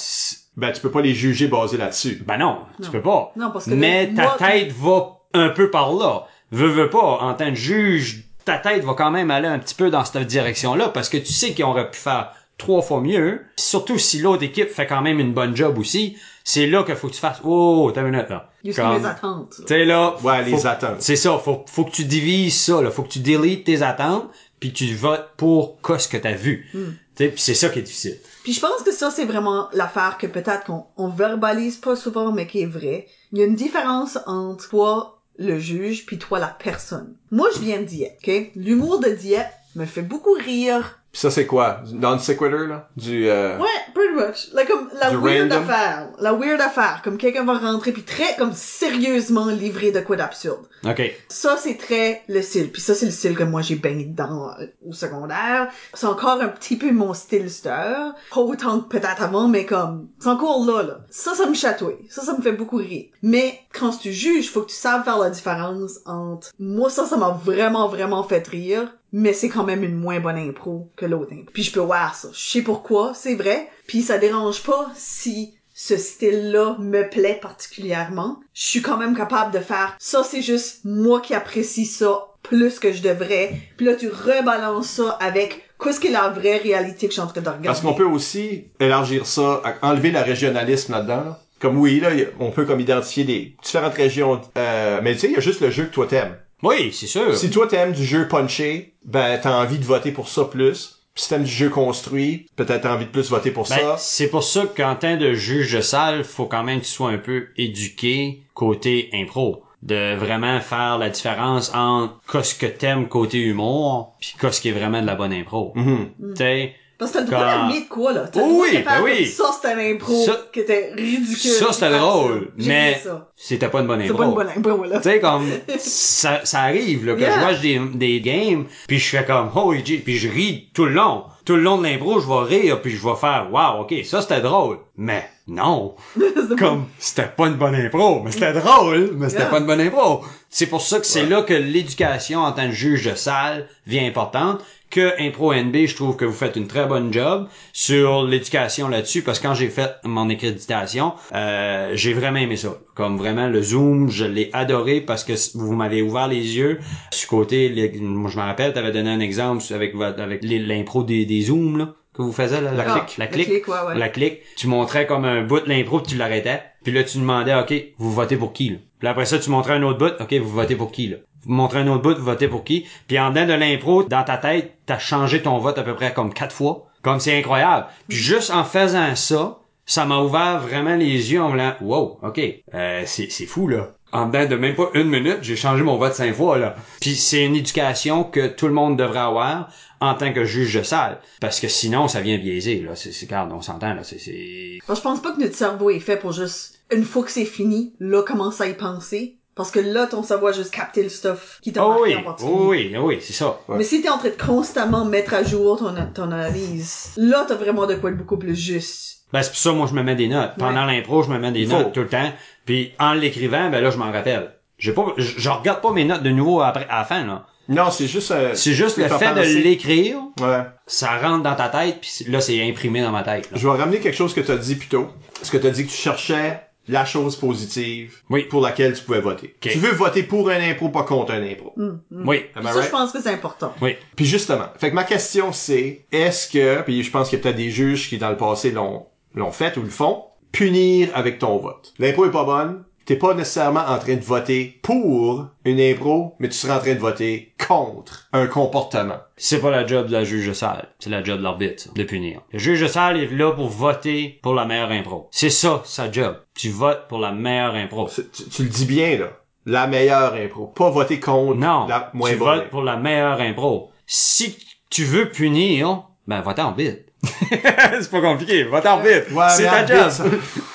Ben tu peux pas les juger basés là-dessus. Ben non, tu peux pas. Non, parce que Mais ta moi- tête va un peu par là. Veux veux pas en tant que juge, ta tête va quand même aller un petit peu dans cette direction-là parce que tu sais qu'ils auraient pu faire trois fois mieux. Surtout si l'autre équipe fait quand même une bonne job aussi. C'est là qu'il faut que tu fasses oh t'as une minute là. Juste Comme- mes attentes. Tu sais là, Ouais, les faut- attentes. C'est ça, faut, faut que tu divises ça, là. Faut que tu délites tes attentes, puis tu votes pour quoi ce que t'as vu. Tu sais, puis c'est ça qui est difficile. Puis je pense que ça, c'est vraiment l'affaire que peut-être qu'on on verbalise pas souvent, mais qui est vrai. Il y a une différence entre toi, le juge, puis toi, la personne. Moi, je viens de Dieppe, OK? L'humour de Dieppe me fait beaucoup rire. Pis ça, c'est quoi? Non sequitur, là? Du, euh... Ouais, pretty much. Like, comme, la Du weird random? affaire. La weird affaire. Comme quelqu'un va rentrer puis très, comme, sérieusement livré de quoi d'absurde. OK. Ça, c'est très le style. Puis ça, c'est le style que moi, j'ai baigné dedans euh, au secondaire. C'est encore un petit peu mon style star. Pas autant que peut-être avant, mais comme, c'est encore là, là. Ça, ça me chatouille. Ça, ça me fait beaucoup rire. Mais quand tu juges, faut que tu saves faire la différence entre, moi, ça, ça m'a vraiment, vraiment fait rire. Mais c'est quand même une moins bonne impro que l'autre impro. Puis je peux voir ça. Je sais pourquoi, c'est vrai. Puis ça dérange pas si ce style-là me plaît particulièrement. Je suis quand même capable de faire ça, c'est juste moi qui apprécie ça plus que je devrais. Puis là, tu rebalances ça avec qu'est-ce qui est la vraie réalité que je suis en train de regarder. Parce qu'on peut aussi élargir ça, enlever le régionalisme là-dedans. là. Comme oui, là, on peut comme identifier des différentes régions. Euh, mais tu sais, il y a juste le jeu que toi t'aimes. Oui, c'est sûr. Si toi t'aimes du jeu punché, ben t'as envie de voter pour ça plus. Si t'aimes du jeu construit, peut-être t'as envie de plus voter pour Ben, ça. c'est pour ça qu'en tant de juge de salle, faut quand même que tu sois un peu éduqué côté impro. De vraiment faire la différence entre qu'est-ce que t'aimes côté humour, puis qu'est-ce qui est vraiment de la bonne impro. Mhm. Sais, Parce que t'as le droit Quand- d'admettre quoi, là? T'as le Oui, droit de ben faire oui. que ça, c'était un impro Ça- qui était ridicule. Ça, c'était drôle, mais c'était pas une bonne C'est impro. pas une bonne impro, là. Tu sais, comme, ça, ça arrive, là, que Yeah. je watch des, des games, puis je fais comme, oh, puis je ris tout le long. Tout le long de l'impro, je vais rire, puis je vais faire, wow, ok, ça c'était drôle. Mais, non. comme, c'était pas une bonne impro, mais c'était drôle, mais c'était Yeah. pas une bonne impro. C'est pour ça que c'est là que l'éducation en tant que juge de salle vient importante. Que Impro NB, je trouve que vous faites une très bonne job sur l'éducation là-dessus, parce que quand j'ai fait mon accréditation, euh, j'ai vraiment aimé ça. Comme vraiment le Zoom, je l'ai adoré parce que vous m'avez ouvert les yeux sur côté. les- moi, je me rappelle, t'avais donné un exemple avec avec l'impro des, des Zooms là que vous faisiez là, la Ah, clique, la la clique, clique, ouais, ouais. la clique. Tu montrais comme un bout de l'impro, puis tu l'arrêtais. Puis là, tu demandais, ok, vous votez pour qui là? Puis après ça, tu montrais un autre bout, ok, vous votez pour qui là? Vous montrez un autre bout, vous votez pour qui? Puis en dedans de l'impro, dans ta tête, t'as changé ton vote à peu près comme quatre fois. Comme c'est incroyable. Puis juste en faisant ça, ça m'a ouvert vraiment les yeux en me disant, wow, ok, euh, c'est c'est fou là. En dedans de même pas une minute, j'ai changé mon vote cinq fois là. Puis c'est une éducation que tout le monde devrait avoir en tant que juge de salle, parce que sinon ça vient biaiser là. C'est c'est regarde, on s'entend là. C'est c'est Moi, je pense pas que notre cerveau est fait pour juste, une fois que c'est fini, là, commencer à y penser. Parce que là, ton cerveau a juste capté le stuff qui t'a Oh marqué oui, en particulier. oh oui, oh oui, c'est ça. Mais si t'es en train de constamment mettre à jour ton, ton analyse, là, t'as vraiment de quoi être beaucoup plus juste. Ben c'est pour ça moi je me mets des notes. Pendant l'impro, je me mets des notes tout le temps. Puis en l'écrivant, ben là je m'en rappelle. J'ai pas je, je regarde pas mes notes de nouveau après à la fin là. Non, c'est juste... euh, C'est juste le t'as fait de l'écrire, Ouais. ça rentre dans ta tête puis là c'est imprimé dans ma tête. là. Je vais ramener quelque chose que tu as dit plus tôt. Parce que tu as dit que tu cherchais la chose positive Oui. pour laquelle tu pouvais voter. Tu veux voter pour un impro, pas contre un impro. Oui. Am I Ça, right? je pense que c'est important. Oui. Puis justement, fait que ma question c'est, est-ce que, puis je pense qu'il y a peut-être des juges qui dans le passé l'ont l'ont fait ou le font, punir avec ton vote. L'impro est pas bonne, t'es pas nécessairement en train de voter pour une impro, mais tu seras en train de voter contre un comportement. C'est pas la job de la juge de salle, c'est la job de l'arbitre, ça, de punir. Le juge de salle est là pour voter pour la meilleure impro. C'est ça, sa job. Tu votes pour la meilleure impro. Tu, tu le dis bien là, la meilleure impro, pas voter contre Non, la moins tu votes pour la meilleure impro. Si tu veux punir, ben vote en bite. c'est pas compliqué, vote en bite. Ouais, c'est ta job.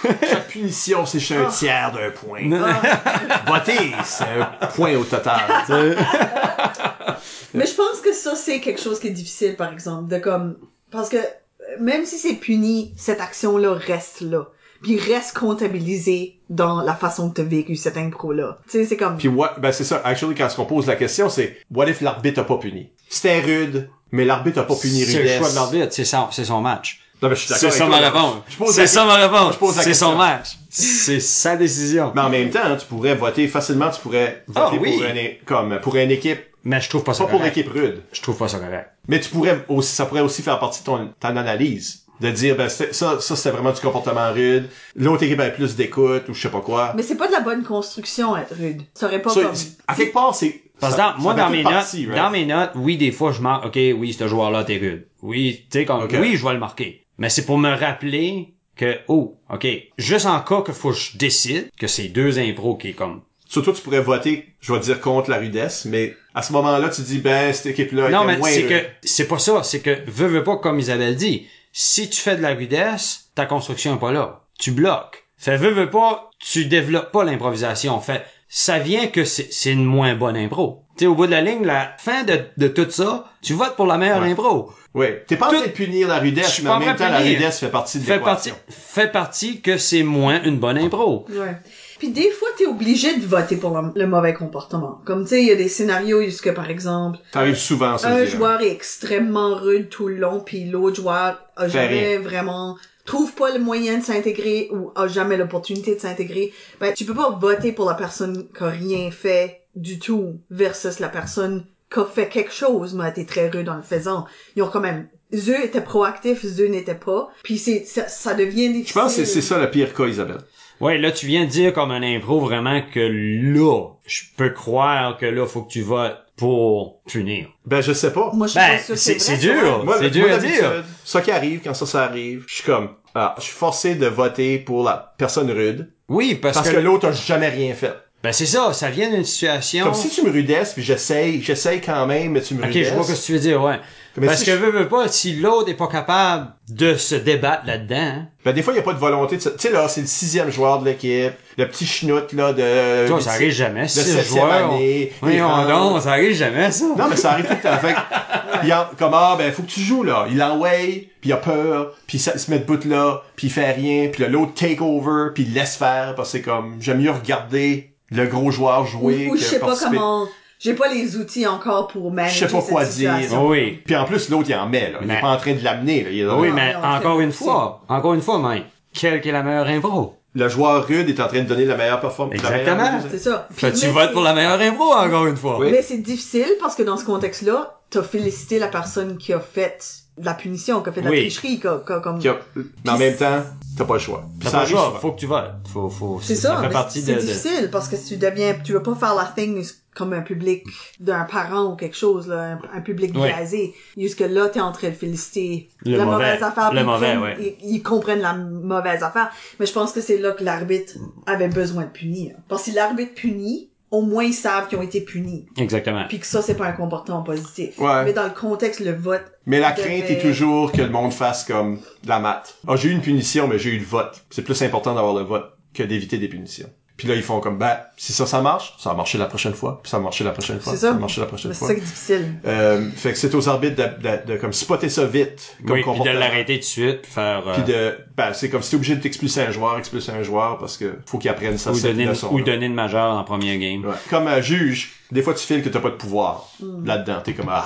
punition, c'est chez un tiers d'un point. Voter, c'est un point au total. Mais je pense que ça, c'est quelque chose qui est difficile, par exemple, de comme, parce que, même si c'est puni, cette action-là reste là. Puis reste comptabilisé dans la façon que t'as vécu cette impro-là. Tu sais, c'est comme, Puis what, ben c'est ça. Actually, quand on pose la question, c'est what if l'arbitre a pas puni? C'était rude, mais l'arbitre a pas puni C'est le rudesse. choix de l'arbitre, c'est son, c'est son match. Non, mais je suis d'accord C'est ça ma réponse. Je pose C'est ça ma réponse. je pose la C'est son match. C'est sa décision. Mais en même temps, hein, tu pourrais voter facilement, tu pourrais voter Ah, oui. pour une, comme, pour une équipe, Mais je trouve pas ça pas pour correct. équipe rude. Je trouve pas ça correct. Mais tu pourrais aussi, ça pourrait aussi faire partie de ton, ton analyse. De dire, ben, c'est- ça, ça, c'était vraiment du comportement rude. L'autre équipe avait plus d'écoute, ou je sais pas quoi. mais c'est pas de la bonne construction, être rude. Ça aurait pas Ça, comme, à quelque part, c'est, Parce que dans, moi, dans mes notes, partie, right? dans mes notes, oui, des fois, je marque, ok, oui, ce joueur-là, t'es rude. Oui, tu sais, comme, Ok. oui, je vais le marquer. Mais c'est pour me rappeler que, oh, ok, juste en cas que faut que je décide que c'est deux impros qui est comme, Surtout, tu pourrais voter, je vais dire contre la rudesse, mais à ce moment-là, tu dis, ben, cette équipe-là non, mais c'est que, c'est pas ça, c'est que, veux, veux pas, comme Isabelle dit, si tu fais de la rudesse, ta construction est pas là. Tu bloques. Fait, veux, veux pas, tu développes pas l'improvisation. Fait, ça vient que c'est c'est une moins bonne impro. Tu sais, au bout de la ligne, la fin de, de tout ça, tu votes pour la meilleure Ouais. impro. Ouais. T'es pas en train de punir la Je rudesse, suis mais pas en même temps, la rudesse fait partie de Fait partie, l'équation. fait partie que c'est moins une bonne impro. Ouais. Puis des fois, t'es obligé de voter pour le, le mauvais comportement. Comme tu sais, il y a des scénarios où, que, par exemple, T'arrives souvent, ça, un joueur est extrêmement rude tout le long, puis l'autre joueur a jamais vraiment trouve pas le moyen de s'intégrer ou a jamais l'opportunité de s'intégrer. Ben, tu peux pas voter pour la personne qui a rien fait du tout versus la personne qui a fait quelque chose mais a été très rude en le faisant. Ils ont quand même eux étaient proactifs, eux n'étaient pas. Puis c'est ça, ça devient difficile. Je pense que c'est- c'est ça le pire cas, Isabelle. Ouais, là, tu viens de dire comme un impro vraiment que là, je peux croire que là, faut que tu votes pour punir. Ben, je sais pas. Moi, je suis Ben, pas sûre que c'est- dur. Moi, c'est moi, dur à dire. Ça qui arrive, quand ça, ça arrive, je suis comme, ah, je suis forcé de voter pour la personne rude, Oui, parce, parce, que, que, l'autre a jamais rien fait. Ben c'est ça, ça vient d'une situation... Comme si tu me rudesses, puis j'essaye, j'essaye quand même, mais tu me Ok, rudesses. je vois ce que tu veux dire, ouais. Mais Parce si que je- veux, veux pas, si l'autre est pas capable de se débattre là-dedans, hein, Ben, des fois, il n'y a pas de volonté de. Tu sais, là, c'est le sixième joueur de l'équipe, le petit chenoute, là, de... toi, ça arrive jamais. de Si le septième joueur, année. on... Voyons il rentre. donc, ça arrive jamais, ça. Non, mais ça arrive tout le temps. Fait il en, comme, ah, ben, faut que tu joues, là. Il enway, puis il a peur, puis ça, il se met debout là, puis il fait rien, puis l'autre take over, puis il laisse faire, parce que c'est comme, j'aime mieux regarder le gros joueur Ou, jouer ou je sais pas comment, j'ai pas les outils encore pour manager Je sais pas cette quoi dire. situation. Oui. Puis en plus, l'autre, il en met, là. Il Mais- est pas en train de l'amener, là. Il est là. Oui, Non, mais non, encore une fois, encore une fois, Mike, quelle est la meilleure impro? Le joueur rude est en train de donner la meilleure performance. Exactement. C'est ça. Puis- tu votes pour la meilleure impro, encore une fois. Oui. Mais c'est difficile parce que dans ce contexte-là, t'as félicité la personne qui a fait la punition, qui a fait de Oui. la tricherie, qui a- qui a comme... Qui a- Mais en même temps, t'as pas le choix. Puis ça pas le arrive faut que tu votes. Faut, faut, C'est ça, fait mais partie c'est de, de- difficile parce que si tu deviens, tu veux pas faire la thing comme un public d'un parent ou quelque chose, là, un, un public Oui. biaisé. Jusque là, t'es en train de féliciter Le la mauvais. mauvaise affaire. Le ils mauvais, prennent- ouais. Ils, ils comprennent la mauvaise affaire. Mais je pense que c'est là que l'arbitre avait besoin de punir. Parce que si l'arbitre punit, au moins ils savent qu'ils ont été punis. Exactement. Puis que ça, c'est pas un comportement positif. Ouais. Mais dans le contexte, le vote, Mais la devait- crainte est toujours que le monde fasse comme de la maths. Ah, j'ai eu une punition, mais j'ai eu le vote. C'est plus important d'avoir le vote que d'éviter des punitions. Puis là, ils font comme, ben, si ça, ça marche, ça va marcher la prochaine fois, puis ça va marcher la prochaine fois, c'est ça ça. va marcher la prochaine c'est fois. ça qui est difficile. Euh, fait que c'est aux arbitres de, de, de comme spotter ça vite, comme Oui, puis de l'arrêter tout de suite, puis faire... euh, Puis de, ben, c'est comme si t'es obligé de t'expulser un joueur, expulser un joueur, parce que faut qu'il apprenne ça, ou donner, une, leçon. ou donner une majeure en premier game. Ouais. Comme un juge, des fois tu files que t'as pas de pouvoir Mm. là-dedans. T'es comme, ah.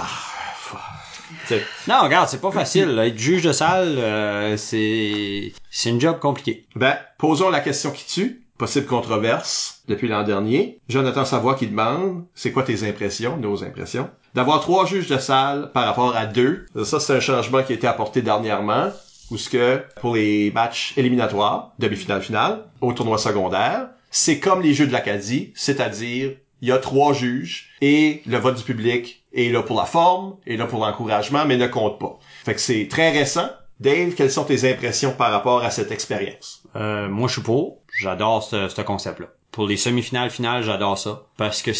Non, regarde, c'est pas facile. là. Être juge de salle, euh, c'est c'est une job compliquée. Ben, posons la question qui tue. Possible controverse depuis l'an dernier. Jonathan Savoie qui demande, c'est quoi tes impressions, nos impressions, d'avoir trois juges de salle par rapport à deux. Ça, c'est un changement qui a été apporté dernièrement, où ce que, pour les matchs éliminatoires, demi-finale, finale, au tournoi secondaire, c'est comme les jeux de l'Acadie, c'est-à-dire, il y a trois juges, et le vote du public est là pour la forme, est là pour l'encouragement, mais ne compte pas. Fait que c'est très récent. Dave, quelles sont tes impressions par rapport à cette expérience? Euh, moi, je suis pour. J'adore ce, ce concept-là. Pour les semi-finales, finales, j'adore ça. Parce que,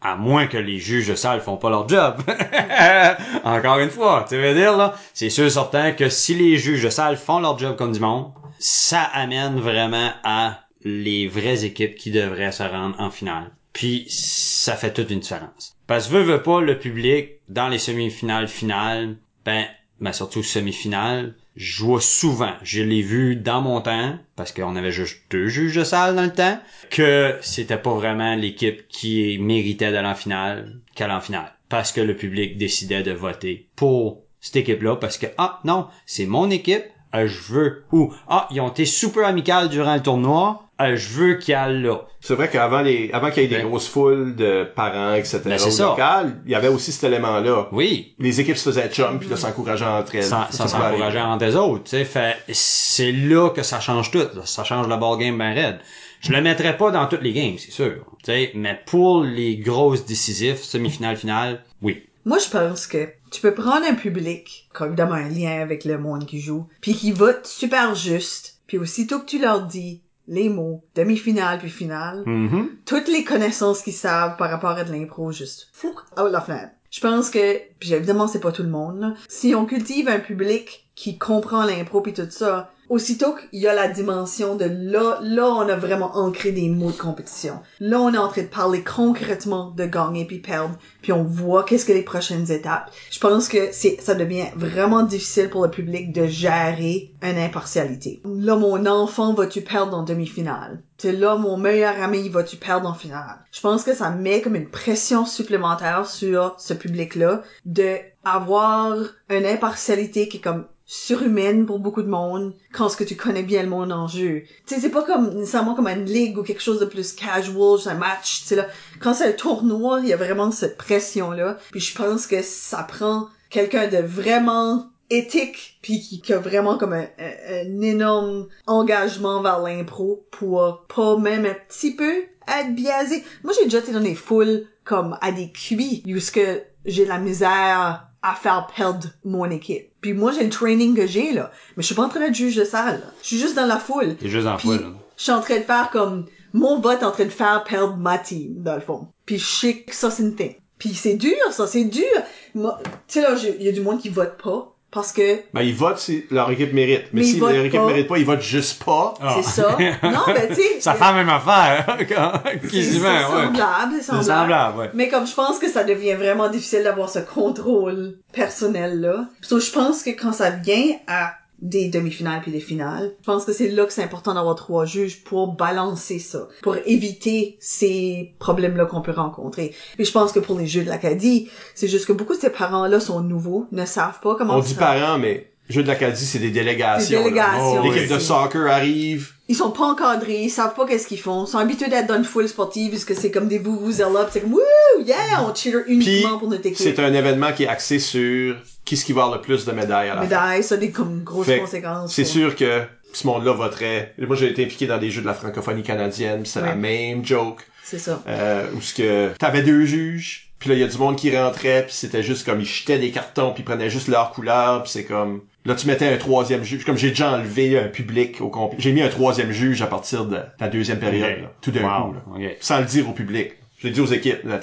à moins que les juges de salle font pas leur job. Encore une fois, tu veux dire, là, c'est sûr et certain que si les juges de salle font leur job comme du monde, ça amène vraiment à les vraies équipes qui devraient se rendre en finale. Puis, ça fait toute une différence. Parce que veut, veut pas, le public, dans les semi-finales, finales, ben, ben surtout semi-finales, je vois souvent, je l'ai vu dans mon temps, parce qu'on avait juste deux juges de salle dans le temps, que c'était pas vraiment l'équipe qui méritait d'aller en finale qu'aller en finale. Parce que le public décidait de voter pour cette équipe-là, parce que, ah, non, c'est mon équipe, euh, je veux, ou, ah, ils ont été super amicales durant le tournoi, euh, je veux qu'ils aillent là. C'est vrai qu'avant les, avant qu'il y ait des Ben- grosses foules de parents, etc., Ben, c'est au ça. local, il y avait aussi cet élément-là. Oui, Les équipes se faisaient chum, puis là, s'encourageaient entre elles. sans, s'encourager entre eux autres, tu sais, fait, c'est là que ça change tout, là. ça change le ball game ben raide. Je le mettrais pas dans toutes les games, c'est sûr, tu sais, mais pour les grosses décisifs, semi-finale, finale, oui. Moi, je pense que tu peux prendre un public, qui a évidemment un lien avec le monde qui joue, puis qui vote super juste, puis aussitôt que tu leur dis les mots, demi-finale puis finale, Mhm. toutes les connaissances qu'ils savent par rapport à de l'impro, juste fou, out la fenêtre. Je pense que, puis évidemment c'est pas tout le monde, là, si on cultive un public qui comprend l'impro puis tout ça, aussitôt qu'il y a la dimension de là, là on a vraiment ancré des mots de compétition. Là on est en train de parler concrètement de gagner puis perdre, puis on voit qu'est-ce que les prochaines étapes. Je pense que c'est, ça devient vraiment difficile pour le public de gérer une impartialité. Là mon enfant va-tu perdre en demi-finale? C'est là mon meilleur ami va-tu perdre en finale? Je pense que ça met comme une pression supplémentaire sur ce public-là de avoir une impartialité qui est comme surhumaine pour beaucoup de monde quand ce que tu connais bien le monde en jeu? Tu sais, c'est pas comme nécessairement comme une ligue ou quelque chose de plus casual, c'est un match, tu sais là. Quand c'est un tournoi, il y a vraiment cette pression-là. Puis je pense que ça prend quelqu'un de vraiment éthique puis qui, qui a vraiment comme un, un- énorme engagement vers l'impro pour pas même un petit peu être biaisé. Moi, j'ai déjà été dans des foules comme à des cuits où que j'ai la misère à faire perdre mon équipe. Puis moi, j'ai le training que j'ai, là. Mais je suis pas en train d'être juge de salle, là. Je suis juste dans la foule. C'est juste en Puis, foule, là. je suis en train de faire comme, mon vote est en train de faire perdre ma team, dans le fond. Puis je sais que ça, c'est une thing. Puis c'est dur, ça, c'est dur. Moi, Tu sais, là, il y a du monde qui vote pas. Parce que Ben, ils votent si leur équipe mérite. Mais, Mais si leur équipe pas. mérite pas, ils votent juste pas. Ah. c'est ça. Non, ben, tu sais. Ça fait la même affaire, quand- c'est quasiment, c'est ouais. semblable, c'est C'est semblable. semblable, ouais. Mais comme je pense que ça devient vraiment difficile d'avoir ce contrôle personnel là. So, je pense que quand ça vient à des demi-finales puis des finales, je pense que c'est là que c'est important d'avoir trois juges pour balancer ça, pour éviter ces problèmes-là qu'on peut rencontrer. Puis je pense que pour les jeux de l'Acadie, c'est juste que beaucoup de ces parents-là sont nouveaux, ne savent pas comment On dit parents, mais Jeux de l'Acadie, c'est des délégations. Des délégations, Oh, L'équipe de soccer arrive. ils sont pas encadrés, ils savent pas qu'est-ce qu'ils font, ils sont habitués d'être dans une foule sportive puisque c'est comme des vous-vous-là, c'est comme wouh, yeah, on cheer uniquement pour notre équipe. C'est un événement qui est axé sur qui ce qui va avoir le plus de médailles à la fin? Médaille, ça a des comme grosses Fait conséquences. C'est sûr que ce monde-là voterait. Moi, j'ai été impliqué dans des jeux de la francophonie canadienne, pis c'est la même joke. C'est ça. Euh, où ce que t'avais deux juges, puis là il y a du monde qui rentrait, puis c'était juste comme ils jetaient des cartons, puis ils prenaient juste leur couleur, puis c'est comme là tu mettais un troisième juge, comme j'ai déjà enlevé un public au complet. J'ai mis un troisième juge à partir de la deuxième période, là, tout d'un Wow. coup, là. Sans le dire au public. Je l'ai dit aux équipes, là,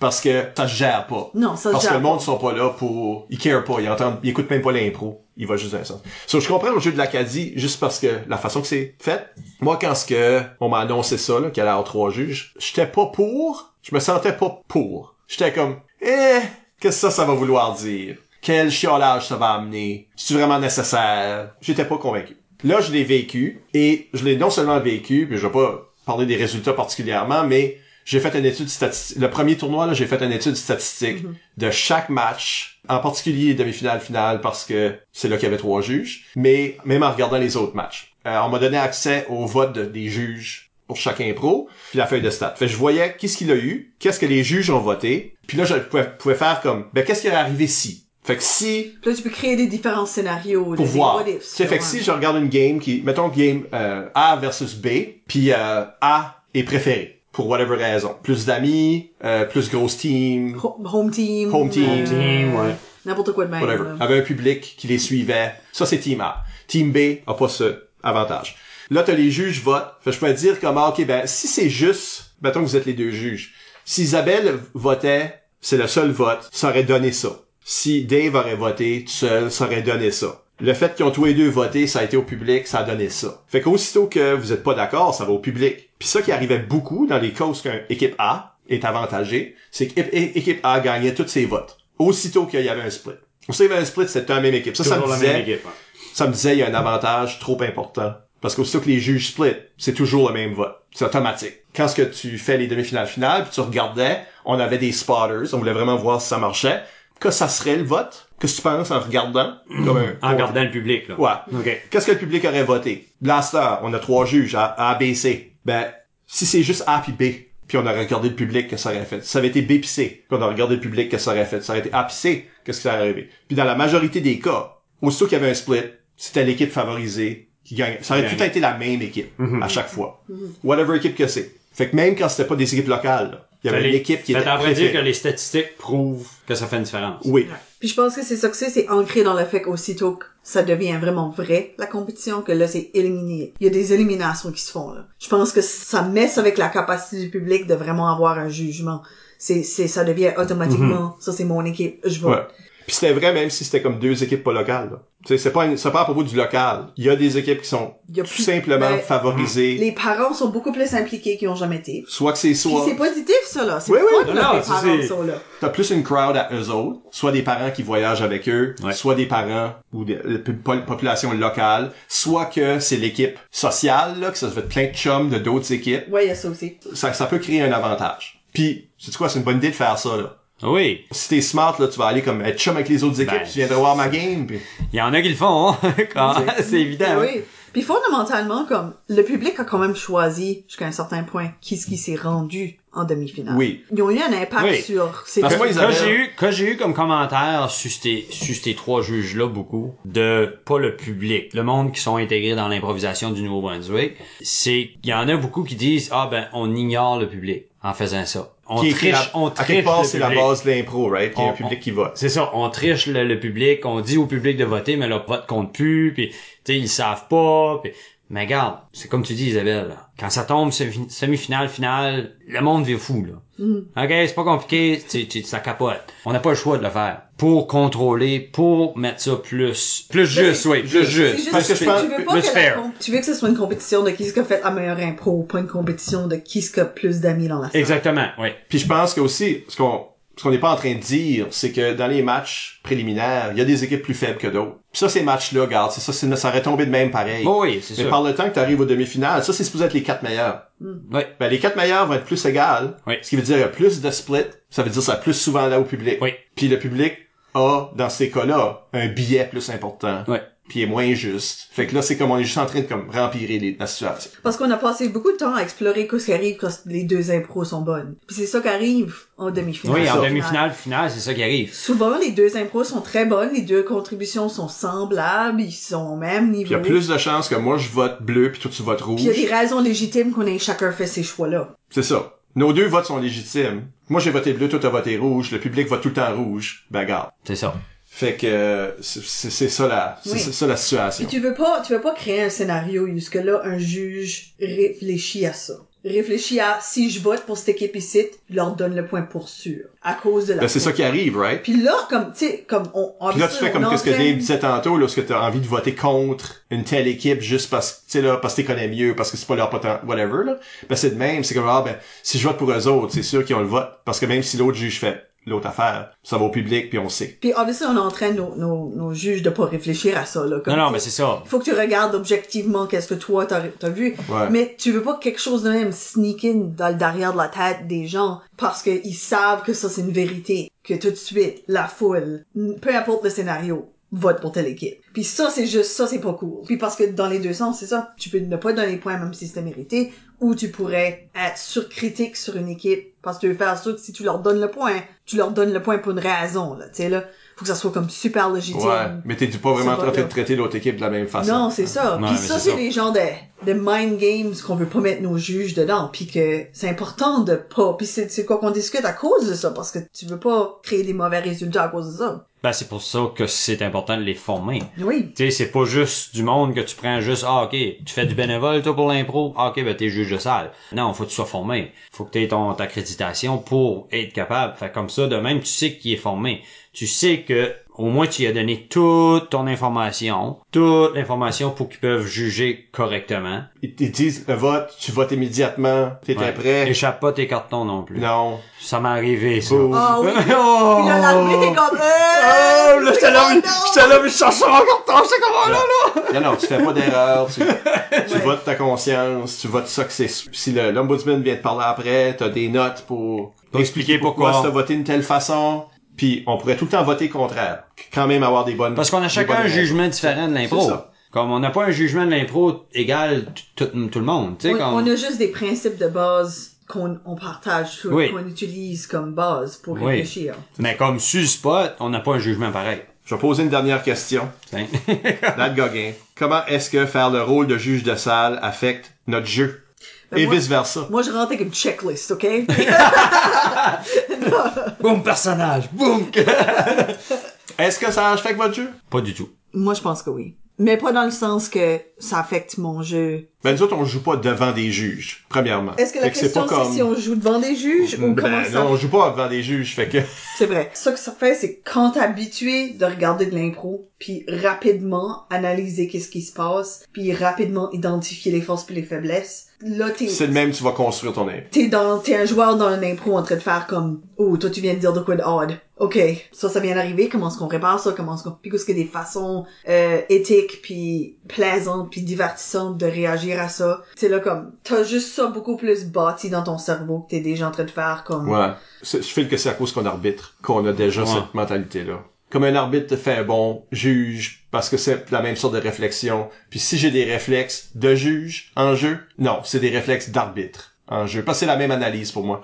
parce que ça se gère pas. Non, ça se Parce que le monde pas. sont pas là pour, ils care pas, ils entendent, ils écoutent même pas l'impro. Il va juste dans un sens. So, je comprends le jeu de l'Acadie juste parce que la façon que c'est fait. Moi, quand ce que on m'a annoncé ça, là, qu'il allait avoir trois juges, j'étais pas pour, je me sentais pas pour. J'étais comme, eh, qu'est-ce que ça, ça va vouloir dire? Quel chiolage ça va amener? C'est vraiment nécessaire? J'étais pas convaincu. Là, je l'ai vécu, et je l'ai non seulement vécu, puis je vais pas parler des résultats particulièrement, mais j'ai fait une étude statistique. Le premier tournoi, là, j'ai fait une étude statistique de chaque match, en particulier demi-finale, finale, parce que c'est là qu'il y avait trois juges, mais même en regardant les autres matchs. Euh, on m'a donné accès au vote de- des juges pour chaque impro, puis la feuille de stats. Fait que je voyais qu'est-ce qu'il a eu, qu'est-ce que les juges ont voté, puis là, je pouvais, pouvais faire comme, ben, qu'est-ce qui aurait arrivé si? Fait que si Puis là, tu peux créer des différents scénarios. pour des voir. ifs, fait que si je regarde une game qui, mettons game euh, A versus B, puis euh, A est préféré pour whatever raison. Plus d'amis, euh, plus grosse team, Ho- Home team. Home team. euh, Team, ouais. N'importe quoi de même. whatever. là. Avait un public qui les suivait. Ça c'est team A. Team B a pas ce avantage. Là t'as les juges votent. Fait que je peux te dire comme ah, ok ben si c'est juste, mettons que vous êtes les deux juges. Si Isabelle votait, c'est le seul vote, ça aurait donné ça. Si Dave aurait voté tout seul, ça aurait donné ça. Le fait qu'ils ont tous les deux voté, ça a été au public, ça a donné ça. Fait qu'aussitôt que vous êtes pas d'accord, ça va au public. Puis ça qui arrivait beaucoup dans les causes qu'un équipe A est avantagée, c'est qu'équipe A gagnait tous ses votes. Aussitôt qu'il y avait un split. Aussitôt qu'il y avait un split, c'était la même équipe. Ça, ça me disait, équipe. ça me disait, il y a un avantage trop important. Parce qu'aussitôt que les juges split, c'est toujours le même vote. C'est automatique. Quand ce que tu fais les demi-finales finales, puis tu regardais, on avait des spotters, on voulait vraiment voir si ça marchait. Que ça serait le vote? Qu'est-ce que tu penses en regardant? Comme un, En regardant le public, là. Ouais. OK. Qu'est-ce que le public aurait voté? Blaster, on a trois juges, A, A, B, C. Ben, si c'est juste A puis B, puis on aurait regardé le public, que ça aurait fait? Si ça avait été B puis C, puis on a regardé le public, que ça aurait fait? Si ça aurait été A puis C, qu'est-ce qui serait arrivé? Puis dans la majorité des cas, aussitôt qu'il y avait un split, c'était l'équipe favorisée qui gagnait. Ça aurait tout été la même équipe, Mhm. à chaque fois. Whatever équipe que c'est. Fait que même quand c'était pas des équipes locales, il y avait Fait une équipe qui fait était à vrai dire que les statistiques prouvent que ça fait une différence. Oui. Puis je pense que c'est ça que c'est, c'est ancré dans le fait qu'aussitôt que ça devient vraiment vrai, la compétition, que là, c'est éliminé. Il y a des éliminations qui se font, là. Je pense que ça messe avec la capacité du public de vraiment avoir un jugement. C'est, c'est, ça devient automatiquement, ça c'est mon équipe, je vote. Ouais. Puis c'était vrai même si c'était comme deux équipes pas locales. là. Tu sais, c'est pas une- c'est pas à propos du local. Il y a des équipes qui sont tout plus- simplement ben, favorisées. Les parents sont beaucoup plus impliqués qu'ils ont jamais été. Soit que c'est soit c'est positif, ça, là. C'est Oui, oui. Non, là, non, les parents c'est- sont là. t'as plus une crowd à eux autres, soit des parents qui voyagent avec eux, Ouais. soit des parents ou des la pu- po- population locale, soit que c'est l'équipe sociale là, que ça se fait plein de chums de d'autres équipes. Ouais, il y a ça aussi. Ça, ça peut créer un avantage. Puis, c'est quoi, c'est une bonne idée de faire ça là. Oui. Si t'es smart là, tu vas aller comme être chum avec les autres équipes, Ben, tu viendras voir ma game. Puis... Il y en a qui le font, hein. Quand- C'est- évident. Ben hein. oui. Puis fondamentalement, comme le public a quand même choisi jusqu'à un certain point qui ce qui s'est rendu en demi-finale. Oui. Ils ont eu un impact Oui. sur ces Parce que moi, Quand j'ai eu, quand j'ai eu comme commentaire sur ces, sur ces trois juges-là beaucoup, de pas le public, le monde qui sont intégrés dans l'improvisation du Nouveau-Brunswick, c'est qu'il y en a beaucoup qui disent ah ben on ignore le public en faisant ça. On Qui triche, la- on à triche quelque part, c'est la base de l'impro, right? Il y a un On- public on- qui vote. C'est ça, on triche le, le public, on dit au public de voter, mais leur vote compte plus, puis tu sais ils savent pas. Puis Mais regarde, c'est comme tu dis Isabelle, là. quand ça tombe semi- semi-finale, finale, le monde vient fou là. Mm. Ok, c'est pas compliqué, tu, tu- ça capote. On n'a pas le choix de le faire. Pour contrôler, pour mettre ça plus, plus juste, oui, plus juste. juste Parce que je tu, pense- tu veux pas que la tu veux que ce soit une compétition de qui ce qui a fait la meilleure impro, pas une compétition de qui ce qui a plus d'amis dans la salle. Exactement, oui. Puis je pense que aussi, ce qu'on ce qu'on n'est pas en train de dire, c'est que dans les matchs préliminaires, il y a des équipes plus faibles que d'autres. Puis ça, ces matchs-là, regarde, c'est ça, c'est- ça aurait tombé de même pareil. Bon, oui, c'est Mais sûr. par le temps que tu arrives aux demi-finales, ça, c'est supposé être les quatre meilleurs. Oui. Ben, les quatre meilleurs vont être plus égales. Oui. Ce qui veut dire qu'il y a plus de split. Ça veut dire ça plus souvent là au public. Oui. Puis le public a, dans ces cas-là, un billet plus important. Oui. Puis est moins juste. Fait que là, c'est comme on est juste en train de comme rempirer les- la situation. Parce qu'on a passé beaucoup de temps à explorer ce qui arrive quand les deux impros sont bonnes. Puis c'est ça qui arrive en demi-finale. Oui, en demi-finale, finale, c'est ça qui arrive. Souvent, les deux impros sont très bonnes, les deux contributions sont semblables, ils sont au même niveau. Il y a plus de chances que moi je vote bleu puis toi tu votes rouge. Puis il y a des raisons légitimes qu'on ait chacun fait ces choix-là. C'est ça. Nos deux votes sont légitimes. Moi j'ai voté bleu, toi t'as voté rouge. Le public vote tout le temps rouge. Ben garde. C'est ça. Fait que c'est ça la c'est Oui. c'est ça la situation. Puis tu veux pas, tu veux pas créer un scénario jusque là un juge réfléchit à ça. Réfléchit à si je vote pour cette équipe ici, je leur donne le point pour sûr à cause de la. Ben c'est ça qui arrive, right? Puis là, comme tu sais, comme on. Puis là, tu fais on comme qu'est-ce que entraîne- Dave disait tantôt, lorsque t'as envie de voter contre une telle équipe juste parce que, tu sais, là, parce que t'es connais mieux, parce que c'est pas leur potent, whatever, là. Ben, c'est de même. C'est comme, ah, ben, si je vote pour eux autres, c'est sûr qu'ils ont le vote. Parce que même si l'autre juge fait l'autre affaire, ça va au public puis on sait. Puis obviously, on entraîne nos, nos, nos juges de pas réfléchir à ça là. Comme, Non, non, mais c'est ça. Il faut que tu regardes objectivement qu'est-ce que toi t'as as vu. Ouais. Mais tu veux pas que quelque chose de même sneak in dans le derrière de la tête des gens parce qu'ils savent que ça c'est une vérité. Que tout de suite, la foule, peu importe le scénario, vote pour telle équipe. Puis ça, c'est juste, ça, c'est pas cool. Puis parce que dans les deux sens, c'est ça. Tu peux ne pas donner point même si c'était mérité, ou tu pourrais être surcritique sur une équipe parce que tu veux faire sûr que si tu leur donnes le point, tu leur donnes le point pour une raison, là. Tu sais, là. Faut que ça soit comme super légitime. Ouais. Mais t'es pas vraiment train de traiter l'autre équipe de la même façon? Non, c'est ça. Ouais, Puis ça, c'est les genres de, de mind games qu'on veut pas mettre nos juges dedans. Puis que c'est important de pas... Puis c'est c'est quoi qu'on discute à cause de ça, parce que tu veux pas créer des mauvais résultats à cause de ça. Ben, c'est pour ça que c'est important de les former. Oui. Tu sais, c'est pas juste du monde que tu prends juste, ah, ok, tu fais du bénévole, toi, pour l'impro. Ah, ok, ben, t'es juge de salle. Non, faut que tu sois formé. Faut que t'aies ton, ta accréditation pour être capable. Fait comme ça, de même, tu sais qui est formé. Tu sais que, au moins, tu y as donné toute ton information, toute l'information pour qu'ils peuvent juger correctement. Ils ils disent, le vote, tu votes immédiatement, t'étais Ouais. prêt. Échappe pas tes cartons non plus. Non. Ça m'est arrivé, ça. Oh. Oui. Oh! Puis là, l'arbitre est comme... Oh, Euh, là, j'étais là, oh, j'étais là, mais je cherchais mon carton, j'étais comme, oh là, là! Non, non, tu fais pas d'erreur, tu, tu Ouais. votes ta conscience, tu votes ça que c'est, si le- l'ombudsman vient te parler après, t'as des notes pour Pour expliquer pourquoi. si t'as voté d'une telle façon, puis on pourrait tout le temps voter contraire. Quand même avoir des bonnes Parce qu'on a chacun un jugement différent de l'impro. C'est ça. Comme on n'a pas un jugement de l'impro égal tout, tout, tout le monde, tu sais, On, comme... on a juste des principes de base qu'on on partage, Oui. qu'on utilise comme base pour Oui. réfléchir. Mais comme sur le spot, on n'a pas un jugement pareil. Je vais poser une dernière question. Nat Gauguin. Comment est-ce que faire le rôle de juge de salle affecte notre jeu? Ben, Et moi- vice versa. Moi, je rentre avec une checklist, OK? boum, personnage, boum! Est-ce que ça affecte votre jeu? pas du tout. Moi, je pense que oui. Mais pas dans le sens que ça affecte mon jeu. Ben, nous autres, on joue pas devant des juges, premièrement. Est-ce que la Fait c'est question, pas c'est comme... si on joue devant des juges ou Ben, comment ça... non, on joue pas devant des juges, fait que... C'est vrai. Ce que ça fait, c'est quand t'es habitué de regarder de l'impro, puis rapidement analyser qu'est-ce qui se passe, puis rapidement identifier les forces puis les faiblesses, là, t'es... C'est le même, tu vas construire ton impro. T'es dans, t'es un joueur dans un impro en train de faire comme, oh, toi tu viens de dire de quoi de odd. Ok, ça, ça vient d'arriver, comment est-ce qu'on répare ça, comment est-ce qu'on, puis qu'est-ce qu'il y a des façons, euh, éthiques puis plaisantes puis divertissantes de réagir à ça? C'est là comme, t'as juste ça beaucoup plus bâti dans ton cerveau que t'es déjà en train de faire comme, Ouais. Je file que c'est à cause qu'on arbitre qu'on a déjà Ouais. cette mentalité-là. Comme un arbitre te fait un bon juge parce que c'est la même sorte de réflexion. Puis si j'ai des réflexes de juge en jeu, non, c'est des réflexes d'arbitre en jeu. Parce que c'est la même analyse pour moi.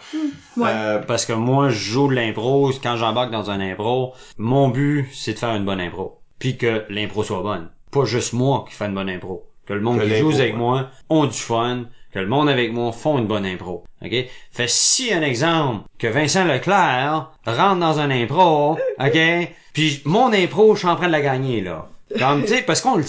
Ouais. Euh, Parce que moi, je joue de l'impro, quand j'embarque dans un impro, mon but, c'est de faire une bonne impro. Puis que l'impro soit bonne. Pas juste moi qui fais une bonne impro. Que le monde Que qui joue avec ouais. moi ont du fun, que le monde avec moi font une bonne impro. OK? Fait si un exemple que Vincent Leclerc rentre dans un impro, OK? Puis mon impro, je suis en train de la gagner là. Comme tu sais parce qu'on le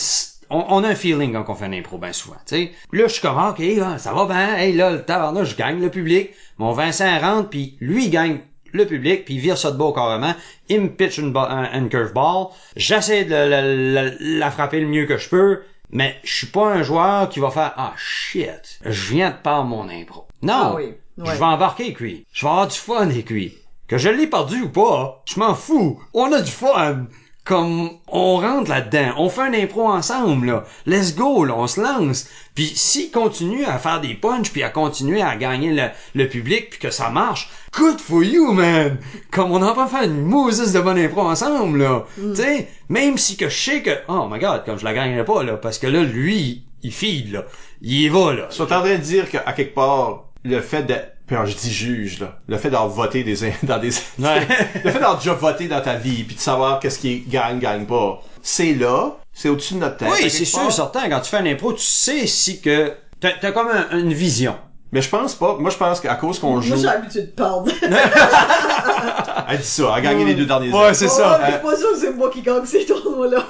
on, on a un feeling quand on fait un impro bien souvent, tu sais. Là, je suis comme, ok, là, ça va bien, hey, là, le tabarnak, je gagne le public. Mon Vincent rentre, puis lui, il gagne le public, puis il vire ça de beau carrément. Il me pitch une, un- une curveball. J'essaie de la, la- la- la frapper le mieux que je peux, mais je suis pas un joueur qui va faire, ah, shit, je viens de perdre mon impro. Non. Ah oui, ouais. Je vais embarquer avec lui. Je vais avoir du fun avec lui. Que je l'ai perdu ou pas, je m'en fous. On a du fun. Comme on rentre là-dedans, on fait un impro ensemble là. Let's go, là, on se lance. Puis s'il continue à faire des punches puis à continuer à gagner le, le public puis que ça marche, good for you man. Comme on en va faire une Moses de bonne impro ensemble là. Tu sais, même si que je sais que oh my god, comme je la gagnerai pas là parce que là lui, il feed là. Il y va là. Sont en train de dire qu'à quelque part, le fait de, puis alors, je dis juge, là, le fait d'avoir voté des, dans des, Ouais. le fait d'avoir déjà voté dans ta vie, puis de savoir qu'est-ce qui gagne, gagne pas, c'est là, c'est au-dessus de notre tête. Oui, c'est sûr, certain. Quand tu fais un impro, tu sais si que t'as as comme un- une vision. Mais je pense pas, moi je pense qu'à cause qu'on joue, Moi, j'ai l'habitude de perdre. elle dit ça, elle a gagné les deux derniers ans. Oh, mais je suis pas sûr que c'est moi qui gagne ces tournois-là.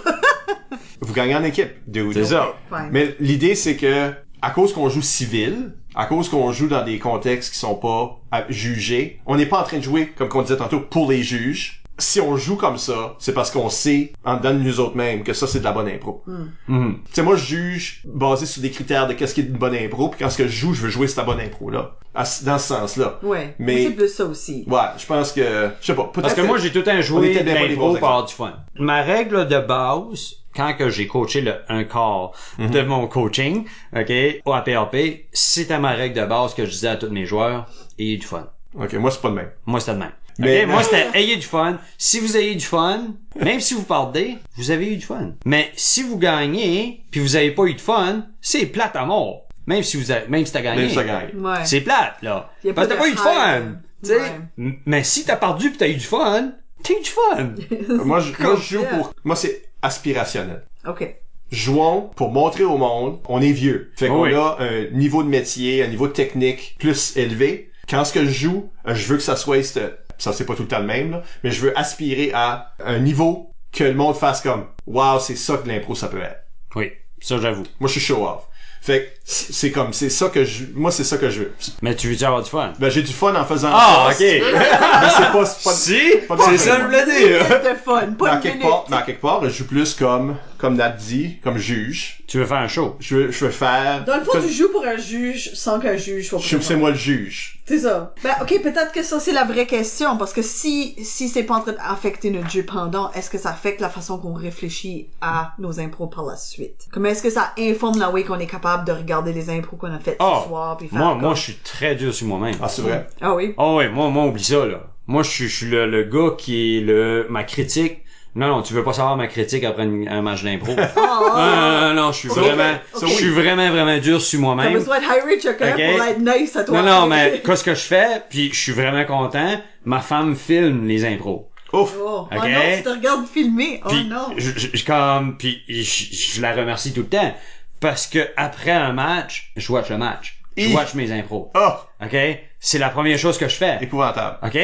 Vous gagnez en équipe, dude. C'est ça. Fine. Mais l'idée, c'est que, à cause qu'on joue civil, à cause qu'on joue dans des contextes qui sont pas jugés, on n'est pas en train de jouer, comme on disait tantôt, pour les juges. Si on joue comme ça, c'est parce qu'on sait, en dedans de nous autres mêmes, que ça, c'est de la bonne impro. Mhm. Tu sais, moi, je juge basé sur des critères de qu'est-ce qui est une bonne impro, puis quand ce que je joue, je veux jouer cette bonne impro-là. Dans ce sens-là. Ouais. Mais- Mais c'est plus ça aussi. Ouais, je pense que, je sais pas, peut-être Parce que moi, j'ai tout le temps On joué était de l'impro avoir du fun. Ma règle de base, quand que j'ai coaché le un quart de mon coaching, OK, au APAP, c'était ma règle de base que je disais à tous mes joueurs, ayez du fun. Ok, moi, c'est pas le même. Moi, c'était le même. Mais- OK? Moi, c'était ayez du fun. Si vous ayez du fun, même si vous perdez, vous avez eu du fun. Mais si vous gagnez, puis vous avez pas eu de fun, c'est plate à mort. Même si vous avez, même si t'as gagné. Même si ça gagne. Ouais. C'est plate, là. Parce que pas t'as pas eu de fun. Ouais. Mais si t'as perdu pis t'as eu du fun, t'as eu du fun. moi, je, moi, je joue pour, moi, c'est aspirationnel. OK. jouons pour montrer au monde, on est vieux. Fait qu'on Oui. a un niveau de métier, un niveau de technique plus élevé. Quand ce que je joue, je veux que ça soit, cette- ça c'est pas tout le temps le même, là, mais je veux aspirer à un niveau que le monde fasse comme, wow, c'est ça que l'impro ça peut être. Oui, ça j'avoue. Moi, je suis show off. Fait que c'est comme, c'est ça que je, moi c'est ça que je veux. Mais tu veux-tu avoir du fun? Ben j'ai du fun en faisant Ah, ça. ok. Mais c'est pas, c'est pas, Si, c'est ça que je voulais dire. de fun, mais pas à une quelque minute. part, mais à quelque part, je joue plus comme, comme Nat dit, comme juge. Tu veux faire un show? Je veux, je veux faire. Dans le fond, que- tu joues pour un juge sans qu'un juge soit je- c'est moi le juge. C'est ça. Ben, ok, peut-être que ça, c'est la vraie question, parce que si, si c'est pas en train d'affecter notre jeu pendant, est-ce que ça affecte la façon qu'on réfléchit à nos impros par la suite? Comme est-ce que ça informe la way qu'on est capable de regarder les impros qu'on a fait Ah, ce soir, puis faire moi, comme- moi, je suis très dur sur moi-même. Ah, c'est vrai? Ah oui? Oh ouais, moi, moi, oublie ça, là. Moi, je suis, je suis le, le gars qui est le, ma critique. Non, non, tu veux pas savoir ma critique après une- un match d'impro. non, Ah! non, non, non, je suis vraiment, je suis oui. vraiment, vraiment dur sur T'as moi-même. besoin de Harry Chucker Ok. pour être nice à toi. Non, non, mais qu'est-ce que je fais, puis je suis vraiment content, ma femme filme les impros. Ouf. Oh, oh Ok. non, tu te regardes filmer. Oh non. je, je, je- comme puis je, je la remercie tout le temps parce que après un match, je watch le match. Je watch mes impros. Ah, OK? C'est la première chose que je fais. épouvantable. OK?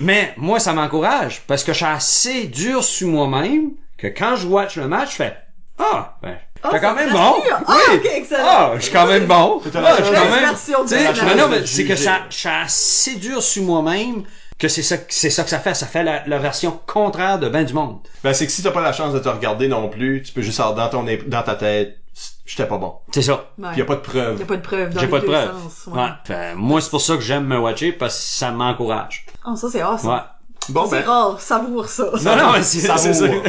Mais moi ça m'encourage parce que je suis assez dur sur moi-même que quand je watch le match, je fais ah ben Ah, t'es quand même bon. Ah, oui. ok, excellent. Ah, je suis quand même bon. Ah, je suis quand même Version tu sais, T'as la de chance non, mais c'est que ça, je suis assez dur sur moi-même que c'est ça, c'est ça que ça fait. Ça fait la, la version contraire de ben du monde. Ben, c'est que si t'as pas la chance de te regarder non plus, tu peux juste avoir dans ton, dans ta tête, j'étais pas bon. C'est ça. Ouais. Pis y a pas de preuve. Y a pas de preuve dans J'ai pas de preuve. sens. Ouais. Moi, c'est pour ça que j'aime me watcher parce que ça m'encourage. Oh, ça, c'est awesome. Ouais. Bon, c'est ben, rare, savoure ça. Non, non, mais c'est Ça c'est ça. vaut.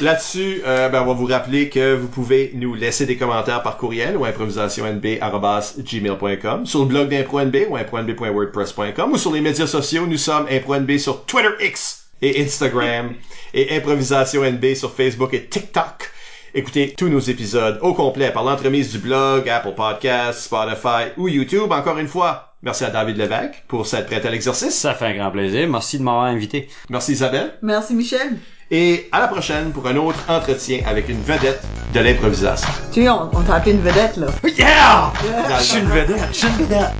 là-dessus, euh, ben, on va vous rappeler que vous pouvez nous laisser des commentaires par courriel ou improvisationnb.gmail.com sur le blog d'ImproNB ou impronb.wordpress.com ou sur les médias sociaux, nous sommes ImproNB sur Twitter X et Instagram et Improvisation NB sur Facebook et TikTok. Écoutez tous nos épisodes au complet par l'entremise du blog, Apple Podcasts, Spotify ou YouTube. Encore une fois, merci à David Lévesque pour s'être prêt à l'exercice. Ça fait un grand plaisir. Merci de m'avoir invité. Merci Isabelle. Merci, Michel. Et à la prochaine pour un autre entretien avec une vedette de l'improvisation. Tu sais, on, on t'a appelé une vedette, là. Yeah! Je suis une vedette. Je suis une vedette.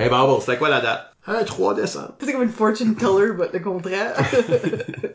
Hey Bubble, c'était quoi la date? Un 3 décembre. C'est comme une fortune teller, mais le contraire.